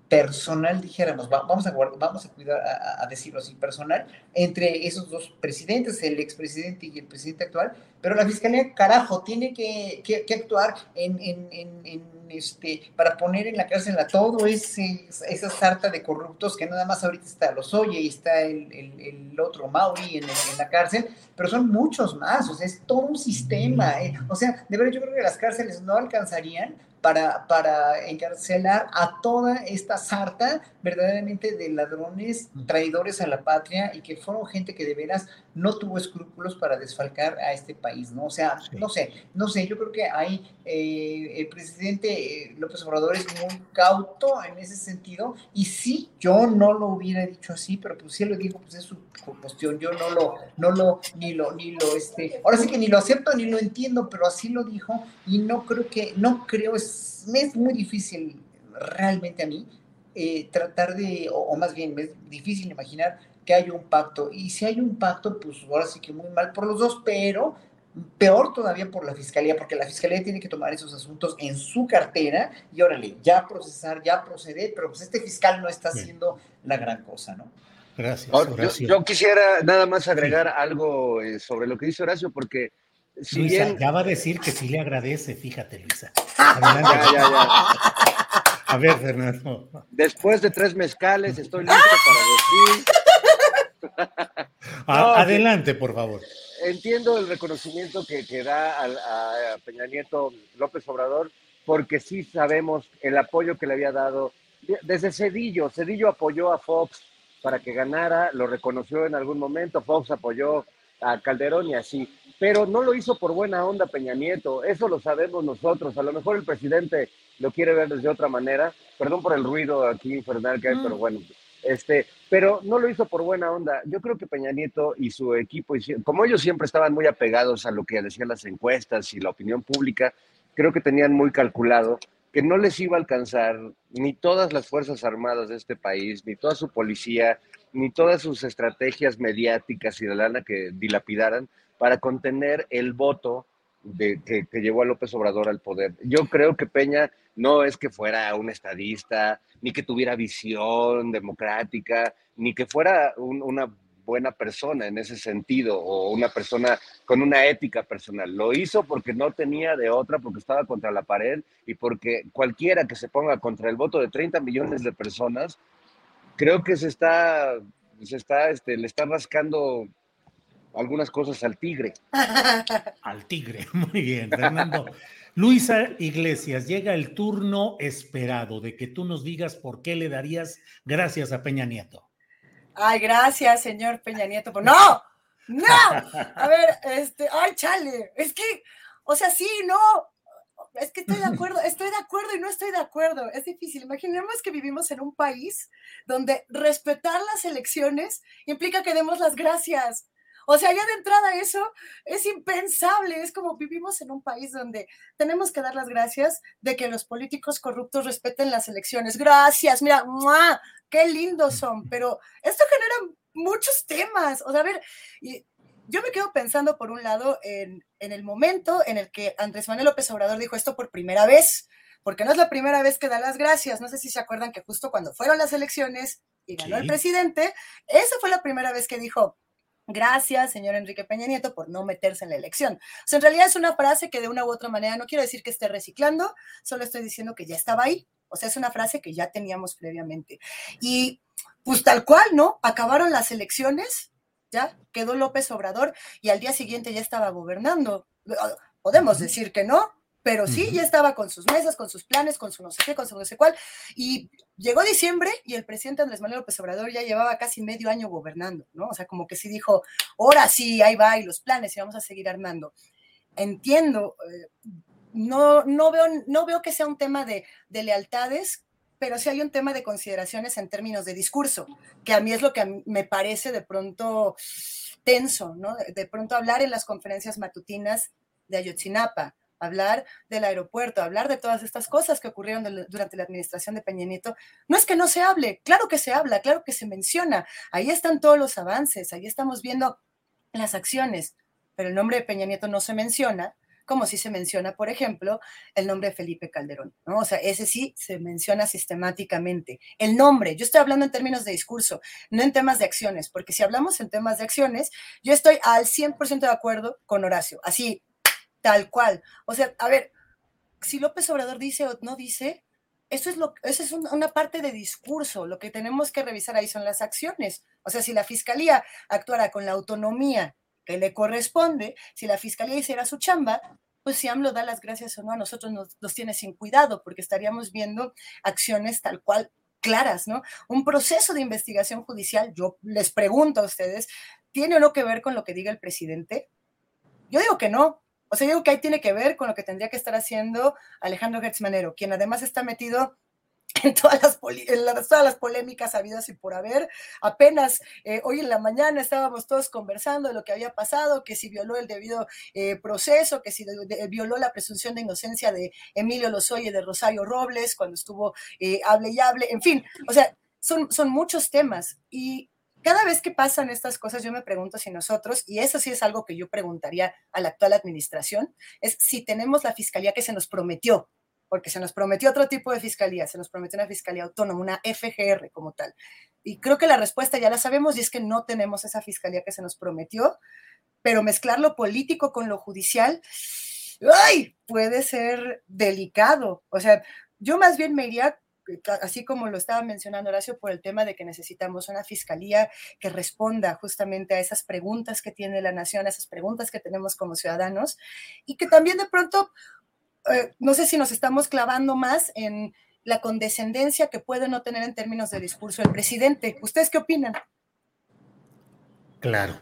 personal, dijéramos, vamos a, vamos a cuidar a, decirlo así, personal, entre esos dos presidentes, el expresidente y el presidente actual, pero la fiscalía, carajo, tiene que, actuar en, este, para poner en la cárcel a todo ese, esa sarta de corruptos que nada más ahorita está los Oye y está el, otro Mauri en, la cárcel, pero son muchos más, o sea, es todo un sistema, eh. o sea, de verdad yo creo que las cárceles no alcanzarían para, para encarcelar a toda esta sarta verdaderamente de ladrones, traidores a la patria y que fueron gente que de veras no tuvo escrúpulos para desfalcar a este país, ¿no? O sea, no sé, no sé, yo creo que ahí eh, el presidente eh, López Obrador es muy cauto en ese sentido y sí, yo no lo hubiera dicho así, pero pues sí lo digo, pues es su cuestión, yo no lo, no lo, ni lo, ni lo, este, ahora sí que ni lo acepto ni lo entiendo, pero así lo dijo y no creo que, no creo, es, me es muy difícil realmente a mí eh, tratar de, o, más bien, es difícil imaginar que haya un pacto. Y si hay un pacto, pues ahora sí que muy mal por los dos, pero peor todavía por la fiscalía, porque la fiscalía tiene que tomar esos asuntos en su cartera y órale, ya procesar, ya proceder, pero pues este fiscal no está haciendo la gran cosa, ¿no? Gracias. yo, quisiera nada más agregar algo eh, sobre lo que dice Horacio, porque si Luisa, bien... ya va a decir que sí le agradece, fíjate, Luisa. Adelante. (laughs) Ya, ya, ya. A ver, Fernando. Después de tres mezcales, estoy listo (laughs) para decir. A- adelante, por favor. Entiendo el reconocimiento que, que da al- a, Peña Nieto López Obrador, porque sí sabemos el apoyo que le había dado desde Cedillo. Cedillo apoyó a Fox para que ganara, lo reconoció en algún momento, Fox apoyó a Calderón y así, pero no lo hizo por buena onda Peña Nieto, eso lo sabemos nosotros, a lo mejor el presidente lo quiere ver desde otra manera, perdón por el ruido aquí infernal que hay, Mm. pero bueno, este, pero no lo hizo por buena onda. Yo creo que Peña Nieto y su equipo, como ellos siempre estaban muy apegados a lo que decían las encuestas y la opinión pública, creo que tenían muy calculado que no les iba a alcanzar ni todas las Fuerzas Armadas de este país, ni toda su policía, ni todas sus estrategias mediáticas y de lana que dilapidaran para contener el voto que, llevó a López Obrador al poder. Yo creo que Peña no es que fuera un estadista, ni que tuviera visión democrática, ni que fuera un- una buena persona en ese sentido, o una persona con una ética personal. Lo hizo porque no tenía de otra, porque estaba contra la pared y porque cualquiera que se ponga contra el voto de 30 millones de personas, creo que se está, se está, este, le está rascando algunas cosas al tigre. (laughs) Al tigre, (laughs) muy bien, Fernando. Luisa Iglesias, llega el turno esperado de que tú nos digas por qué le darías gracias a Peña Nieto. Ay, gracias, señor Peña Nieto. por- ¡No! ¡No! A ver, este, ay, chale, es que, o sea, sí, no, es que estoy de acuerdo, estoy de acuerdo y no estoy de acuerdo. Es difícil. Imaginemos que vivimos en un país donde respetar las elecciones implica que demos las gracias. O sea, ya de entrada eso es impensable. Es como vivimos en un país donde tenemos que dar las gracias de que los políticos corruptos respeten las elecciones. Gracias, mira, ¡mua! qué lindos son. Pero esto genera muchos temas. O sea, a ver, y yo me quedo pensando por un lado en, en el momento en el que Andrés Manuel López Obrador dijo esto por primera vez, porque no es la primera vez que da las gracias. No sé si se acuerdan que justo cuando fueron las elecciones y ganó el presidente, esa fue la primera vez que dijo, Gracias, señor Enrique Peña Nieto, por no meterse en la elección. O sea, en realidad es una frase que de una u otra manera, no quiero decir que esté reciclando, solo estoy diciendo que ya estaba ahí. O sea, es una frase que ya teníamos previamente. Y pues tal cual, ¿no? Acabaron las elecciones, ya quedó López Obrador y al día siguiente ya estaba gobernando. Podemos decir que no, pero sí, ya estaba con sus mesas, con sus planes, con su no sé qué, con su no sé cuál. Y llegó diciembre y el presidente Andrés Manuel López Obrador ya llevaba casi medio año gobernando, ¿no? O sea, como que sí dijo, ahora sí, ahí va, y los planes, y vamos a seguir armando. Entiendo, eh, no, no, veo, no veo que sea un tema de, de lealtades, pero sí hay un tema de consideraciones en términos de discurso, que a mí es lo que mí me parece de pronto tenso, ¿no? De, de pronto hablar en las conferencias matutinas de Ayotzinapa, hablar del aeropuerto, hablar de todas estas cosas que ocurrieron durante la administración de Peña Nieto, no es que no se hable, claro que se habla, claro que se menciona, ahí están todos los avances, ahí estamos viendo las acciones, pero el nombre de Peña Nieto no se menciona, como si se menciona, por ejemplo, el nombre de Felipe Calderón, ¿no? O sea, ese sí se menciona sistemáticamente. El nombre, yo estoy hablando en términos de discurso, no en temas de acciones, porque si hablamos en temas de acciones, yo estoy al 100% de acuerdo con Horacio, así, tal cual. O sea, a ver, si López Obrador dice o no dice, eso es, lo, eso es un- una parte de discurso. Lo que tenemos que revisar ahí son las acciones. O sea, si la fiscalía actuara con la autonomía que le corresponde, si la fiscalía hiciera su chamba, pues si AMLO da las gracias o no, a nosotros nos, nos tiene sin cuidado, porque estaríamos viendo acciones tal cual claras, ¿no? Un proceso de investigación judicial, yo les pregunto a ustedes, ¿tiene o no que ver con lo que diga el presidente? Yo digo que no. O sea, yo digo que ahí tiene que ver con lo que tendría que estar haciendo Alejandro Gertz Manero, quien además está metido (laughs) en todas las, en todas las polémicas habidas y por haber. Apenas eh, hoy en la mañana estábamos todos conversando de lo que había pasado, que si violó el debido eh, proceso, que si de- de- violó la presunción de inocencia de Emilio Lozoya y de Rosario Robles cuando estuvo eh, hable y hable, en fin, o sea, son, son muchos temas y cada vez que pasan estas cosas, yo me pregunto si nosotros, y eso sí es algo que yo preguntaría a la actual administración, es si tenemos la fiscalía que se nos prometió, porque se nos prometió otro tipo de fiscalía, se nos prometió una fiscalía autónoma, una FGR como tal. Y creo que la respuesta ya la sabemos y es que no tenemos esa fiscalía que se nos prometió, pero mezclar lo político con lo judicial, ¡ay! puede ser delicado. O sea, yo más bien me iría así como lo estaba mencionando Horacio, por el tema de que necesitamos una fiscalía que responda justamente a esas preguntas que tiene la nación, a esas preguntas que tenemos como ciudadanos, y que también de pronto, eh, no sé si nos estamos clavando más en la condescendencia que puede no tener en términos de discurso el presidente. ¿Ustedes qué opinan? Claro.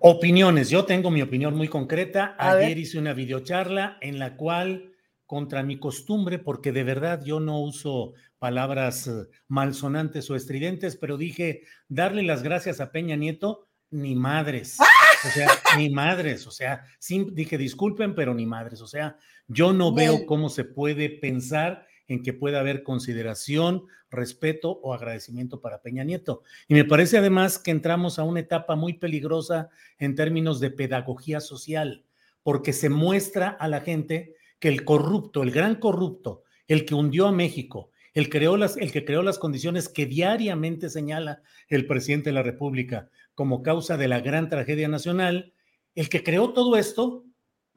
Opiniones. Yo tengo mi opinión muy concreta. Ayer hice una videocharla en la cual contra mi costumbre, porque de verdad yo no uso palabras eh, malsonantes o estridentes, pero dije, darle las gracias a Peña Nieto, ni madres. (laughs) O sea, ni madres. O sea, dije, disculpen, pero ni madres. O sea, yo no veo cómo se puede pensar en que pueda haber consideración, respeto o agradecimiento para Peña Nieto. Y me parece además que entramos a una etapa muy peligrosa en términos de pedagogía social, porque se muestra a la gente que el corrupto, el gran corrupto, el que hundió a México, el, creó las, el que creó las condiciones que diariamente señala el presidente de la República como causa de la gran tragedia nacional, el que creó todo esto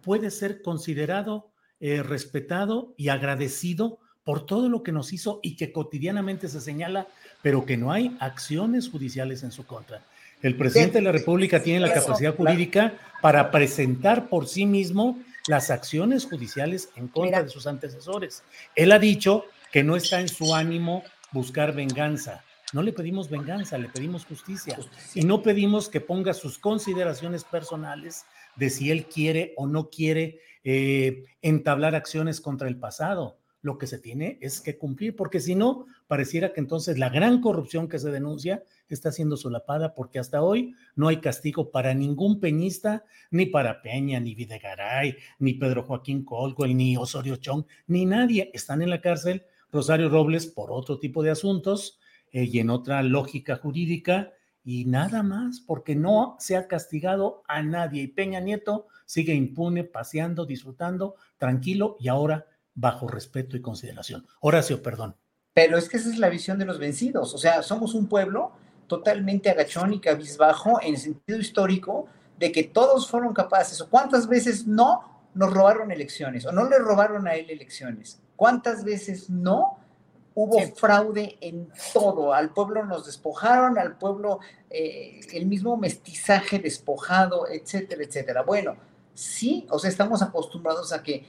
puede ser considerado, eh, respetado y agradecido por todo lo que nos hizo y que cotidianamente se señala, pero que no hay acciones judiciales en su contra. El presidente de la República tiene la capacidad jurídica para presentar por sí mismo las acciones judiciales en contra de sus antecesores. Él ha dicho que no está en su ánimo buscar venganza. No le pedimos venganza, le pedimos justicia. Y no pedimos que ponga sus consideraciones personales de si él quiere o no quiere eh, entablar acciones contra el pasado lo que se tiene es que cumplir, porque si no, pareciera que entonces la gran corrupción que se denuncia está siendo solapada, porque hasta hoy no hay castigo para ningún peñista, ni para Peña, ni Videgaray, ni Pedro Joaquín Colwell, ni Osorio Chong, ni nadie. Están en la cárcel Rosario Robles por otro tipo de asuntos eh, y en otra lógica jurídica, y nada más, porque no se ha castigado a nadie. Y Peña Nieto sigue impune, paseando, disfrutando, tranquilo, y ahora bajo respeto y consideración. Horacio, perdón. Pero es que esa es la visión de los vencidos. O sea, somos un pueblo totalmente agachón y cabizbajo en sentido histórico de que todos fueron capaces. ¿O cuántas veces no nos robaron elecciones? ¿O no le robaron a él elecciones? ¿Cuántas veces no hubo fraude en todo? Al pueblo nos despojaron, al pueblo eh, el mismo mestizaje despojado, etcétera, etcétera. Bueno, sí, o sea, estamos acostumbrados a que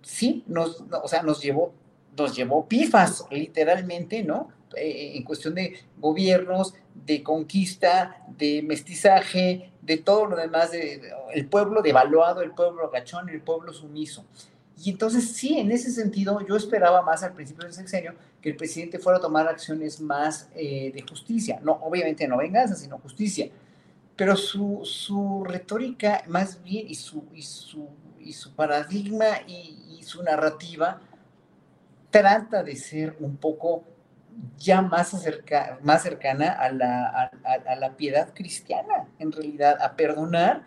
sí, nos, o sea, nos llevó, nos llevó pifas, literalmente, ¿no? Eh, en cuestión de gobiernos, de conquista, de mestizaje, de todo lo demás, de, el pueblo devaluado, el pueblo agachón, el pueblo sumiso. Y entonces sí, en ese sentido, yo esperaba más al principio del sexenio que el presidente fuera a tomar acciones más eh, de justicia. No, obviamente no venganza, sino justicia. Pero su, su retórica más bien y su, y su, y su paradigma y, su narrativa trata de ser un poco ya más, acerca, más cercana a la, a, la, piedad cristiana, en realidad, a perdonar,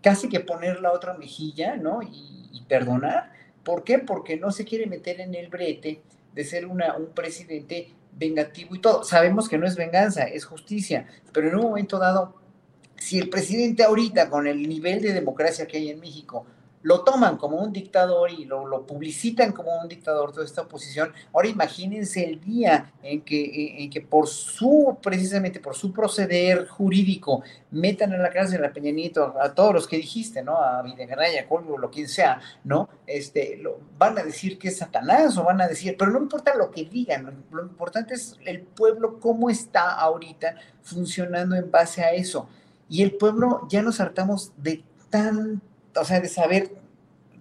casi que poner la otra mejilla, ¿no? Y, perdonar. ¿Por qué? Porque no se quiere meter en el brete de ser una, un presidente vengativo y todo. Sabemos que no es venganza, es justicia, pero en un momento dado, si el presidente ahorita, con el nivel de democracia que hay en México, lo toman como un dictador y lo, publicitan como un dictador toda esta oposición. Ahora imagínense el día en que, en que por su, precisamente por su proceder jurídico, metan en la cárcel a Peña Nieto, a, todos los que dijiste, ¿no? A Videgaray, a Colmo, lo quien sea, ¿no? Este, lo, van a decir que es Satanás o van a decir, pero no importa lo que digan, lo importante es el pueblo, cómo está ahorita funcionando en base a eso. Y el pueblo ya nos hartamos de tan o sea, de saber,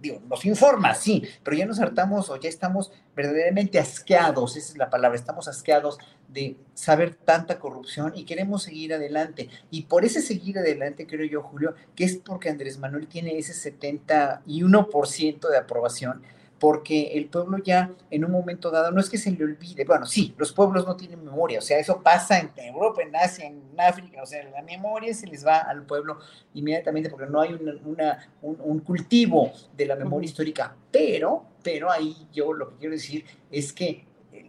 digo, nos informa, sí, pero ya nos hartamos o ya estamos verdaderamente asqueados, esa es la palabra, estamos asqueados de saber tanta corrupción y queremos seguir adelante. Y por ese seguir adelante, creo yo, Julio, que es porque Andrés Manuel tiene ese 71% de aprobación, porque el pueblo ya en un momento dado, no es que se le olvide, bueno, sí, los pueblos no tienen memoria, o sea, eso pasa en Europa, en Asia, en África, o sea, la memoria se les va al pueblo inmediatamente porque no hay una, un, cultivo de la memoria histórica, pero, pero ahí yo lo que quiero decir es que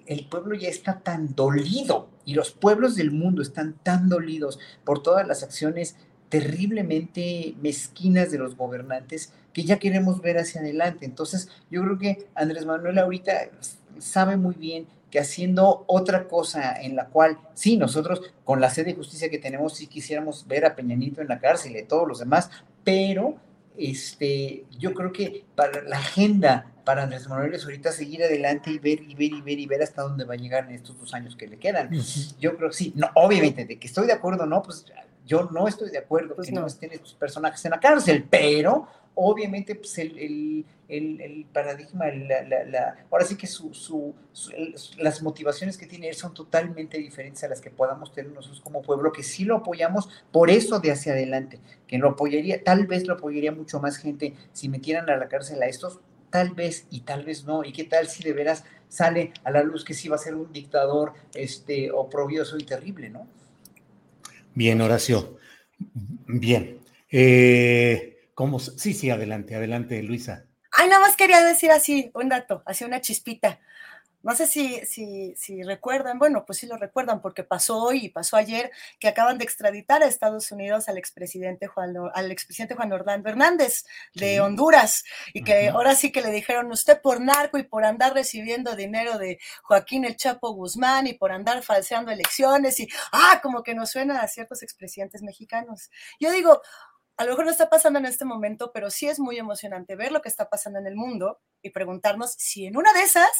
el pueblo ya está tan dolido y los pueblos del mundo están tan dolidos por todas las acciones terriblemente mezquinas de los gobernantes que ya queremos ver hacia adelante. Entonces, yo creo que Andrés Manuel ahorita sabe muy bien que haciendo otra cosa en la cual, sí, nosotros con la sed de justicia que tenemos, sí quisiéramos ver a Peñanito en la cárcel y todos los demás, pero este, yo creo que para la agenda para Andrés Manuel es ahorita seguir adelante y ver y ver y ver y ver hasta dónde va a llegar en estos dos años que le quedan. Yo creo que sí, no, obviamente, de que estoy de acuerdo, no, pues yo no estoy de acuerdo pues que no. estén estos personajes en la cárcel, pero obviamente pues el, el, el, paradigma, ahora sí que su, su, las motivaciones que tiene él son totalmente diferentes a las que podamos tener nosotros como pueblo, que sí lo apoyamos por eso de hacia adelante, que lo apoyaría, tal vez lo apoyaría mucho más gente si metieran a la cárcel a estos, tal vez y tal vez no, y qué tal si de veras sale a la luz que sí va a ser un dictador este, oprobioso y terrible, ¿no? Bien, Horacio. Bien. Eh, ¿cómo? Sí, sí, adelante, adelante, Luisa. Ay, nada más quería decir así, un dato, así una chispita. No sé si, si, si, recuerdan, bueno, pues sí lo recuerdan porque pasó hoy y pasó ayer que acaban de extraditar a Estados Unidos al expresidente Juan, al expresidente Juan Orlando Hernández de Honduras y que ahora sí que le dijeron usted por narco y por andar recibiendo dinero de Joaquín el Chapo Guzmán y por andar falseando elecciones y, ah, como que nos suena a ciertos expresidentes mexicanos. Yo digo, a lo mejor no está pasando en este momento, pero sí es muy emocionante ver lo que está pasando en el mundo y preguntarnos si en una de esas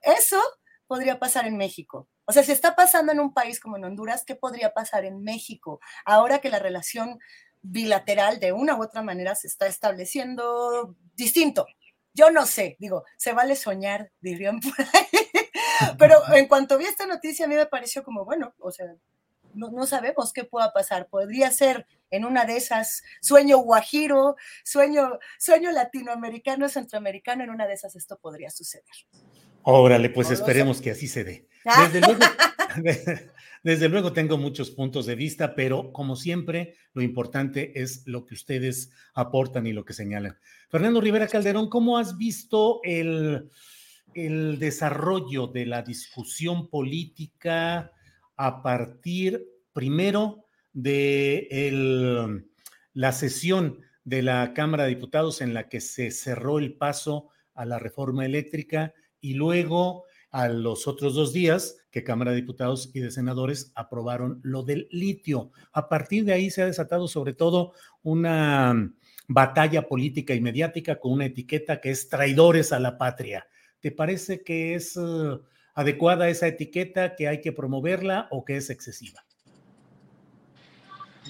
eso podría pasar en México. O sea, si está pasando en un país como en Honduras, ¿qué podría pasar en México? Ahora que la relación bilateral de una u otra manera se está estableciendo distinto. Yo no sé, digo, se vale soñar, dirían por ahí. (laughs) Pero en cuanto vi esta noticia, a mí me pareció como, bueno, o sea, no, no, sabemos qué pueda pasar. Podría ser en una de esas sueño guajiro, sueño, sueño latinoamericano, centroamericano, en una de esas esto podría suceder. Órale, pues esperemos que así se dé. (laughs) Desde luego, (laughs) desde luego tengo muchos puntos de vista, pero como siempre, lo importante es lo que ustedes aportan y lo que señalan. Fernando Rivera Calderón, ¿cómo has visto el, el desarrollo de la discusión política? A partir primero de la sesión de la Cámara de Diputados en la que se cerró el paso a la reforma eléctrica y luego a los otros dos días que Cámara de Diputados y de Senadores aprobaron lo del litio. A partir de ahí se ha desatado sobre todo una batalla política y mediática con una etiqueta que es traidores a la patria. ¿Te parece que es... adecuada esa etiqueta, que hay que promoverla o que es excesiva?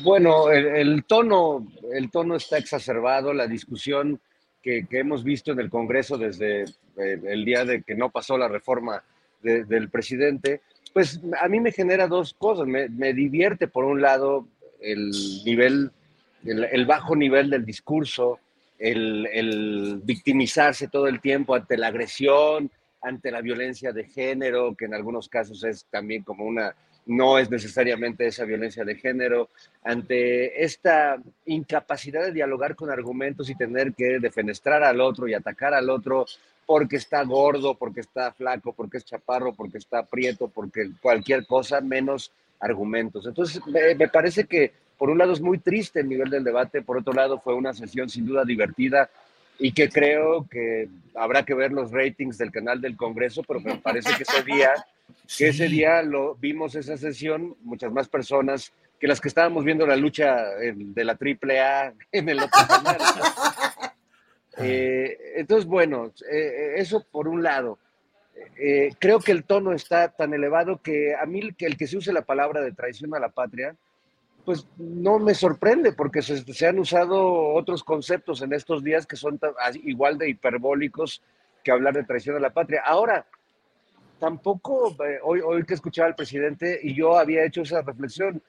Bueno, el, tono, el tono está exacerbado, la discusión que, hemos visto en el Congreso desde eh, el día de que no pasó la reforma del presidente, pues a mí me genera dos cosas. Me, divierte, por un lado, el nivel, el, bajo nivel del discurso, el, el, victimizarse todo el tiempo ante la agresión, ante la violencia de género, que en algunos casos es también como una, no es necesariamente esa violencia de género, ante esta incapacidad de dialogar con argumentos y tener que defenestrar al otro y atacar al otro porque está gordo, porque está flaco, porque es chaparro, porque está prieto, porque cualquier cosa menos argumentos. Entonces, me, me parece que por un lado es muy triste el nivel del debate, por otro lado fue una sesión sin duda divertida, y que creo que habrá que ver los ratings del canal del Congreso, pero me parece que ese día, (laughs) que ese día lo vimos esa sesión, muchas más personas que las que estábamos viendo la lucha de la AAA (laughs) en el otro canal. (laughs) Eh, entonces, bueno, eh, eso por un lado. Eh, creo que el tono está tan elevado que a mí que el que se use la palabra de traición a la patria, pues no me sorprende porque se, han usado otros conceptos en estos días que son igual de hiperbólicos que hablar de traición a la patria. Ahora, tampoco, eh, hoy, hoy que escuchaba al presidente y yo había hecho esa reflexión,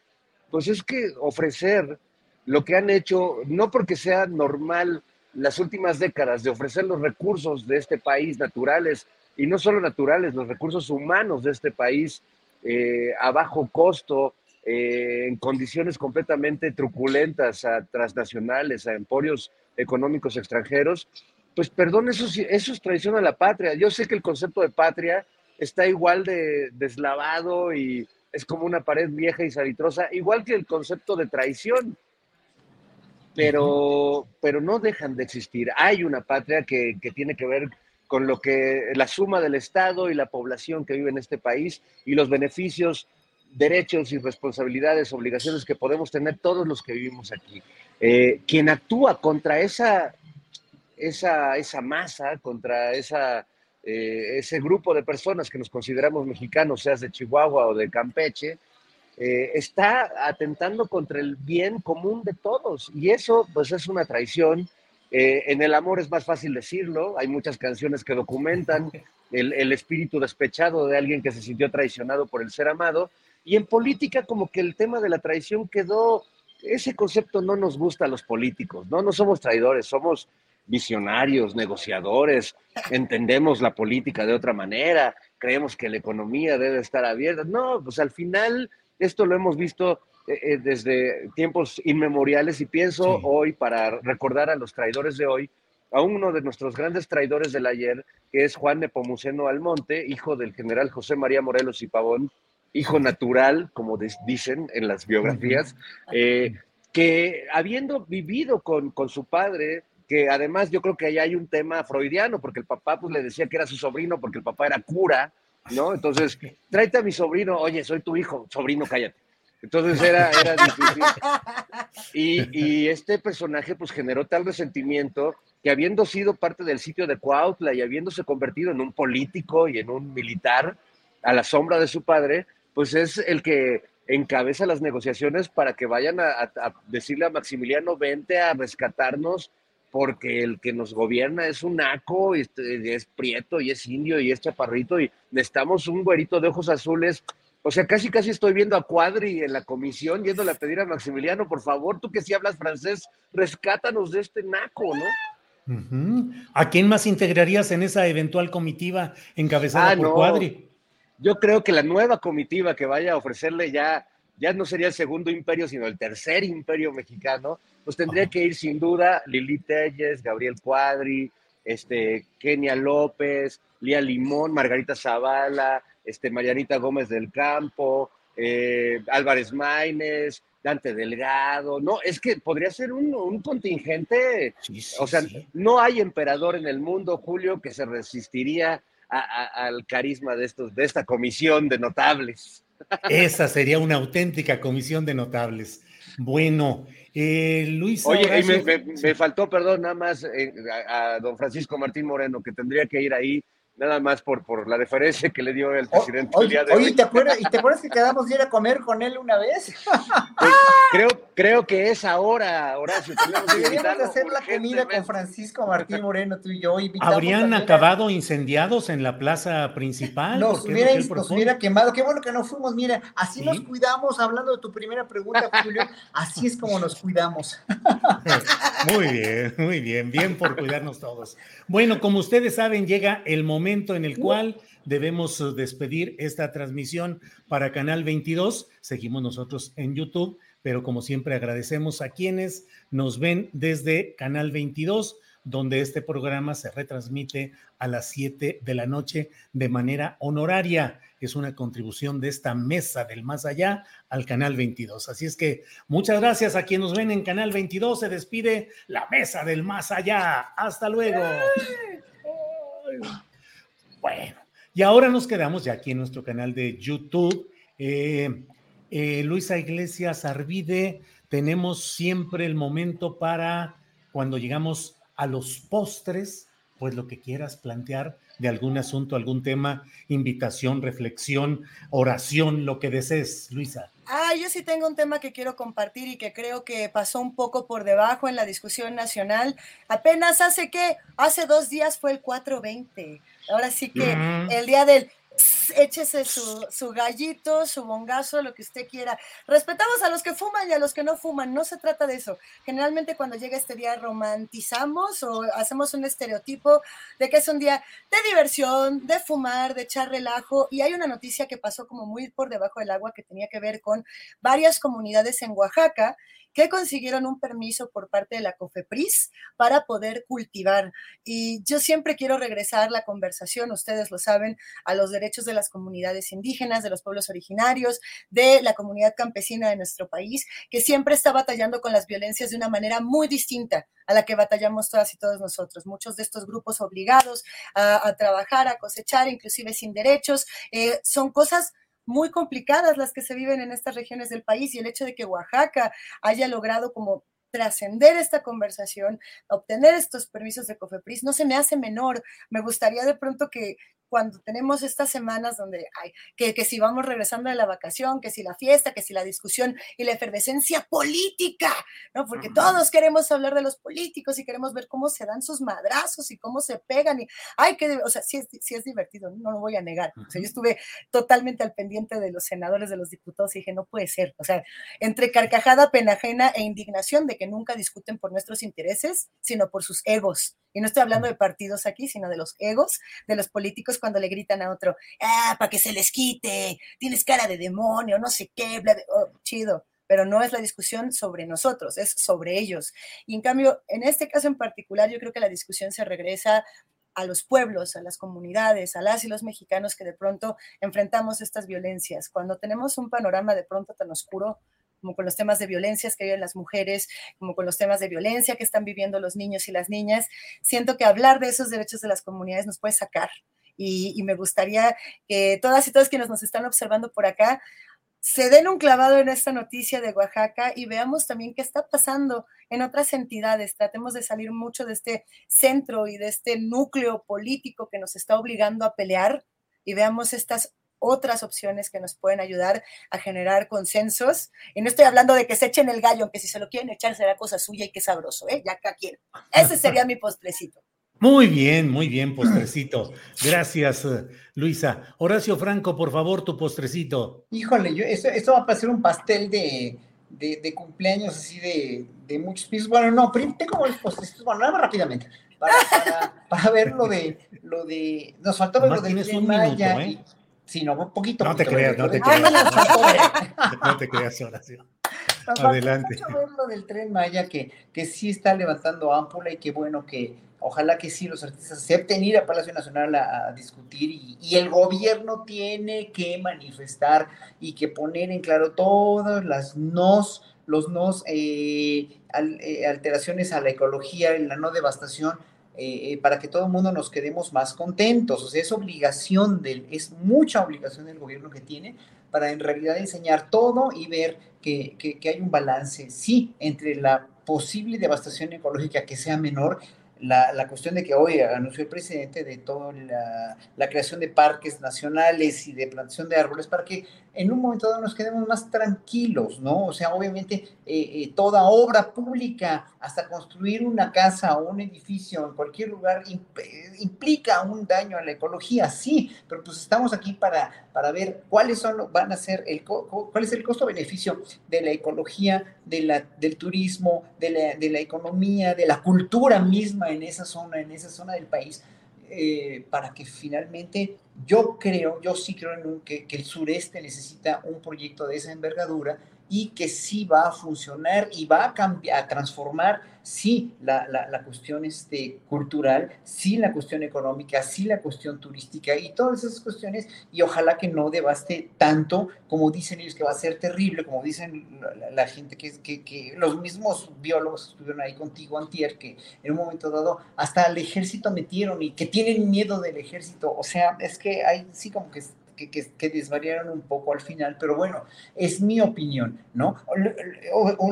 pues es que ofrecer lo que han hecho, no porque sea normal las últimas décadas de ofrecer los recursos de este país naturales y no solo naturales, los recursos humanos de este país eh, a bajo costo, eh, en condiciones completamente truculentas a transnacionales, a emporios económicos extranjeros, pues perdón, eso, eso es traición a la patria. Yo sé que el concepto de patria está igual de deslavado y es como una pared vieja y salitrosa, igual que el concepto de traición pero, pero no dejan de existir. Hay una patria que, que, tiene que ver con lo que la suma del Estado y la población que vive en este país y los beneficios, derechos y responsabilidades, obligaciones que podemos tener todos los que vivimos aquí. Eh, quien actúa contra esa, esa, esa masa, contra esa, eh, ese grupo de personas que nos consideramos mexicanos, seas de Chihuahua o de Campeche, eh, está atentando contra el bien común de todos. Y eso, pues, es una traición. Eh, en el amor es más fácil decirlo. Hay muchas canciones que documentan el, el, espíritu despechado de alguien que se sintió traicionado por el ser amado. Y en política, como que el tema de la traición quedó. Ese concepto no nos gusta a los políticos, ¿no? No somos traidores, somos visionarios, negociadores, entendemos la política de otra manera, creemos que la economía debe estar abierta. No, pues al final esto lo hemos visto eh, eh, desde tiempos inmemoriales y pienso hoy, para recordar a los traidores de hoy, a uno de nuestros grandes traidores del ayer, que es Juan Nepomuceno Almonte, hijo del general José María Morelos y Pavón, hijo natural, como dicen en las biografías, eh, que habiendo vivido con, con su padre, que además yo creo que ahí hay un tema freudiano, porque el papá pues le decía que era su sobrino porque el papá era cura, ¿no? Entonces, tráete a mi sobrino, oye, soy tu hijo, sobrino, cállate. Entonces era, era difícil. Y, y, este personaje pues generó tal resentimiento que habiendo sido parte del sitio de Cuautla y habiéndose convertido en un político y en un militar a la sombra de su padre, pues es el que encabeza las negociaciones para que vayan a, a decirle a Maximiliano, vente a rescatarnos porque el que nos gobierna es un naco, y es prieto y es indio y es chaparrito y necesitamos un güerito de ojos azules. O sea, casi casi estoy viendo a Cuadri en la comisión yéndole a pedir a Maximiliano, por favor, tú que sí hablas francés, rescátanos de este naco, ¿no? ¿A quién más integrarías en esa eventual comitiva encabezada ah, por Cuadri? Yo creo que la nueva comitiva que vaya a ofrecerle ya ya no sería el segundo imperio, sino el tercer imperio mexicano, pues tendría que ir sin duda Lili Telles, Gabriel Cuadri, este, Kenia López, Lía Limón, Margarita Zavala, este, Marianita Gómez del Campo, eh, Álvarez Maínez, Dante Delgado, no, es que podría ser un, contingente, o sea, no hay emperador en el mundo, Julio, que se resistiría al carisma de, estos, de esta comisión de notables. Esa sería una auténtica comisión de notables. Bueno, eh, Luis. Oye, me, faltó, perdón, nada más eh, a, don Francisco Martín Moreno, que tendría que ir ahí nada más por, por la referencia que le dio el presidente oye, el día de oye, ¿te acuerdas, ¿y te acuerdas que quedamos de ir a comer con él una vez? Pues, creo, creo que es ahora, Horacio. Deberíamos de hacer la comida con Francisco Martín Moreno, tú y yo. ¿Habrían acabado incendiados en la plaza principal? Nos hubiera, nos hubiera quemado. Qué bueno que no fuimos. Mira, así nos cuidamos, hablando de tu primera pregunta, Julio, así es como nos cuidamos. (laughs) muy bien, muy bien. Bien por cuidarnos todos. Bueno, como ustedes saben, llega el momento en el cual debemos eh, despedir esta transmisión para Canal 22. Seguimos nosotros en YouTube, pero como siempre agradecemos a quienes nos ven desde Canal 22 donde este programa se retransmite a las 7 de la noche de manera honoraria. Es una contribución de esta mesa del más allá al Canal 22. Así es que muchas gracias a quienes nos ven en Canal 22. Se despide la mesa del más allá. Hasta luego. Bueno, y ahora nos quedamos ya aquí en nuestro canal de YouTube. Eh, eh, Luisa Iglesias Arvide, tenemos siempre el momento para cuando llegamos a los postres, pues lo que quieras plantear de algún asunto, algún tema, invitación, reflexión, oración, lo que desees, Luisa. Ah, yo sí tengo un tema que quiero compartir y que creo que pasó un poco por debajo en la discusión nacional. Apenas hace que, hace dos días fue el 420. Ahora sí que el día del échese su, su, gallito, su bongazo, lo que usted quiera. Respetamos a los que fuman y a los que no fuman, no se trata de eso. Generalmente cuando llega este día romantizamos o hacemos un estereotipo de que es un día de diversión, de fumar, de echar relajo. Y hay una noticia que pasó como muy por debajo del agua que tenía que ver con varias comunidades en Oaxaca que consiguieron un permiso por parte de la COFEPRIS para poder cultivar. Y yo siempre quiero regresar la conversación, ustedes lo saben, a los derechos de las comunidades indígenas, de los pueblos originarios, de la comunidad campesina de nuestro país, que siempre está batallando con las violencias de una manera muy distinta a la que batallamos todas y todos nosotros. Muchos de estos grupos obligados a, trabajar, a cosechar, inclusive sin derechos, eh, son cosas muy complicadas las que se viven en estas regiones del país y el hecho de que Oaxaca haya logrado como trascender esta conversación, obtener estos permisos de COFEPRIS, no se me hace menor. Me gustaría de pronto que cuando tenemos estas semanas donde hay que, que si vamos regresando de la vacación, que si la fiesta, que si la discusión y la efervescencia política, ¿no? Porque todos queremos hablar de los políticos y queremos ver cómo se dan sus madrazos y cómo se pegan y, ay, que, o sea, sí es, sí es divertido, no lo voy a negar. O sea, yo estuve totalmente al pendiente de los senadores, de los diputados y dije, no puede ser. O sea, entre carcajada, pena ajena e indignación de que nunca discuten por nuestros intereses, sino por sus egos. Y no estoy hablando de partidos aquí, sino de los egos de los políticos cuando le gritan a otro, ah, para que se les quite, tienes cara de demonio, no sé qué, bla, oh, chido. Pero no es la discusión sobre nosotros, es sobre ellos. Y en cambio, en este caso en particular, yo creo que la discusión se regresa a los pueblos, a las comunidades, a las y los mexicanos que de pronto enfrentamos estas violencias. Cuando tenemos un panorama de pronto tan oscuro, como con los temas de violencias que viven las mujeres, como con los temas de violencia que están viviendo los niños y las niñas, siento que hablar de esos derechos de las comunidades nos puede sacar y, me gustaría que todas y todos quienes nos están observando por acá se den un clavado en esta noticia de Oaxaca y veamos también qué está pasando en otras entidades. Tratemos de salir mucho de este centro y de este núcleo político que nos está obligando a pelear y veamos estas otras opciones que nos pueden ayudar a generar consensos. Y no estoy hablando de que se echen el gallo, aunque si se lo quieren echar será cosa suya y qué sabroso, ¿eh? Ya acá quieren. Ese sería mi postrecito. Muy bien, muy bien, postrecito. Gracias, Luisa. Horacio Franco, por favor, tu postrecito. Híjole, yo, esto, va a pasar un pastel de, de, cumpleaños así de, de, muchos pisos. Bueno, no, tengo los postrecitos. Bueno, nada más rápidamente. Para, para, ver lo de, lo de. Nos faltó ver lo del tren Maya. ¿eh? sí, no, un poquito. No te creas, no te creas. No te creas, Horacio. Adelante. ver lo del tren Maya que, que sí está levantando ámpula y qué bueno que Ojalá que sí los artistas acepten ir a Palacio Nacional a, discutir y, el gobierno tiene que manifestar y que poner en claro todas las nos, los nos, eh, eh, alteraciones a la ecología, la no devastación, eh, para que todo el mundo nos quedemos más contentos. O sea, es obligación del, es mucha obligación del gobierno que tiene para en realidad enseñar todo y ver que, que hay un balance, sí, entre la posible devastación ecológica que sea menor la, la, cuestión de que hoy anunció el presidente de toda la, la, creación de parques nacionales y de plantación de árboles para que en un momento dado nos quedemos más tranquilos, ¿no? O sea, obviamente eh, eh, toda obra pública, hasta construir una casa o un edificio en cualquier lugar, implica un daño a la ecología, sí, pero pues estamos aquí para, para ver cuáles son, van a ser, el, cuál es el costo-beneficio de la ecología, de la, del turismo, de la, de la economía, de la cultura misma en esa zona, en esa zona del país eh, para que finalmente yo creo, yo sí creo en que, que, el sureste necesita un proyecto de esa envergadura y que sí va a funcionar y va a cambiar, a transformar sí la, la, cuestión este, cultural, sí la cuestión económica, sí la cuestión turística y todas esas cuestiones, y ojalá que no devaste tanto como dicen ellos que va a ser terrible, como dicen la, gente que, que, que, los mismos biólogos estuvieron ahí contigo, Antier, que en un momento dado hasta al ejército metieron y que tienen miedo del ejército, o sea, es que hay sí como que que, desvariaron un poco al final, pero bueno, es mi opinión, ¿no?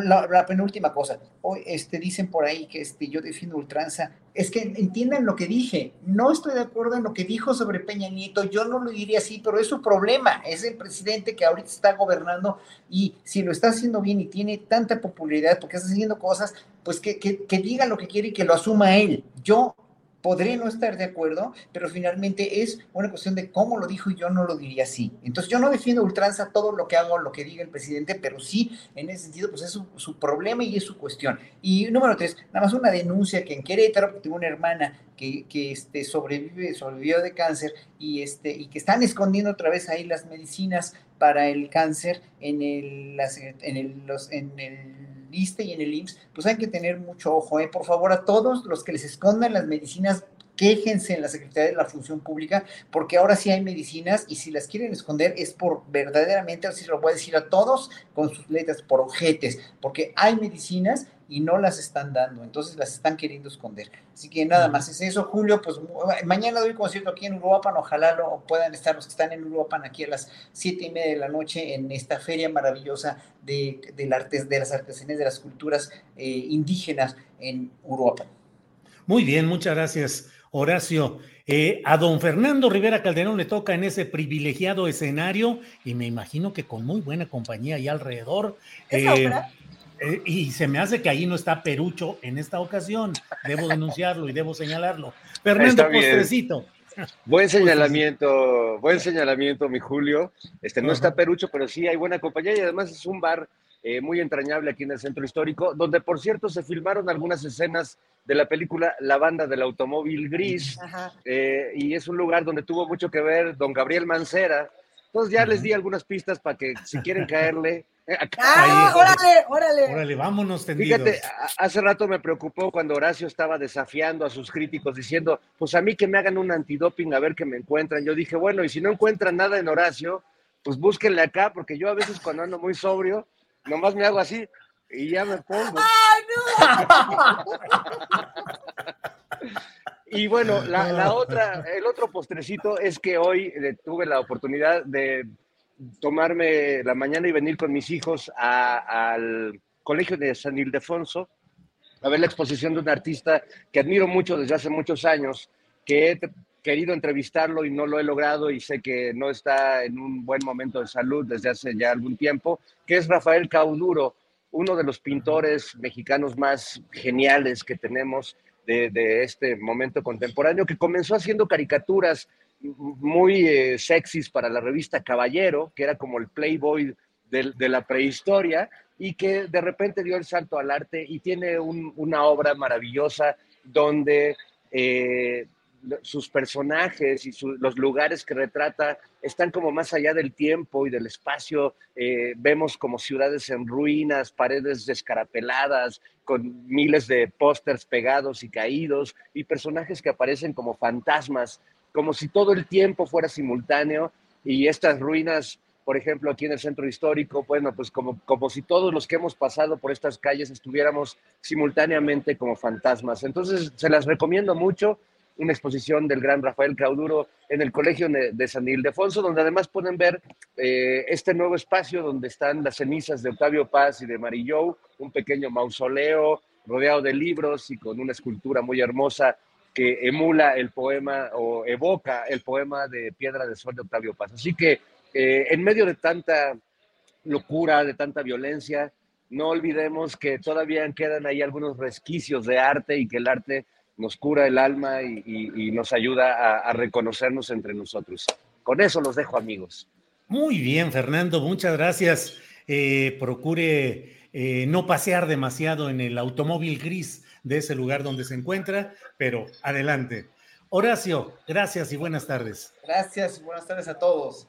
la, penúltima cosa, hoy este, dicen por ahí que este, yo defiendo ultranza, es que entiendan lo que dije, no estoy de acuerdo en lo que dijo sobre Peña Nieto, yo no lo diría así, pero es su problema, es el presidente que ahorita está gobernando y si lo está haciendo bien y tiene tanta popularidad porque está haciendo cosas, pues que, que, que diga lo que quiere y que lo asuma él. Yo podré no estar de acuerdo, pero finalmente es una cuestión de cómo lo dijo y yo no lo diría así. Entonces yo no defiendo ultranza todo lo que hago, lo que diga el presidente, pero sí, en ese sentido, pues es su, problema y es su cuestión. Y número tres, nada más una denuncia que en Querétaro, tengo una hermana que, que este, sobrevive, sobrevivió de cáncer y, este, y que están escondiendo otra vez ahí las medicinas para el cáncer en el, en el, los, en el ISTE y en el IMSS, pues hay que tener mucho ojo, ¿eh? Por favor, a todos los que les escondan las medicinas quéjense en la Secretaría de la Función Pública, porque ahora sí hay medicinas y si las quieren esconder es por verdaderamente, así lo voy a decir a todos con sus letras, por objetes, porque hay medicinas y no las están dando, entonces las están queriendo esconder. Así que nada más es eso, Julio, pues mañana doy concierto aquí en Uruapan, ojalá lo puedan estar los que están en Uruapan aquí a las siete y media de la noche en esta feria maravillosa de, arte, de las artesanías, de las culturas eh, indígenas en Uruapan. Muy bien, muchas gracias, Horacio. Eh, a don Fernando Rivera Calderón le toca en ese privilegiado escenario y me imagino que con muy buena compañía ahí alrededor. Eh, y se me hace que ahí no está Perucho en esta ocasión. Debo denunciarlo y debo señalarlo. Fernando Postrecito. Buen señalamiento, buen señalamiento, mi Julio. Este no está Perucho, pero sí hay buena compañía y además es un bar eh, muy entrañable aquí en el centro histórico, donde por cierto se filmaron algunas escenas de la película La banda del automóvil gris, eh, y es un lugar donde tuvo mucho que ver don Gabriel Mancera. Entonces ya les di algunas pistas para que si quieren (laughs) caerle, ¡Ah, órale, órale! Órale, vámonos tendidos. Fíjate, hace rato me preocupó cuando Horacio estaba desafiando a sus críticos diciendo, pues a mí que me hagan un antidoping a ver qué me encuentran. Yo dije, bueno, y si no encuentran nada en Horacio, pues búsquenle acá, porque yo a veces cuando ando muy sobrio, nomás me hago así y ya me pongo. ¡Ay, no! (laughs) y bueno, (laughs) la, la, otra, el otro postrecito es que hoy eh, tuve la oportunidad de tomarme la mañana y venir con mis hijos al colegio de San Ildefonso a ver la exposición de un artista que admiro mucho desde hace muchos años, que he querido entrevistarlo y no lo he logrado y sé que no está en un buen momento de salud desde hace ya algún tiempo, que es Rafael Cauduro, uno de los pintores mexicanos más geniales que tenemos de, este momento contemporáneo, que comenzó haciendo caricaturas muy eh, sexys para la revista Caballero, que era como el Playboy de, la prehistoria, y que de repente dio el salto al arte y tiene una obra maravillosa donde eh, sus personajes y los lugares que retrata están como más allá del tiempo y del espacio. Eh, vemos como ciudades en ruinas, paredes descarapeladas, con miles de pósters pegados y caídos, y personajes que aparecen como fantasmas como si todo el tiempo fuera simultáneo y estas ruinas, por ejemplo, aquí en el centro histórico, bueno, pues como, como si todos los que hemos pasado por estas calles estuviéramos simultáneamente como fantasmas. Entonces, se las recomiendo mucho, una exposición del gran Rafael Cauduro en el Colegio de San Ildefonso, donde además pueden ver eh, este nuevo espacio donde están las cenizas de Octavio Paz y de Marillou, un pequeño mausoleo rodeado de libros y con una escultura muy hermosa que emula el poema o evoca el poema de Piedra de Sol de Octavio Paz. Así que eh, en medio de tanta locura, de tanta violencia, no olvidemos que todavía quedan ahí algunos resquicios de arte y que el arte nos cura el alma y, nos ayuda a, reconocernos entre nosotros. Con eso los dejo, amigos. Muy bien, Fernando, muchas gracias. Eh, procure eh, no pasear demasiado en el automóvil gris de ese lugar donde se encuentra, pero adelante. Horacio, gracias y buenas tardes. Gracias y buenas tardes a todos.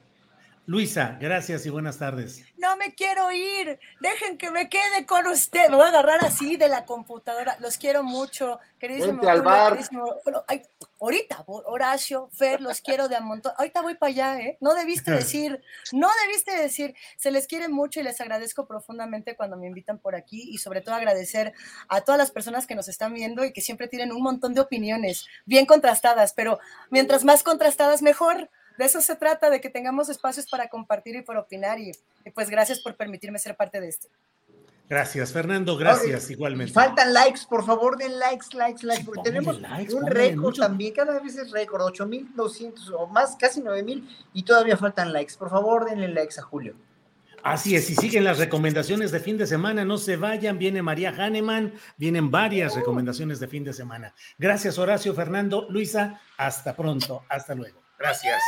Luisa, gracias y buenas tardes. No me quiero ir, dejen que me quede con usted. Me voy a agarrar así de la computadora. Los quiero mucho, queridísimo. ahorita, Horacio, Fer, los quiero de a montón. Ahorita voy para allá, ¿eh? No debiste (laughs) decir, no debiste decir. Se les quiere mucho y les agradezco profundamente cuando me invitan por aquí y sobre todo agradecer a todas las personas que nos están viendo y que siempre tienen un montón de opiniones bien contrastadas, pero mientras más contrastadas, mejor de eso se trata, de que tengamos espacios para compartir y por opinar. Y, pues gracias por permitirme ser parte de esto. Gracias, Fernando, gracias igualmente. Faltan likes, por favor, den likes, likes, likes, porque tenemos un récord también, cada vez es récord, 8200 o más, casi 9000, y todavía faltan likes. Por favor, denle likes a Julio. Así es, y siguen las recomendaciones de fin de semana, no se vayan, viene María Hahnemann, vienen varias recomendaciones de fin de semana. Gracias Horacio, Fernando, Luisa, hasta pronto, hasta luego. Gracias.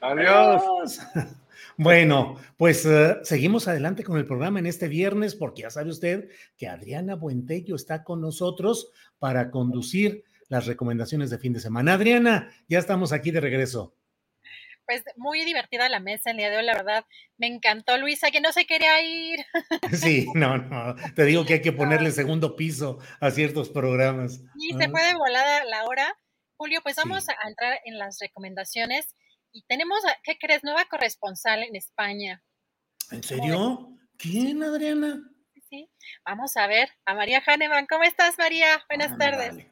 Adiós. (laughs) Bueno, pues uh, seguimos adelante con el programa en este viernes porque ya sabe usted que Adriana Buentello está con nosotros para conducir las recomendaciones de fin de semana. Adriana, ya estamos aquí de regreso. Pues muy divertida la mesa el día de hoy, la verdad. Me encantó Luisa, que no se quería ir. (laughs) Sí, no, no. Te digo que hay que (laughs) ponerle segundo piso a ciertos programas. Y se fue de volada la hora. Julio, pues vamos sí. a entrar en las recomendaciones. Y tenemos, ¿qué crees? Nueva corresponsal en España. ¿En serio? ¿Quién, Adriana? Sí, vamos a ver a María Hahnemann. ¿Cómo estás, María? Buenas ah, tardes. Vale.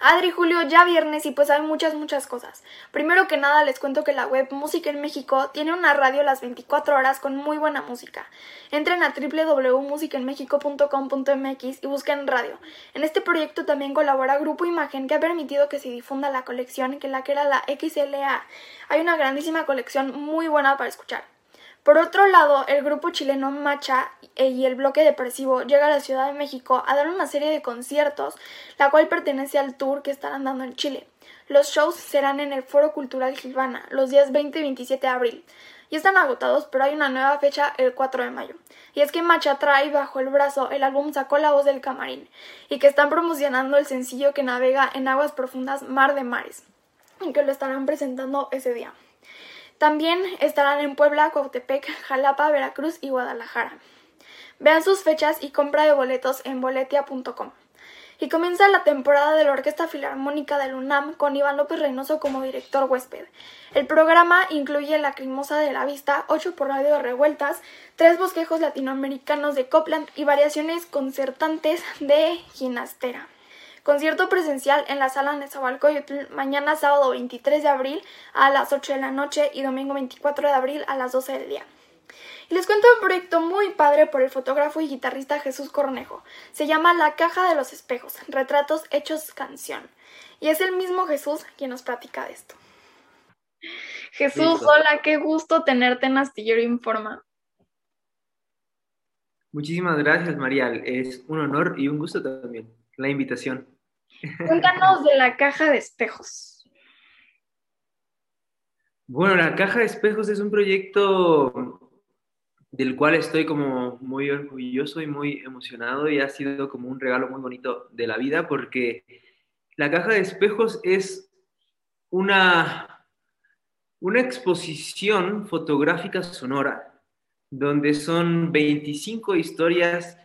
Adri, Julio, ya viernes y pues hay muchas, muchas cosas. Primero que nada les cuento que la web Música en México tiene una radio las 24 horas con muy buena música. Entren a www.musicaenmexico.com.mx y busquen radio. En este proyecto también colabora Grupo Imagen que ha permitido que se difunda la colección que la que era la XLA. Hay una grandísima colección muy buena para escuchar. Por otro lado, el grupo chileno Macha y el bloque depresivo llega a la Ciudad de México a dar una serie de conciertos, la cual pertenece al tour que estarán dando en Chile. Los shows serán en el Foro Cultural Gilvana los días 20 y 27 de abril. Y están agotados, pero hay una nueva fecha el 4 de mayo. Y es que Macha trae bajo el brazo el álbum Sacó la voz del camarín y que están promocionando el sencillo que navega en aguas profundas Mar de Mares y que lo estarán presentando ese día. También estarán en Puebla, Cuautepec, Jalapa, Veracruz y Guadalajara. Vean sus fechas y compra de boletos en boletia.com. Y comienza la temporada de la Orquesta Filarmónica del UNAM con Iván López Reynoso como director huésped. El programa incluye La Crimosa de la Vista, ocho por radio revueltas, tres bosquejos latinoamericanos de Copland y variaciones concertantes de Ginastera. Concierto presencial en la sala Nezahualcóyotl mañana sábado 23 de abril a las 8 de la noche y domingo 24 de abril a las 12 del día. Y les cuento un proyecto muy padre por el fotógrafo y guitarrista Jesús Cornejo. Se llama La Caja de los Espejos, Retratos Hechos Canción. Y es el mismo Jesús quien nos platica de esto. Jesús, hola, qué gusto tenerte en Astillero Informa. Muchísimas gracias, Marial. Es un honor y un gusto también la invitación. Cuéntanos de la caja de espejos. Bueno, la caja de espejos es un proyecto del cual estoy como muy orgulloso y muy emocionado y ha sido como un regalo muy bonito de la vida porque la caja de espejos es una, una exposición fotográfica sonora donde son 25 historias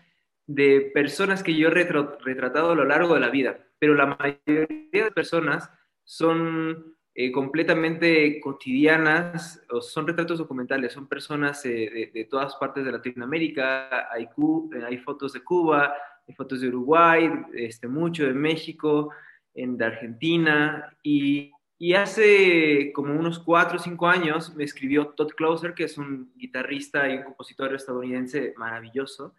de personas que yo he retratado a lo largo de la vida pero la mayoría de personas son eh, completamente cotidianas, o son retratos documentales, son personas eh, de, de, todas partes de Latinoamérica, hay, eh, hay fotos de Cuba, hay fotos de Uruguay, este, mucho de México, en, de Argentina, y, y hace como unos cuatro o cinco años me escribió Todd Closer, que es un guitarrista y un compositor estadounidense maravilloso,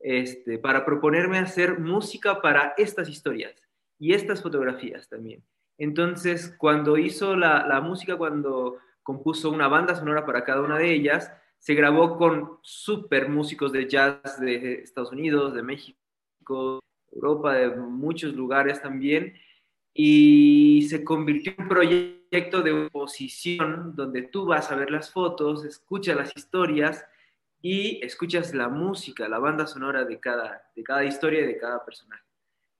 este, para proponerme hacer música para estas historias y estas fotografías también. Entonces, cuando hizo la, la, música, cuando compuso una banda sonora para cada una de ellas, se grabó con súper músicos de jazz de Estados Unidos, de México, Europa, de muchos lugares también, y se convirtió en un proyecto de oposición donde tú vas a ver las fotos, escuchas las historias y escuchas la música, la banda sonora de cada, de cada historia y de cada personaje.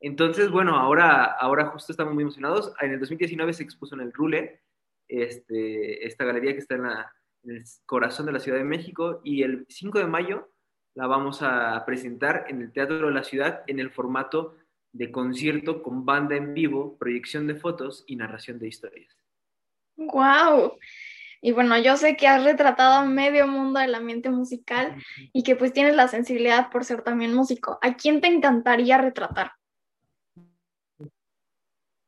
Entonces, bueno, ahora, ahora justo estamos muy emocionados. En el 2019 se expuso en el Rule, este, esta galería que está en, la, en, el corazón de la Ciudad de México, y el 5 de mayo la vamos a presentar en el Teatro de la Ciudad en el formato de concierto con banda en vivo, proyección de fotos y narración de historias. ¡Wow! Y bueno, yo sé que has retratado a medio mundo del ambiente musical y que pues tienes la sensibilidad por ser también músico. ¿A quién te encantaría retratar?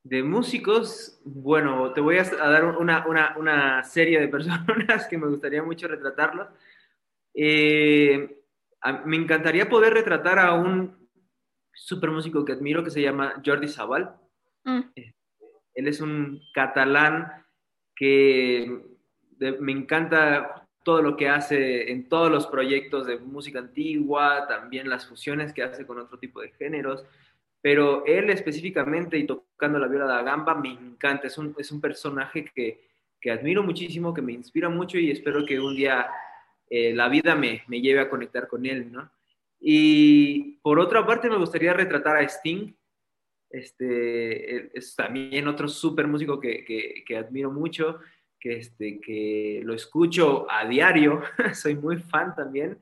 De músicos, bueno, te voy a dar una, una, una serie de personas (laughs) que me gustaría mucho retratarlos. Eh, me encantaría poder retratar a un super músico que admiro que se llama Jordi Sabal. Mm. Él es un catalán que me encanta todo lo que hace en todos los proyectos de música antigua, también las fusiones que hace con otro tipo de géneros, pero él específicamente y tocando la viola da gamba me encanta, es un, es un personaje que, que, admiro muchísimo, que me inspira mucho y espero que un día eh, la vida me, me, lleve a conectar con él, ¿no? Y por otra parte me gustaría retratar a Sting, este, es también otro súper músico que, que, que admiro mucho, que, este, que lo escucho a diario, (laughs) soy muy fan también.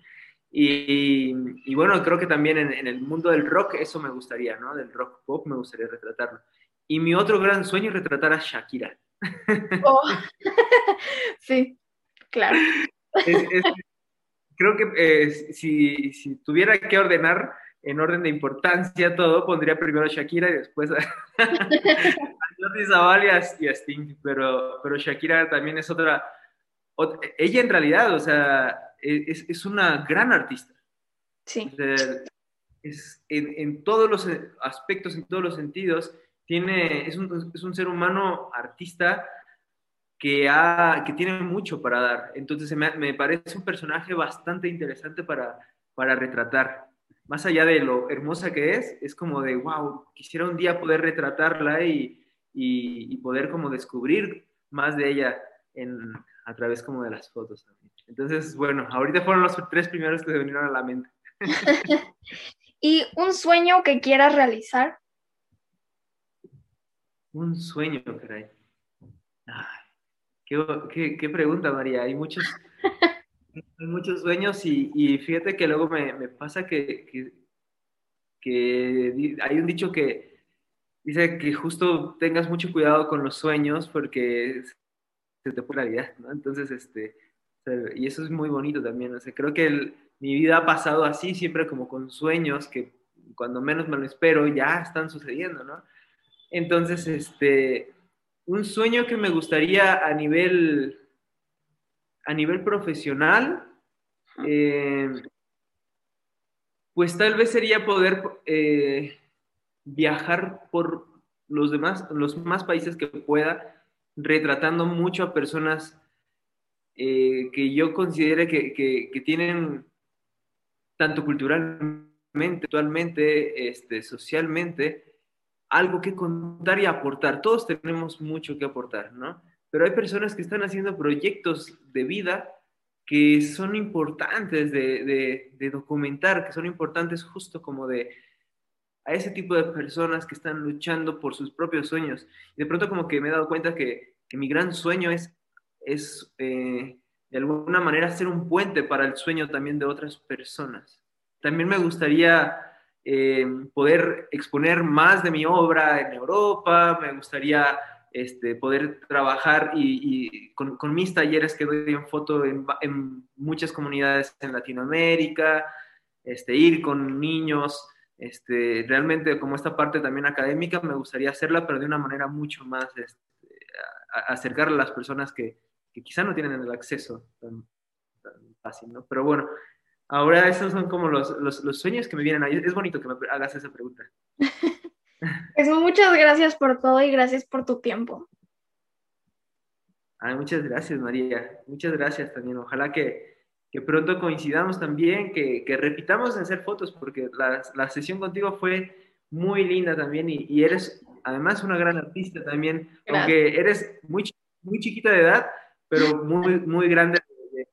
Y, y bueno, creo que también en, en, el mundo del rock eso me gustaría, ¿no? Del rock pop me gustaría retratarlo. Y mi otro gran sueño es retratar a Shakira. (laughs) Oh. (laughs) sí, claro. Es, es, creo que eh, si, si, tuviera que ordenar en orden de importancia todo, pondría primero a Shakira y después a, (laughs) Jordi Zaval y a, Sting, pero, pero Shakira también es otra, otra, ella en realidad, o sea, es, es una gran artista. Sí. Es, en, en, todos los aspectos, en todos los sentidos, tiene, es, un, es un ser humano artista que, ha, que tiene mucho para dar. Entonces me, me parece un personaje bastante interesante para, para retratar más allá de lo hermosa que es, es como de, wow, quisiera un día poder retratarla y, y, y poder como descubrir más de ella en, a través como de las fotos también. Entonces, bueno, ahorita fueron los tres primeros que se vinieron a la mente. (laughs) ¿Y un sueño que quieras realizar? Un sueño, caray. Ay, qué, qué, qué pregunta, María. Hay muchos, (laughs) hay muchos sueños y, y, fíjate que luego me, me pasa que, que, que, hay un dicho que dice que justo tengas mucho cuidado con los sueños porque se te pone la vida, ¿no? Entonces, este, y eso es muy bonito también, o sea, creo que el, mi vida ha pasado así, siempre como con sueños que cuando menos me lo espero ya están sucediendo, ¿no? Entonces, este, un sueño que me gustaría a nivel a nivel profesional, eh, pues tal vez sería poder eh, viajar por los demás, los más países que pueda, retratando mucho a personas eh, que yo considere que, que, tienen tanto culturalmente, actualmente, este, socialmente, algo que contar y aportar. Todos tenemos mucho que aportar, ¿no? pero hay personas que están haciendo proyectos de vida que son importantes de, de, de, documentar, que son importantes justo como de a ese tipo de personas que están luchando por sus propios sueños. Y de pronto como que me he dado cuenta que, que mi gran sueño es, es eh, de alguna manera ser un puente para el sueño también de otras personas. También me gustaría eh, poder exponer más de mi obra en Europa, me gustaría este, poder trabajar y, con, mis talleres que doy en foto en, muchas comunidades en Latinoamérica, este, ir con niños, este, realmente como esta parte también académica me gustaría hacerla, pero de una manera mucho más este, acercar a las personas que, que quizá no tienen el acceso tan, tan, fácil, ¿no? Pero bueno, ahora esos son como los, los, los sueños que me vienen ahí. Es bonito que me hagas esa pregunta. (laughs) Pues muchas gracias por todo y gracias por tu tiempo. Ay, muchas gracias, María. Muchas gracias también. Ojalá que, que pronto coincidamos también, que, que, repitamos en hacer fotos, porque la, la, sesión contigo fue muy linda también y, y eres además una gran artista también, gracias. aunque eres muy, muy chiquita de edad, pero muy, muy grande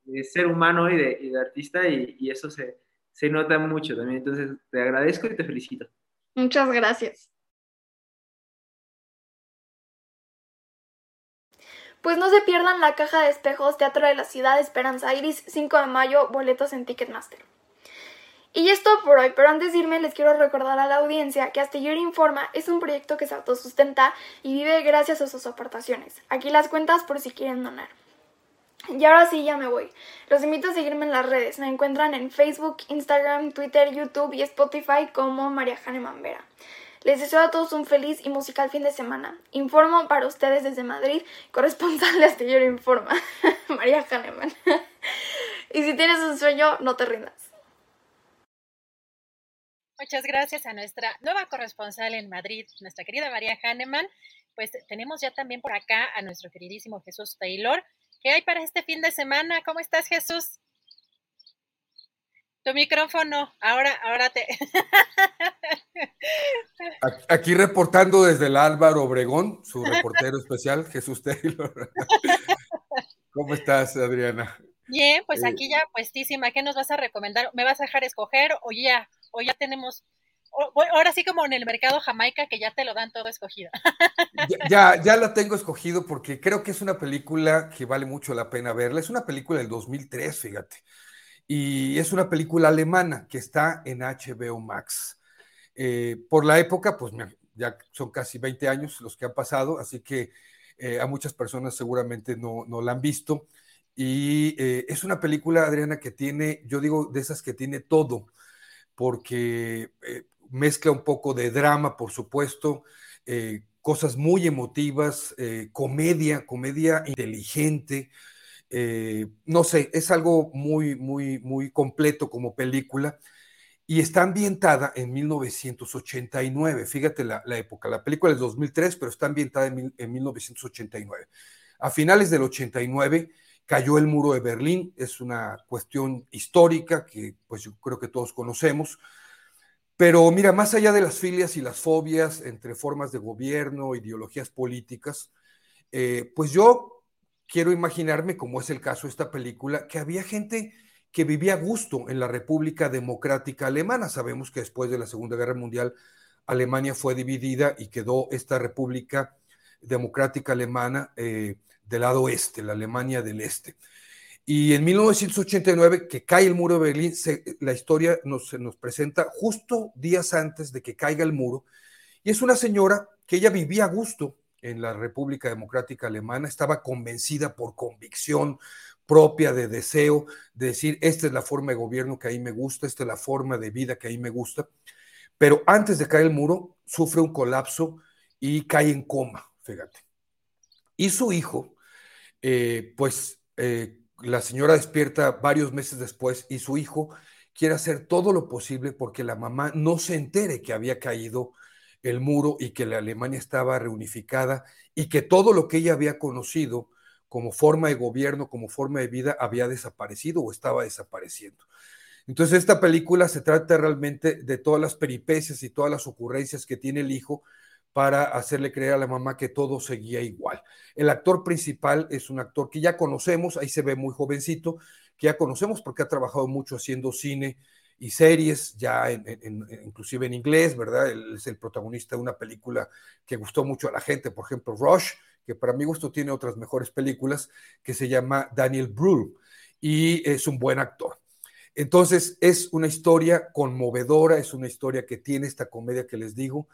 de, ser humano y de, artista y, y, eso se, se nota mucho también. Entonces, te agradezco y te felicito. Muchas gracias. Pues no se pierdan la caja de espejos Teatro de la Ciudad Esperanza Iris, 5 de mayo, boletos en Ticketmaster. Y esto por hoy, pero antes de irme les quiero recordar a la audiencia que Astillero Informa es un proyecto que se autosustenta y vive gracias a sus aportaciones. Aquí las cuentas por si quieren donar. Y ahora sí, ya me voy. Los invito a seguirme en las redes. Me encuentran en Facebook, Instagram, Twitter, YouTube y Spotify como María Hahnemann Vera. Les deseo a todos un feliz y musical fin de semana. Informo para ustedes desde Madrid, (laughs) corresponsal de Astillero Informa, (laughs) María Hahnemann. (laughs) y si tienes un sueño, no te rindas. Muchas gracias a nuestra nueva corresponsal en Madrid, nuestra querida María Hahnemann. Pues tenemos ya también por acá a nuestro queridísimo Jesús Taylor, ¿Qué hay para este fin de semana? ¿Cómo estás, Jesús? Tu micrófono, ahora, ahora te. Aquí reportando desde el Álvaro Obregón, su reportero especial, Jesús Taylor. (laughs) ¿Cómo estás, Adriana? Bien, pues Eh, aquí ya puestísima. ¿Qué nos vas a recomendar? ¿Me vas a dejar escoger o ya, o ya tenemos, ahora sí como en el mercado Jamaica que ya te lo dan todo escogido? (laughs) Ya, ya, ya la tengo escogido porque creo que es una película que vale mucho la pena verla. Es una película del 2003, fíjate. Y es una película alemana que está en HBO Max. Eh, por la época, pues ya son casi 20 años los que han pasado, así que eh, a muchas personas seguramente no, no la han visto. Y eh, es una película, Adriana, que tiene, yo digo, de esas que tiene todo, porque mezcla un poco de drama, por supuesto, eh, cosas muy emotivas, eh, comedia, comedia inteligente. eh, no sé, es algo muy, muy, muy completo como película y está ambientada en 1989. Fíjate la, la época. La película es 2003, pero está ambientada en, mil- en 1989. A finales del 89 cayó el muro de Berlín. Es una cuestión histórica que pues yo creo que todos conocemos. Pero mira, más allá de las filias y las fobias entre formas de gobierno, ideologías políticas, eh, pues yo quiero imaginarme, como es el caso de esta película, que había gente que vivía a gusto en la República Democrática Alemana. Sabemos que después de la Segunda Guerra Mundial Alemania fue dividida y quedó esta República Democrática Alemana eh, del lado este, la Alemania del Este. Y en 1989, que cae el muro de Berlín, se- la historia nos, se nos presenta justo días antes de que caiga el muro. Y es una señora que ella vivía a gusto en la República Democrática Alemana, estaba convencida por convicción propia de deseo de decir, esta es la forma de gobierno que ahí me gusta, esta es la forma de vida que ahí me gusta. Pero antes de caer el muro, sufre un colapso y cae en coma, fíjate. Y su hijo, eh, pues eh, la señora despierta varios meses después y su hijo quiere hacer todo lo posible porque la mamá no se entere que había caído el muro y que la Alemania estaba reunificada y que todo lo que ella había conocido como forma de gobierno, como forma de vida, había desaparecido o estaba desapareciendo. Entonces esta película se trata realmente de todas las peripecias y todas las ocurrencias que tiene el hijo para hacerle creer a la mamá que todo seguía igual. El actor principal es un actor que ya conocemos, ahí se ve muy jovencito, que ya conocemos porque ha trabajado mucho haciendo cine y series, ya en, en, inclusive en inglés, ¿verdad? Es el protagonista de una película que gustó mucho a la gente, por ejemplo, Rush, que para mi gusto tiene otras mejores películas, que se llama Daniel Brühl, y es un buen actor. Entonces, es una historia conmovedora, es una historia que tiene esta comedia que les digo,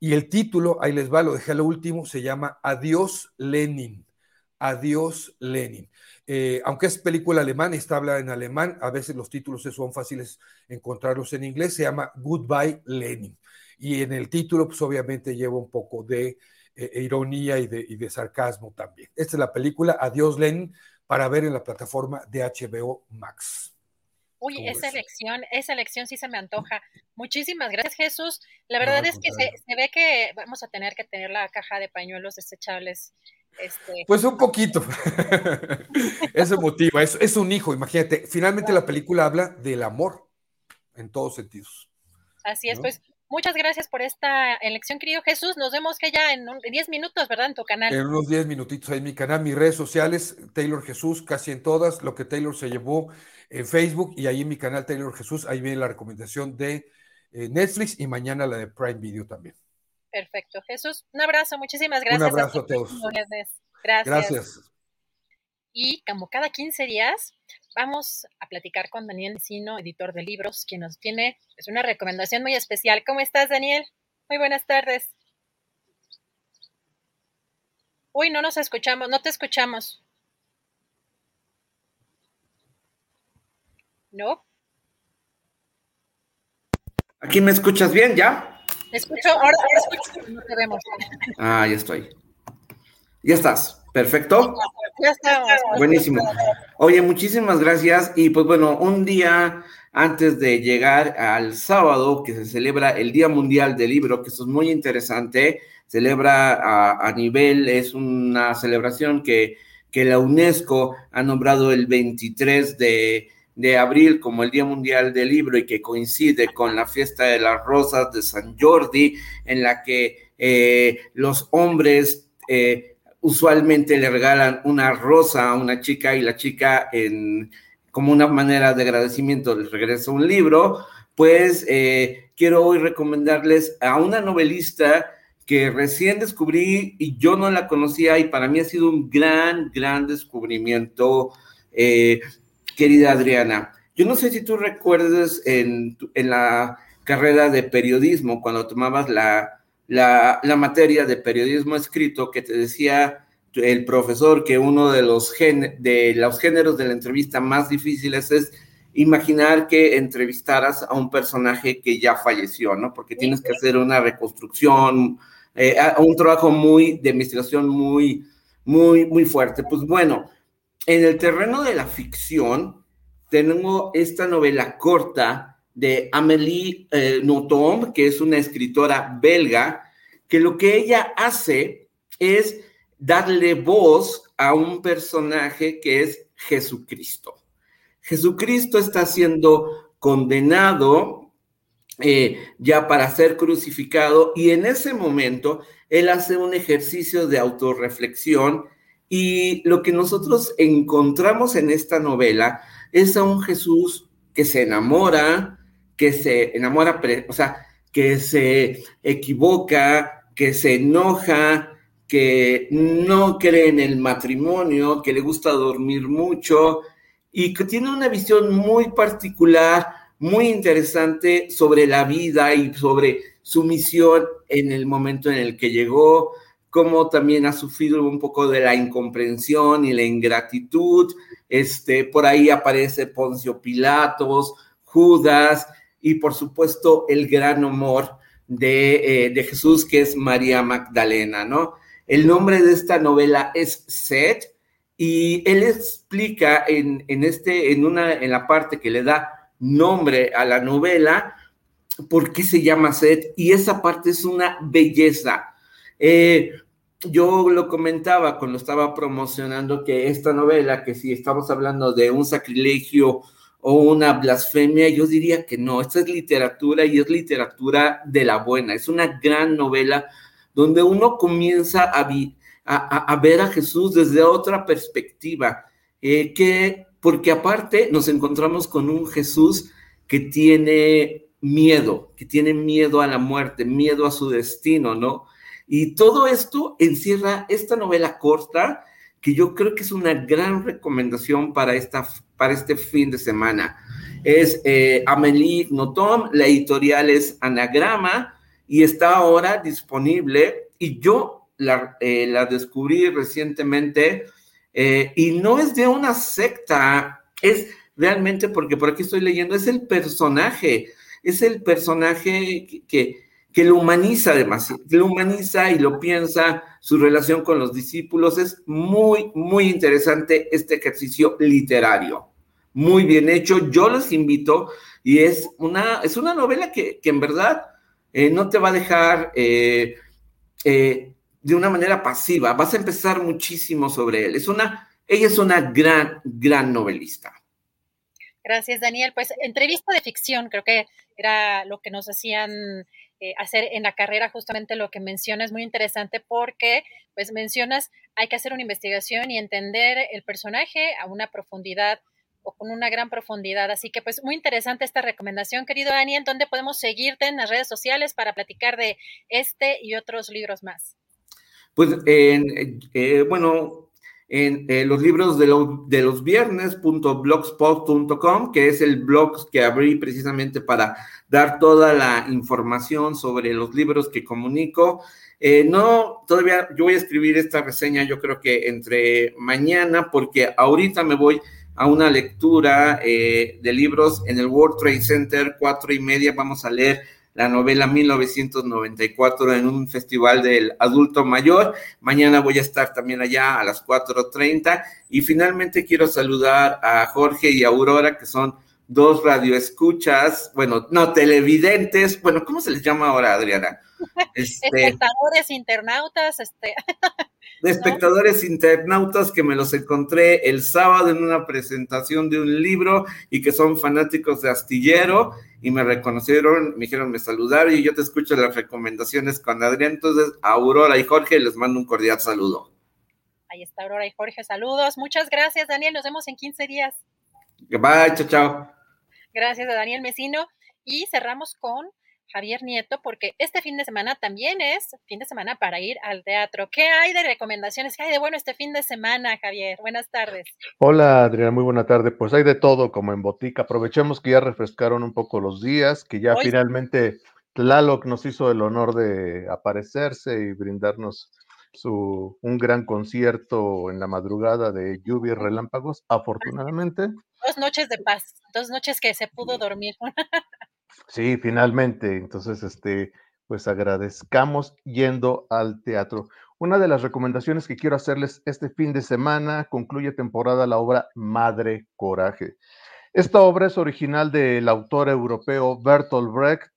y el título, ahí les va, lo dejé a lo último, se llama Adiós Lenin. Adiós Lenin. Eh, aunque es película alemana está hablada en alemán, a veces los títulos son fáciles encontrarlos en inglés, se llama Goodbye Lenin. Y en el título, pues obviamente lleva un poco de eh, ironía y de, y de sarcasmo también. Esta es la película Adiós Lenin para ver en la plataforma de HBO Max. Uy, ¿Cómo esa ves? elección, esa elección sí se me antoja. Muchísimas gracias, Jesús. La verdad es que se, ve que vamos a tener que tener la caja de pañuelos desechables. Este, Pues un poquito. (laughs) (laughs) es emotivo, es, es un hijo, imagínate. Finalmente la película habla del amor en todos sentidos. así es, ¿no? pues muchas gracias por esta elección, querido Jesús. Nos vemos que ya en un- en 10 minutos, ¿verdad? En tu canal. En unos 10 minutitos ahí en mi canal, mis redes sociales, Taylor Jesús, casi en todas, lo que Taylor se llevó en Facebook y ahí en mi canal Taylor Jesús, ahí viene la recomendación de eh, Netflix y mañana la de Prime Video también. Perfecto, Jesús. Un abrazo, muchísimas Un gracias. abrazo a todos. Gracias. Gracias. Y como cada 15 días, vamos a platicar con Daniel Encino, editor de libros, quien nos tiene pues, una recomendación muy especial. ¿Cómo estás, Daniel? Muy buenas tardes. Uy, no nos escuchamos, no te escuchamos. No, ¿Aquí me escuchas bien ya? te escucho, ahora, ahora escucho, no te vemos. Ah, ya estoy. Ya estás. Perfecto. Ya estamos. Buenísimo. Oye, muchísimas gracias. Y pues bueno, un día antes de llegar al sábado, que se celebra el Día Mundial del Libro, que esto es muy interesante, celebra a, a nivel, es una celebración que, que la UNESCO ha nombrado el 23 de, de abril como el Día Mundial del Libro y que coincide con la fiesta de las rosas de San Jordi, en la que eh, los hombres eh, usualmente le regalan una rosa a una chica y la chica en, como una manera de agradecimiento les regresa un libro, pues eh, quiero hoy recomendarles a una novelista que recién descubrí y yo no la conocía y para mí ha sido un gran, gran descubrimiento, eh, querida Adriana. Yo no sé si tú recuerdes en, en la carrera de periodismo, cuando tomabas la, la, materia de periodismo escrito, que te decía el profesor que uno de los, de los géneros de la entrevista más difíciles es imaginar que entrevistaras a un personaje que ya falleció, ¿no? Porque tienes que hacer una reconstrucción, eh, un trabajo muy de investigación muy, muy, muy fuerte. Pues bueno, en el terreno de la ficción, tengo esta novela corta de Amélie eh, Nothomb, que es una escritora belga, que lo que ella hace es darle voz a un personaje que es Jesucristo. Jesucristo está siendo condenado eh, ya para ser crucificado y en ese momento él hace un ejercicio de autorreflexión y lo que nosotros encontramos en esta novela es a un Jesús que se enamora, que se enamora, o sea, que se equivoca, que se enoja, que no cree en el matrimonio, que le gusta dormir mucho y que tiene una visión muy particular muy interesante sobre la vida y sobre su misión en el momento en el que llegó, como también ha sufrido un poco de la incomprensión y la ingratitud. Este, por ahí aparece Poncio Pilatos, Judas y por supuesto el gran amor de, eh, de Jesús que es María Magdalena, ¿no? El nombre de esta novela es Seth y él explica en, en, este, en, una, en la parte que le da nombre a la novela, por qué se llama Sed, y esa parte es una belleza. Eh, yo lo comentaba cuando estaba promocionando que esta novela, que si estamos hablando de un sacrilegio o una blasfemia, yo diría que no, esta es literatura y es literatura de la buena, es una gran novela donde uno comienza a, ver a Jesús desde otra perspectiva, eh, que porque aparte nos encontramos con un Jesús que tiene miedo, que tiene miedo a la muerte, miedo a su destino, ¿no? Y todo esto encierra esta novela corta que yo creo que es una gran recomendación para, esta, para este fin de semana. Es eh, Amélie Nothomb, la editorial es Anagrama y está ahora disponible y yo la, eh, descubrí recientemente eh, y no es de una secta, es realmente porque por aquí estoy leyendo, es el personaje, es el personaje que, lo humaniza demasiado, lo humaniza y lo piensa, su relación con los discípulos, es muy, muy interesante este ejercicio literario, muy bien hecho, yo los invito y es una, es una novela que, en verdad eh, no te va a dejar... Eh, de una manera pasiva, vas a empezar muchísimo sobre él. Es una, ella es una gran, gran novelista. Gracias, Daniel. Pues entrevista de ficción, creo que era lo que nos hacían eh, hacer en la carrera, justamente lo que mencionas, muy interesante porque, pues mencionas, hay que hacer una investigación y entender el personaje a una profundidad o con una gran profundidad. Así que, pues, muy interesante esta recomendación, querido Daniel, ¿dónde podemos seguirte en las redes sociales para platicar de este y otros libros más? Pues, en, eh, bueno, en eh, los libros de, de los viernes.blogspot.com, que es el blog que abrí precisamente para dar toda la información sobre los libros que comunico. Eh, no, todavía yo voy a escribir esta reseña, yo creo que entre mañana, porque ahorita me voy a una lectura de libros en el World Trade Center, cuatro y media, vamos a leer la novela 1994 en un festival del adulto mayor. Mañana voy a estar también allá a las 4.30 y finalmente quiero saludar a Jorge y Aurora, que son dos radioescuchas, bueno, no, televidentes, bueno, ¿cómo se les llama ahora, Adriana? (laughs) Este... Espectadores, internautas, este... (laughs) de espectadores internautas que me los encontré el sábado en una presentación de un libro y que son fanáticos de Astillero y me reconocieron, me dijeron, me saludaron y yo te escucho las recomendaciones con Adrián. Entonces, a Aurora y Jorge les mando un cordial saludo. Ahí está Aurora y Jorge, saludos. Muchas gracias, Daniel. Nos vemos en 15 días. Bye, chao, chao. Gracias a Daniel Mesino. Y cerramos con Javier Nieto, porque este fin de semana también es fin de semana para ir al teatro. ¿Qué hay de recomendaciones? ¿Qué hay de bueno este fin de semana, Javier? Buenas tardes. Hola, Adriana, muy buena tarde. Pues hay de todo como en Botica. Aprovechemos que ya refrescaron un poco los días, que ya finalmente Tlaloc nos hizo el honor de aparecerse y brindarnos su, un gran concierto en la madrugada de lluvia y relámpagos, afortunadamente. Dos noches de paz, dos noches que se pudo dormir. (laughs) Sí, finalmente. Entonces, este, pues agradezcamos yendo al teatro. Una de las recomendaciones que quiero hacerles este fin de semana concluye temporada la obra Madre Coraje. Esta obra es original del autor europeo Bertolt Brecht.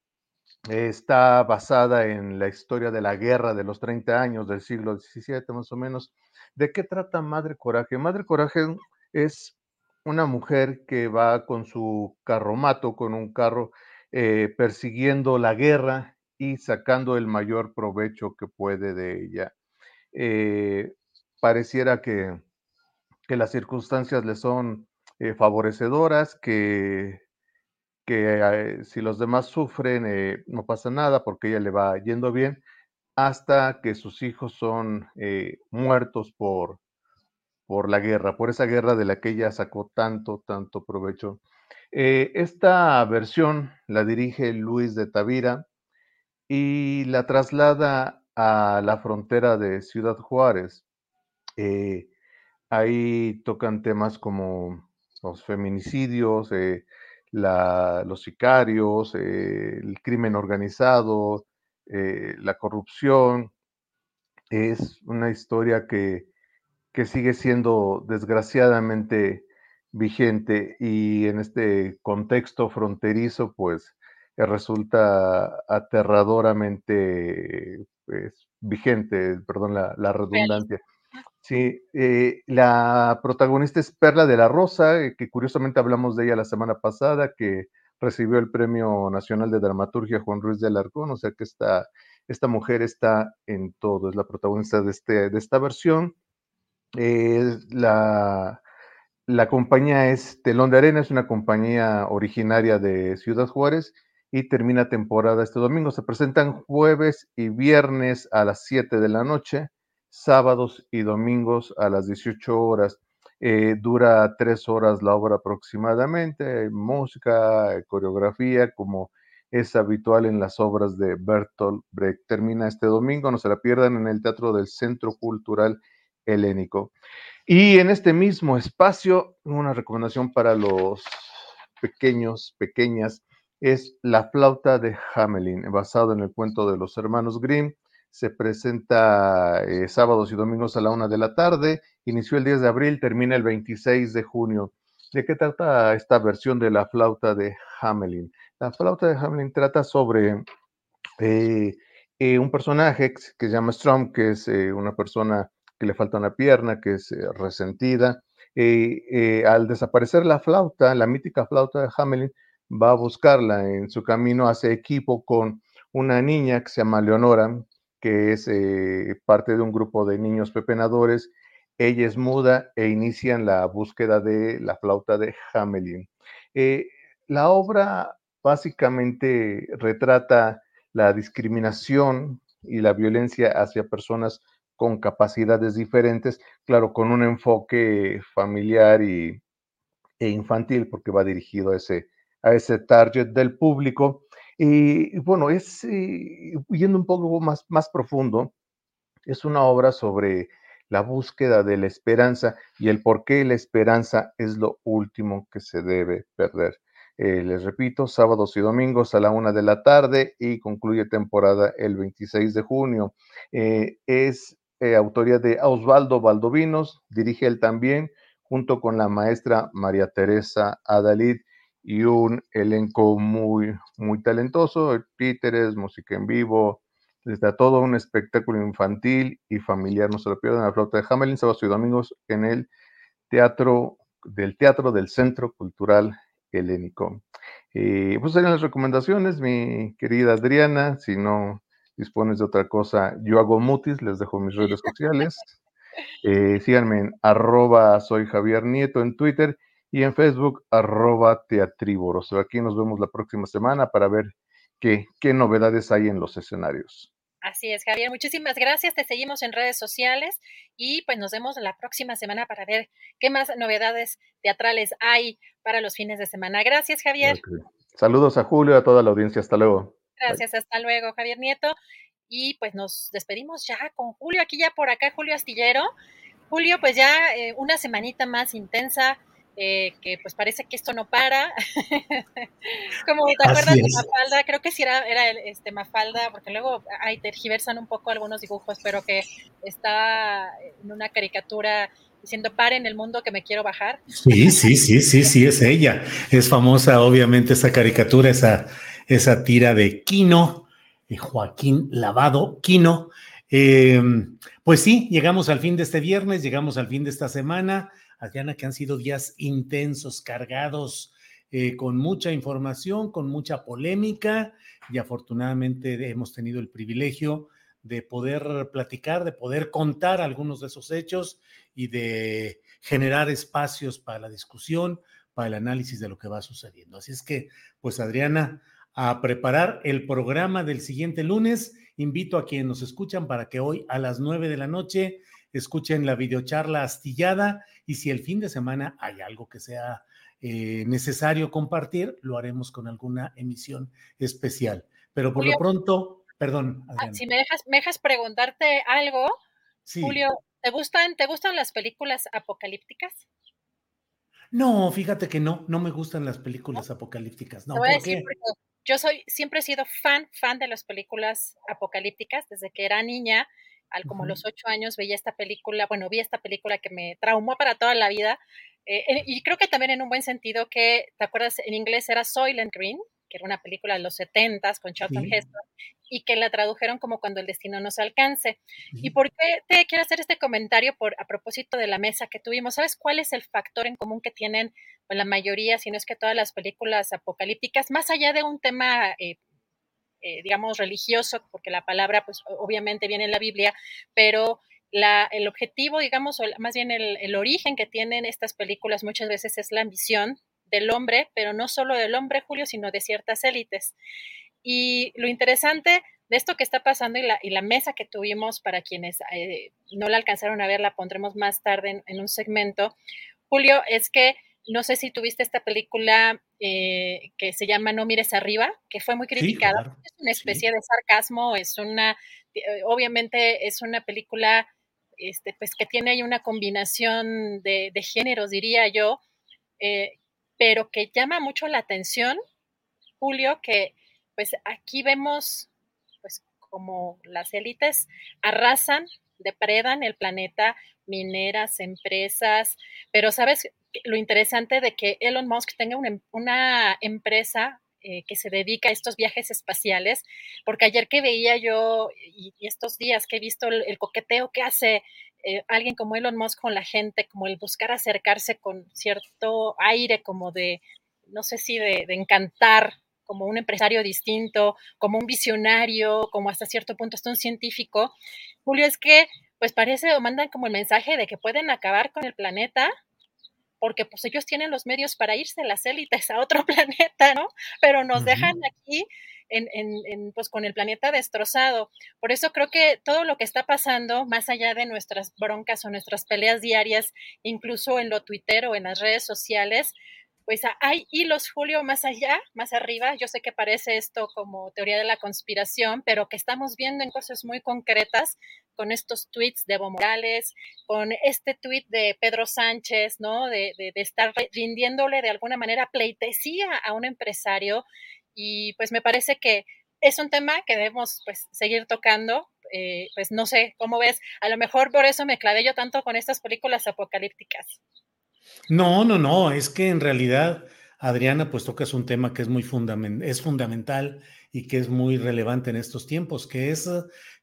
Está basada en la historia de la guerra de los 30 años del siglo XVII, más o menos. ¿De qué trata Madre Coraje? Madre Coraje es una mujer que va con su carromato, con un carro eh, persiguiendo la guerra y sacando el mayor provecho que puede de ella. Eh, pareciera que, que, las circunstancias le son eh, favorecedoras, que, que si los demás sufren no pasa nada porque ella le va yendo bien, hasta que sus hijos son muertos por, por la guerra, por esa guerra de la que ella sacó tanto, tanto provecho. Eh, esta versión la dirige Luis de Tavira y la traslada a la frontera de Ciudad Juárez. Eh, ahí tocan temas como los feminicidios, eh, los sicarios, el crimen organizado, la corrupción. Es una historia que, que sigue siendo desgraciadamente vigente y en este contexto fronterizo, pues eh, resulta aterradoramente pues, vigente, perdón la, redundancia. Sí, eh, la protagonista es Perla de la Rosa, eh, que curiosamente hablamos de ella la semana pasada, que recibió el Premio Nacional de Dramaturgia Juan Ruiz de Alarcón, o sea que esta, esta mujer está en todo, es la protagonista de, este, de esta versión. la, la compañía es Telón de Arena, es una compañía originaria de Ciudad Juárez y termina temporada este domingo. Se presentan jueves y viernes a las 7 de la noche, sábados y domingos a las 18 horas. Eh, dura tres horas la obra aproximadamente, música, coreografía, como es habitual en las obras de Bertolt Brecht. Termina este domingo, no se la pierdan en el Teatro del Centro Cultural Helénico. Y en este mismo espacio, una recomendación para los pequeños, pequeñas, es La flauta de Hamelin, basado en el cuento de los hermanos Grimm. Se presenta eh, sábados y domingos a la una de la tarde. Inició el 10 de abril, termina el 26 de junio. ¿De qué trata esta versión de la flauta de Hamelin? La flauta de Hamelin trata sobre eh, eh, un personaje que se llama Strom, que es una persona que le falta una pierna, que es eh, resentida. Eh, al desaparecer la flauta, la mítica flauta de Hamelin, va a buscarla en su camino, hace equipo con una niña que se llama Leonora, que es eh, parte de un grupo de niños pepenadores. Ella es muda e inician la búsqueda de la flauta de Hamelin. la obra básicamente retrata la discriminación y la violencia hacia personas con capacidades diferentes, claro, con un enfoque familiar y, e infantil, porque va dirigido a ese, a ese target del público. Y, bueno, es, eh, yendo un poco más, más profundo, es una obra sobre la búsqueda de la esperanza y el por qué la esperanza es lo último que se debe perder. Eh, les repito, sábados y domingos a la una de la tarde y concluye temporada el 26 de junio. Eh, es eh, autoría de Osvaldo Valdovinos, dirige él también, junto con la maestra María Teresa Adalid y un elenco muy, muy talentoso, títeres, música en vivo, desde todo un espectáculo infantil y familiar. No se lo pierdan la flauta de Hamelin, sábados y domingos en el Teatro del Teatro del Centro Cultural Helénico. Eh, pues serían las recomendaciones, mi querida Adriana. Si no dispones de otra cosa, yo hago mutis, les dejo mis redes sociales. (laughs) Eh, síganme en arroba soy Javier Nieto en Twitter y en Facebook arroba. Aquí nos vemos la próxima semana para ver qué, qué novedades hay en los escenarios. Así es, Javier. Muchísimas gracias. Te seguimos en redes sociales y pues nos vemos la próxima semana para ver qué más novedades teatrales hay para los fines de semana. Gracias, Javier. Saludos a Julio y a toda la audiencia. Hasta luego. Gracias, hasta luego, Javier Nieto. Y pues nos despedimos ya con Julio, aquí ya por acá, Julio Astillero. Julio, pues ya eh, una semanita más intensa, eh, que pues parece que esto no para. (laughs) Como te acuerdas de Mafalda, creo que sí era, era este Mafalda, porque luego ahí tergiversan un poco algunos dibujos, pero que está en una caricatura diciendo en el mundo que me quiero bajar. Sí, sí, sí, sí, sí, es ella. Es famosa, obviamente, esa caricatura, esa, esa tira de Quino, de Joaquín Lavado, Quino. Eh, pues sí, llegamos al fin de este viernes, llegamos al fin de esta semana. Adriana, que han sido días intensos, cargados, eh, con mucha información, con mucha polémica y afortunadamente hemos tenido el privilegio de poder platicar, de poder contar algunos de esos hechos y de generar espacios para la discusión, para el análisis de lo que va sucediendo. Así es que, pues Adriana, a preparar el programa del siguiente lunes. Invito a quienes nos escuchan para que hoy a las nueve de la noche escuchen la videocharla astillada y si el fin de semana hay algo que sea eh, necesario compartir, lo haremos con alguna emisión especial. Pero por lo pronto, perdón. Ah, si me dejas, me dejas preguntarte algo, Julio, ¿te gustan, ¿te gustan las películas apocalípticas? No, fíjate que no, no me gustan las películas apocalípticas. No, yo soy, siempre he sido fan, fan de las películas apocalípticas desde que era niña al como los ocho años veía esta película, bueno, vi esta película que me traumó para toda la vida. Eh, y creo que también en un buen sentido que, ¿te acuerdas? En inglés era Soylent Green, que era una película de los setentas con Charlton Heston, y que la tradujeron como Cuando el destino nos alcance. ¿Y por qué te quiero hacer este comentario por, a propósito de la mesa que tuvimos? ¿Sabes cuál es el factor en común que tienen pues, la mayoría, si no es que todas las películas apocalípticas, más allá de un tema eh, eh, digamos, religioso, porque la palabra, pues obviamente viene en la Biblia, pero la, el objetivo, digamos, o más bien el, el, origen que tienen estas películas muchas veces es la ambición del hombre, pero no solo del hombre, Julio, sino de ciertas élites. Y lo interesante de esto que está pasando y la, y la mesa que tuvimos para quienes eh, no la alcanzaron a ver, la pondremos más tarde en, en un segmento, Julio, es que no sé si tuviste esta película eh, que se llama No mires arriba, que fue muy criticada. Es una especie de sarcasmo, es una, eh, obviamente es una película este, pues, que tiene ahí una combinación de, géneros, diría yo, eh, pero que llama mucho la atención, Julio, que pues aquí vemos pues como las élites arrasan, depredan el planeta, mineras, empresas, pero sabes lo interesante de que Elon Musk tenga una, em, empresa eh, que se dedica a estos viajes espaciales, porque ayer que veía yo y, estos días que he visto el, coqueteo que hace eh, alguien como Elon Musk con la gente, como el buscar acercarse con cierto aire como de, no sé si de, de encantar como un empresario distinto, como un visionario, como hasta cierto punto hasta un científico. Julio, es que pues parece o mandan como el mensaje de que pueden acabar con el planeta porque pues ellos tienen los medios para irse las élites a otro (laughs) planeta, ¿no? Pero nos dejan aquí en, en, pues con el planeta destrozado. Por eso creo que todo lo que está pasando, más allá de nuestras broncas o nuestras peleas diarias, incluso en lo Twitter o en las redes sociales, pues hay hilos, Julio, más allá, más arriba. Yo sé que parece esto como teoría de la conspiración, pero que estamos viendo en cosas muy concretas con estos tweets de Evo Morales, con este tweet de Pedro Sánchez, ¿no? De, de, estar rindiéndole de alguna manera pleitesía a un empresario. Y pues me parece que es un tema que debemos pues seguir tocando. Eh, pues no sé, ¿cómo ves? A lo mejor por eso me clavé yo tanto con estas películas apocalípticas. No, no, no, es que en realidad Adriana, pues tocas un tema que es muy es fundamental y que es muy relevante en estos tiempos, que es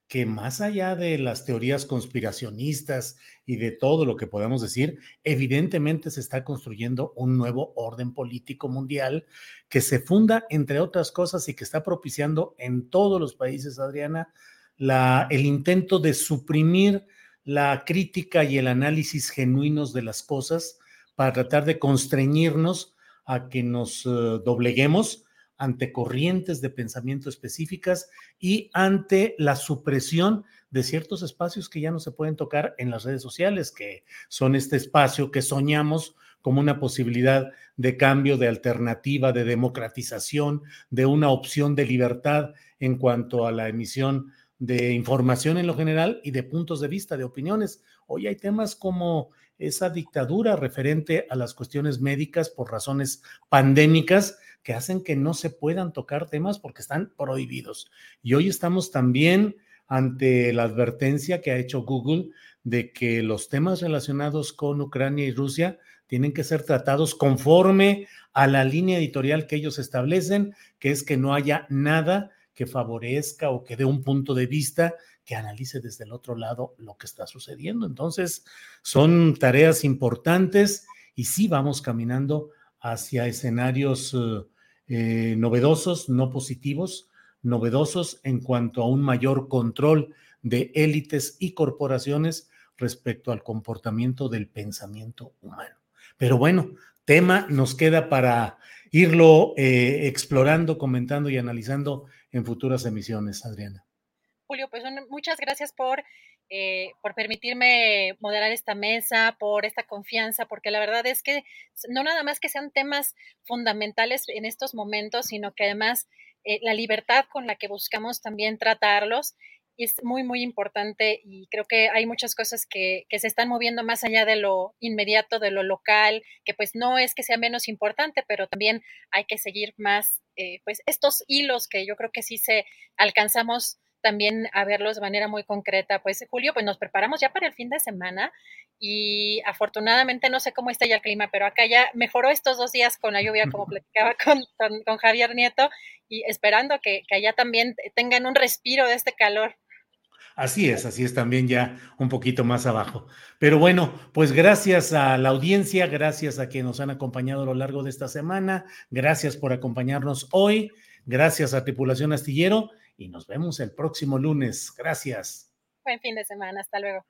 que más allá de las teorías conspiracionistas y de todo lo que podamos decir, evidentemente se está construyendo un nuevo orden político mundial que se funda, entre otras cosas, y que está propiciando en todos los países, Adriana, la, el intento de suprimir la crítica y el análisis genuinos de las cosas para tratar de constreñirnos a que nos eh, dobleguemos ante corrientes de pensamiento específicas y ante la supresión de ciertos espacios que ya no se pueden tocar en las redes sociales, que son este espacio que soñamos como una posibilidad de cambio, de alternativa, de democratización, de una opción de libertad en cuanto a la emisión de información en lo general y de puntos de vista, de opiniones. Hoy hay temas como esa dictadura referente a las cuestiones médicas por razones pandémicas que hacen que no se puedan tocar temas porque están prohibidos. Y hoy estamos también ante la advertencia que ha hecho Google de que los temas relacionados con Ucrania y Rusia tienen que ser tratados conforme a la línea editorial que ellos establecen, que es que no haya nada que favorezca o que dé un punto de vista que analice desde el otro lado lo que está sucediendo. Entonces, son tareas importantes y sí vamos caminando hacia escenarios eh, eh, novedosos, no positivos, novedosos en cuanto a un mayor control de élites y corporaciones respecto al comportamiento del pensamiento humano. Pero bueno, tema nos queda para irlo eh, explorando, comentando y analizando en futuras emisiones, Adriana. Julio, pues muchas gracias por eh, por permitirme moderar esta mesa, por esta confianza, porque la verdad es que no nada más que sean temas fundamentales en estos momentos, sino que además eh, la libertad con la que buscamos también tratarlos es muy, muy importante y creo que hay muchas cosas que, que, se están moviendo más allá de lo inmediato, de lo local, que pues no es que sea menos importante, pero también hay que seguir más, eh, pues estos hilos que yo creo que sí se alcanzamos también a verlos de manera muy concreta. Pues Julio, pues nos preparamos ya para el fin de semana y afortunadamente no sé cómo está ya el clima, pero acá ya mejoró estos dos días con la lluvia, como (laughs) platicaba con, con, Javier Nieto, y esperando que, que allá también tengan un respiro de este calor. Así es, así es también ya un poquito más abajo. Pero bueno, pues gracias a la audiencia, gracias a quienes nos han acompañado a lo largo de esta semana, gracias por acompañarnos hoy, gracias a Tripulación Astillero y nos vemos el próximo lunes. Gracias. Buen fin de semana. Hasta luego.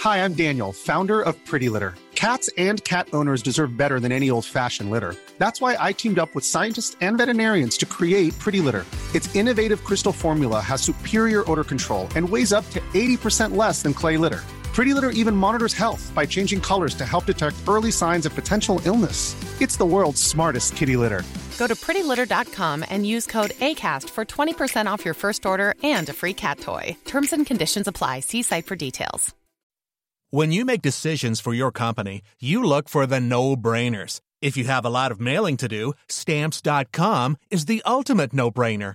Hi, I'm Daniel, founder of Pretty Litter. Cats and cat owners deserve better than any old-fashioned litter. That's why I teamed up with scientists and veterinarians to create Pretty Litter. Its innovative crystal formula has superior odor control and weighs up to 80% less than clay litter. Pretty Litter even monitors health by changing colors to help detect early signs of potential illness. It's the world's smartest kitty litter. Go to prettylitter.com and use code ACAST for 20% off your first order and a free cat toy. Terms and conditions apply. See site for details. When you make decisions for your company, you look for the no brainers. If you have a lot of mailing to do, stamps.com is the ultimate no brainer.